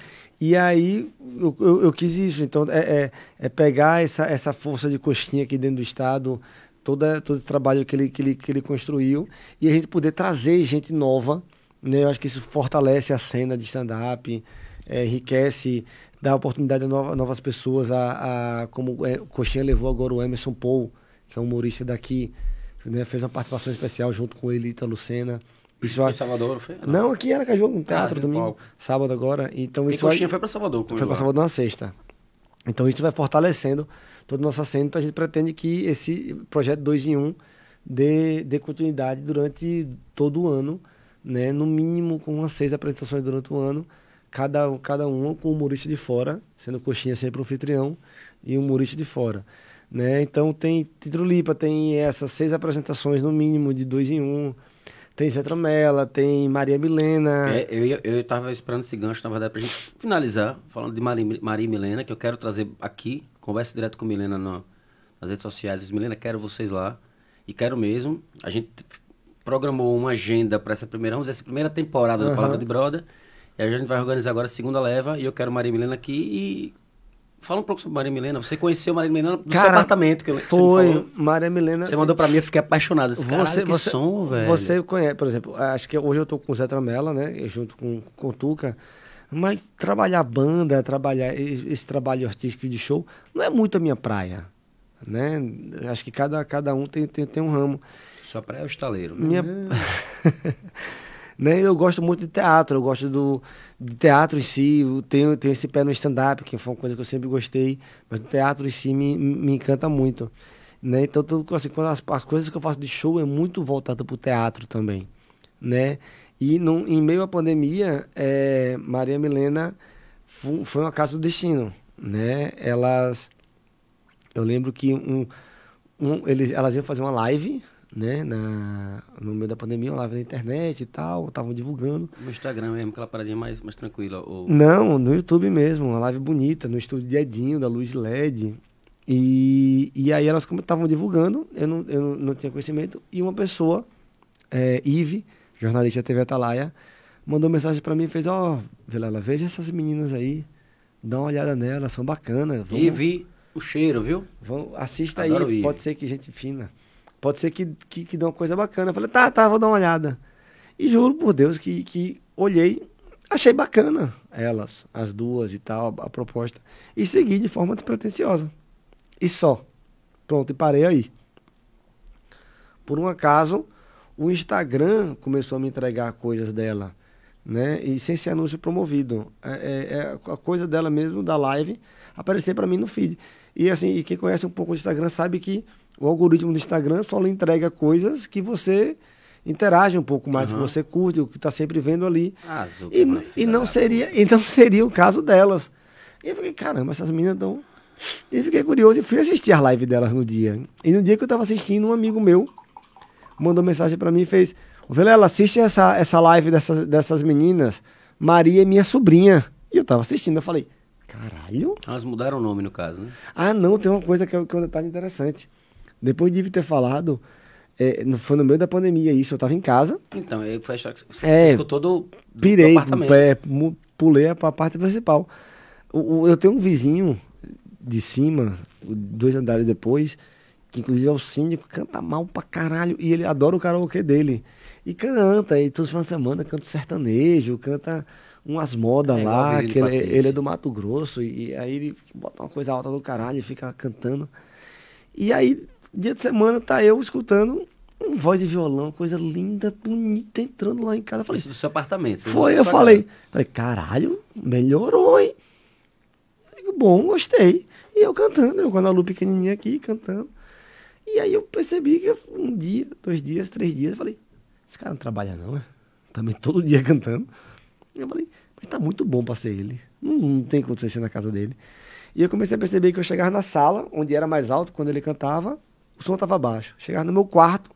E aí eu, eu, eu quis isso. Então é, é, é pegar essa, essa força de coxinha aqui dentro do estado, toda, todo esse trabalho que ele, que, ele, que ele construiu, e a gente poder trazer gente nova. Né? Eu acho que isso fortalece a cena de stand-up, é, enriquece, dá oportunidade a nova- novas pessoas, a, a, como é, Coxinha levou agora o Emerson Paul, que é um humorista daqui, né? fez uma participação especial junto com ele, Ita Lucena. Isso Foi em Salvador, não foi? não, aqui era Caju, um teatro, tem domingo, sábado agora. Então E isso vai, Coxinha foi pra Salvador. foi para Salvador na sexta. Então isso vai fortalecendo toda a nossa cena. Então a gente pretende que esse projeto 2 em 1 um dê, dê continuidade durante todo o ano, né? No mínimo com umas seis apresentações durante o ano, cada, cada uma com um humorista de fora, sendo Coxinha sempre um anfitrião e um humorista de fora. Né? Então tem Titrulipa, tem essas seis apresentações no mínimo, de dois em um. Tem Zé Tramela, tem Maria Milena. É, eu, ia- eu tava esperando esse gancho, na verdade, pra gente finalizar, falando de Maria, Maria Milena, que eu quero trazer aqui, conversa direto com Milena no- nas redes sociais. Milena, quero vocês lá. E quero mesmo. A gente programou uma agenda para essa primeira, vamos dizer, essa primeira temporada da Aham. Palavra de Broda. E a gente vai organizar agora a segunda leva. E eu quero Maria Milena aqui e. Fala um pouco sobre Maria Milena. Você conheceu Maria Milena do seu Cara, apartamento, que eu- Foi. Maria Milena. Você mandou pra mim, eu fiquei apaixonado. Esse Você, que você, som, velho. você conhece, por exemplo, acho que hoje eu tô com o Zé Tramela, né? Junto com, com o Tuca. Mas trabalhar banda, trabalhar esse, trabalho artístico de show, não é muito a minha praia. Né? Acho que cada, cada um tem, tem, tem um ramo. Sua praia é o estaleiro. Minha... [laughs] né? Eu gosto muito de teatro, eu gosto do, de teatro em si, eu tenho, tenho esse pé no stand-up, que foi uma coisa que eu sempre gostei, mas o teatro em si me, me encanta muito. Né? Então, tudo, assim, quando as, as coisas que eu faço de show é muito voltada para o teatro também. Né? E no, em meio à pandemia, é, Maria Milena fu- foi uma casa do destino. Né? Elas. Eu lembro que um, um, eles, elas iam fazer uma live, né, na, no meio da pandemia, uma live na internet e tal, estavam divulgando. No Instagram mesmo, aquela paradinha mais, mais tranquila. Ou... Não, no YouTube mesmo, uma live bonita, no estúdio de Edinho, da luz LED. E, e aí elas estavam divulgando, eu não, eu não, não tinha conhecimento, e uma pessoa, é, Ive, jornalista da TV Atalaia, mandou mensagem pra mim e fez, ó, Vilela, veja essas meninas aí, dá uma olhada nelas, são bacanas. vamos- E vi o cheiro, viu? Vamos, assista Adoro aí, Ive. pode ser que gente fina. Pode ser que, que, que dê uma coisa bacana. Eu falei, tá, tá, vou dar uma olhada. E juro por Deus que, que olhei, achei bacana elas, as duas e tal, a proposta. E segui de forma despretensiosa. E só. Pronto, e parei aí. Por um acaso, o Instagram começou a me entregar coisas dela, né? E sem ser anúncio promovido. É, é- é a coisa dela mesmo, da live, aparecer para mim no feed. E assim, e quem conhece um pouco o Instagram sabe que o algoritmo do Instagram só lhe entrega coisas que você interage um pouco mais, que Aham. você curte, o que está sempre vendo ali. Azul. E, n- e não seria, e não seria o caso delas. E eu fiquei, caramba, essas meninas estão. E fiquei curioso e fui assistir a live delas no dia. E no dia que eu estava assistindo, um amigo meu mandou mensagem para mim e fez: "Ô, Vilela, assiste essa, essa live dessas, dessas meninas. Maria é minha sobrinha. E eu tava assistindo, eu falei: caralho? Elas mudaram o nome, no caso, né? Ah, não, tem uma coisa que é, que é um detalhe interessante. Depois de ter falado, é, foi no meio da pandemia isso, eu tava em casa, Então, aí foi a história que você, É, você escutou do, do, pirei, apartamento. é, pulei para a parte principal. O- o- eu tenho um vizinho de cima, dois andares depois, que inclusive é o síndico, canta mal pra caralho, e ele adora o karaokê dele. E canta, e todos os finais de semana canta sertanejo, canta umas modas É lá, que ele, Patrícia. ele é do Mato Grosso, e, aí ele bota uma coisa alta do caralho e fica cantando. E aí, dia de semana, tá eu escutando um voz de violão, coisa linda, bonita, entrando lá em casa. Eu falei, Isso do seu apartamento. foi, eu falei, falei, caralho, melhorou, hein? Digo, Bom, gostei. E eu cantando, eu com a Lu pequenininha aqui, cantando. E aí eu percebi que um dia, dois dias, três dias, eu falei, esse cara não trabalha não, é? Também todo dia [laughs] cantando. E eu falei, mas tá muito bom pra ser ele. Não, não tem condição de ser na casa dele. E eu comecei a perceber que eu chegava na sala, onde era mais alto, quando ele cantava, o som tava baixo. Chegava no meu quarto,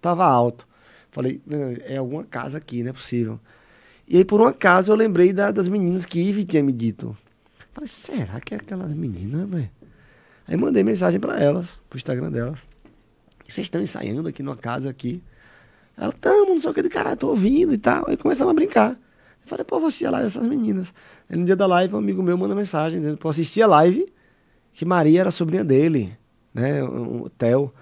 tava alto. Falei, "Não, é alguma casa aqui, não é possível. E aí, por um acaso, eu lembrei da- das meninas que Ivy tinha me dito. Falei, será que é aquelas meninas, velho? Aí mandei mensagem pra elas, pro Instagram delas. Vocês estão ensaiando aqui numa casa aqui? Ela, tamo, não sei o que de caralho, tô ouvindo e tal. Aí começamos a brincar. Eu falei, pô, vou assistir a live dessas meninas. Aí no dia da live, um amigo meu manda mensagem dizendo, pô, assistir a live, que Maria era sobrinha dele, né? O, Theo.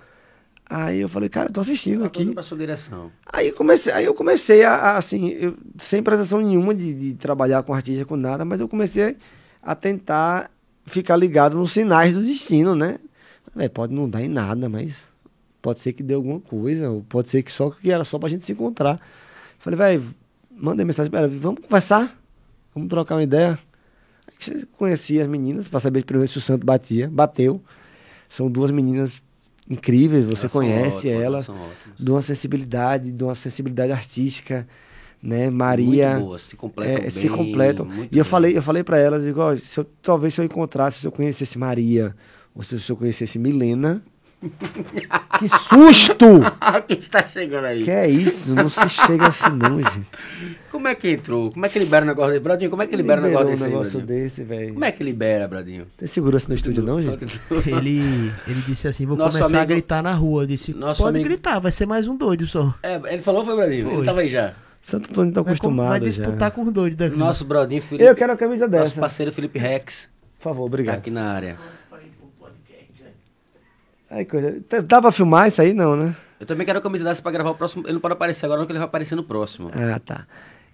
Aí eu falei, cara, tô assistindo aqui. pra sua direção. Aí comecei, aí eu comecei a, a, assim, eu- sem pretensão nenhuma de, de trabalhar com artista, com nada, mas eu comecei a tentar ficar ligado nos sinais do destino, né? Véi, pode não dar em nada, mas pode ser que dê alguma coisa, ou pode ser que só que era só pra gente se encontrar. Falei, velho, mandei mensagem pra ela, vamos conversar, vamos trocar uma ideia. Aí conhecia as meninas, pra saber primeiro se o santo batia, bateu. São duas meninas incríveis, você Elas conhece ótimas, elas de uma sensibilidade, de uma sensibilidade artística, né? Maria Muito boas, se completam é, bem. se completam. E eu bem. falei, eu falei para elas, digo, ó, se eu, talvez se eu encontrasse, se eu conhecesse Maria, ou se eu conhecesse Milena. Que susto! [laughs] Quem está chegando aí? Que é isso? Não se chega assim não, gente. Como é que entrou? Como é que libera um negócio desse? Bradinho, como é que libera um negócio desse um aí, negócio Bradinho? desse, velho. Como é que libera, Bradinho? Tem segurança no estúdio não, gente? [laughs] Ele, ele disse assim: vou Nosso começar a amigo- gritar na rua. Eu disse: Nosso pode amigo- gritar, vai ser mais um doido só. É, ele falou foi, Bradinho? Ele Foi. tava aí já. Santo Antônio tá acostumado vai já. disputar com os doidos daqui. Nosso Bradinho, Felipe. Eu quero a camisa Nosso dessa. parceiro Felipe Rex, Por favor, tá obrigado. aqui na área. Ai, coisa... Tá- Dá pra filmar isso aí? Não, né? Eu também quero a camisa dessa pra gravar o próximo. Ele não pode aparecer agora, não, que ele vai aparecer no próximo. Ah, tá.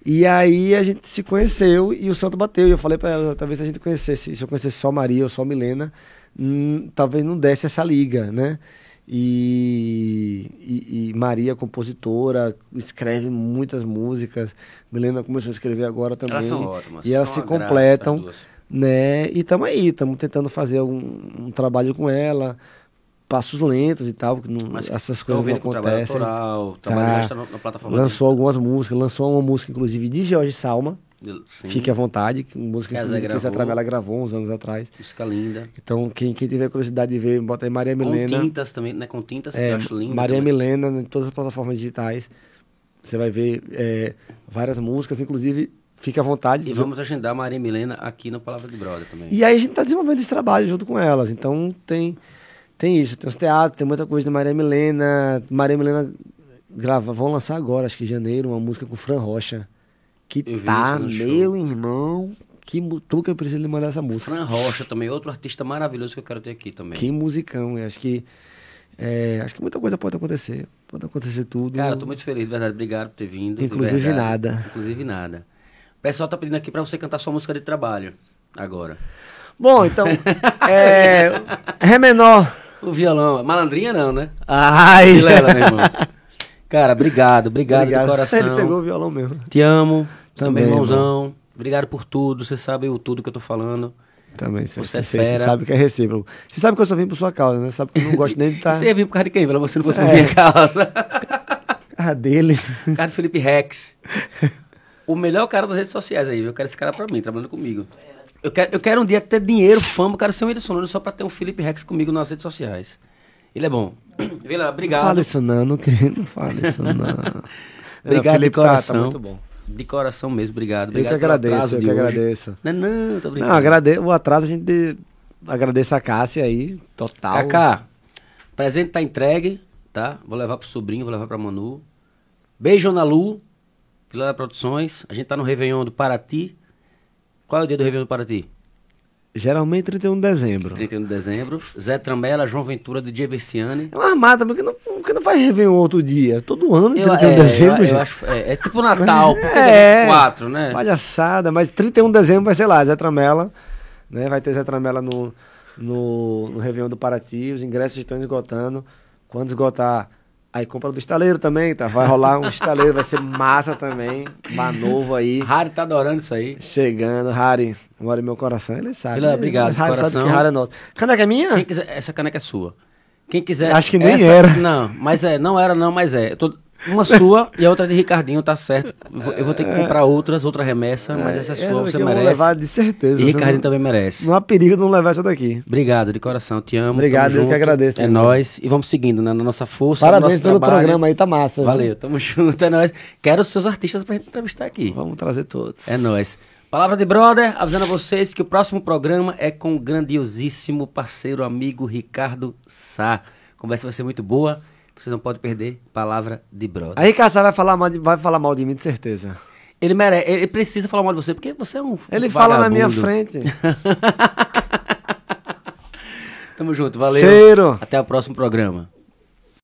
E aí a gente se conheceu e o santo bateu. E eu falei pra ela, talvez se a gente conhecesse, se eu conhecesse só Maria ou só Milena, hum, talvez não desse essa liga, né? E, e- e Maria, compositora, escreve muitas músicas. Milena começou a escrever agora também. Elas são ótimas. E elas se graça, completam, duas. né? E estamos aí, estamos tentando fazer um, um trabalho com ela, passos lentos e tal, porque não- Mas essas tá coisas não acontecem. autoral, Tá. na, na plataforma. Lançou algumas músicas, lançou uma música, inclusive, de Jorge Salma. Sim, Fique à vontade, que música Que a que a Zé gravou. Tramela gravou uns anos atrás. música linda. Então, quem, quem tiver curiosidade de ver, bota aí Maria Milena. Com tintas também, né? Com tintas, É, eu acho linda. Maria também. Milena, em todas as plataformas digitais. Você vai ver é, várias músicas, inclusive, fique à vontade. E vamos agendar Maria Milena aqui no Palavra de Brother também. E aí a gente está desenvolvendo esse trabalho junto com elas. Então tem, tem isso, tem os teatros, tem muita coisa de Maria Milena. Maria Milena grava, vão lançar agora, acho que em janeiro, uma música com Fran Rocha. Que Eu tá, meu irmão, que tu que eu preciso lhe mandar essa música. Fran Rocha também, outro artista maravilhoso que eu quero ter aqui também. Que musicão, eu acho que é, acho que muita coisa pode acontecer. Pode acontecer tudo. Cara, eu tô muito feliz, de verdade. Obrigado por ter vindo. Inclusive nada. Inclusive nada. O pessoal tá pedindo aqui pra você cantar sua música de trabalho. Agora. Bom, então, [laughs] é, Ré menor. O violão. Malandrinha não, né? Ai, Vilela, meu irmão. Cara, obrigado. Obrigado, de coração. Ele pegou o violão mesmo. Te amo. Também, Também, irmãozão. Obrigado por tudo. Você sabe o tudo que eu tô falando. Também, você, Você é você- sabe que é recíproco. Você sabe que eu só vim por sua causa, né? Sabe que eu não gosto nem de estar. [laughs] Você ia vir por causa de quem? Pelo você não fosse por É. minha causa. [laughs] Ah, dele. Por causa de Felipe Rex. O melhor cara das redes sociais aí, viu? Eu quero esse cara pra mim, trabalhando comigo. Eu quero, eu quero um dia ter dinheiro, fama, eu quero ser um Whindersson Nunes só pra ter um Felipe Rex comigo nas redes sociais. Ele é bom. [clears throat] Vila, Não obrigado. fala isso não, não queria, não fala isso não. [laughs] Obrigado Felipe, de coração. Tá, tá muito bom. De coração mesmo, obrigado. Eu que obrigado agradeço, eu que hoje. agradeço. Não, não, tô brincando. Não, agrade... o atraso a gente de- agradece a Cássia aí, total. Kaká, presente tá entregue, tá? Vou levar pro sobrinho, vou levar pra Manu. Beijo, Ana Lu, Vila Produções. A gente tá no Réveillon do Paraty. Qual é o dia do Réveillon do Paraty? Geralmente 31 de dezembro. 31 de dezembro. Zé Trambela, João Ventura, DJ Versiani. É uma armada, porque não, porque não vai rever um outro dia? Todo ano, Eu, 31 é, de dezembro, eu, eu acho, é, é tipo Natal, [laughs] É. é 4, né? Palhaçada, mas 31 de dezembro vai ser lá, Zé Tramela, né? Vai ter Zé Tramela no, no, no Réveillon do Paraty, os ingressos estão esgotando. Quando esgotar, aí compra do estaleiro também, tá? Vai rolar um estaleiro, vai ser massa também, bar novo aí. Harry tá adorando isso aí. Chegando, Harry, mora em meu coração, ele sabe. Vila, né? obrigado, Harry coração. sabe que Harry é nosso. Caneca é minha? Quem quiser, essa caneca é sua. Quem quiser. Acho que nem essa- era. Não, mas é, não era não, mas é. Eu tô- uma sua e a outra de Ricardinho, tá certo. Eu vou, ter que comprar outras, outra remessa, mas essa é Essa sua, daqui você eu vou merece. levar de certeza. E Ricardinho não, também merece. não há perigo de não levar essa daqui. Obrigado, de coração, te amo. Obrigado, eu que junto. agradeço, É nóis. E vamos seguindo né, na nossa força. Parabéns pelo trabalho. programa aí, tá massa. viu? Valeu, tamo [laughs] junto, é nóis. Quero os seus artistas pra gente entrevistar aqui. Vamos trazer todos. É nóis. Palavra de brother, avisando a vocês que o próximo programa é com o grandiosíssimo parceiro, amigo Ricardo Sá. A conversa vai ser muito boa, vocês não podem perder. Palavra de brother. Aí Kassar vai falar, mal de, vai falar mal de mim, de certeza. Ele merece, ele precisa falar mal de você, porque você é um Ele fala na minha frente. [laughs] Tamo junto, valeu. Cheiro. Até o próximo programa.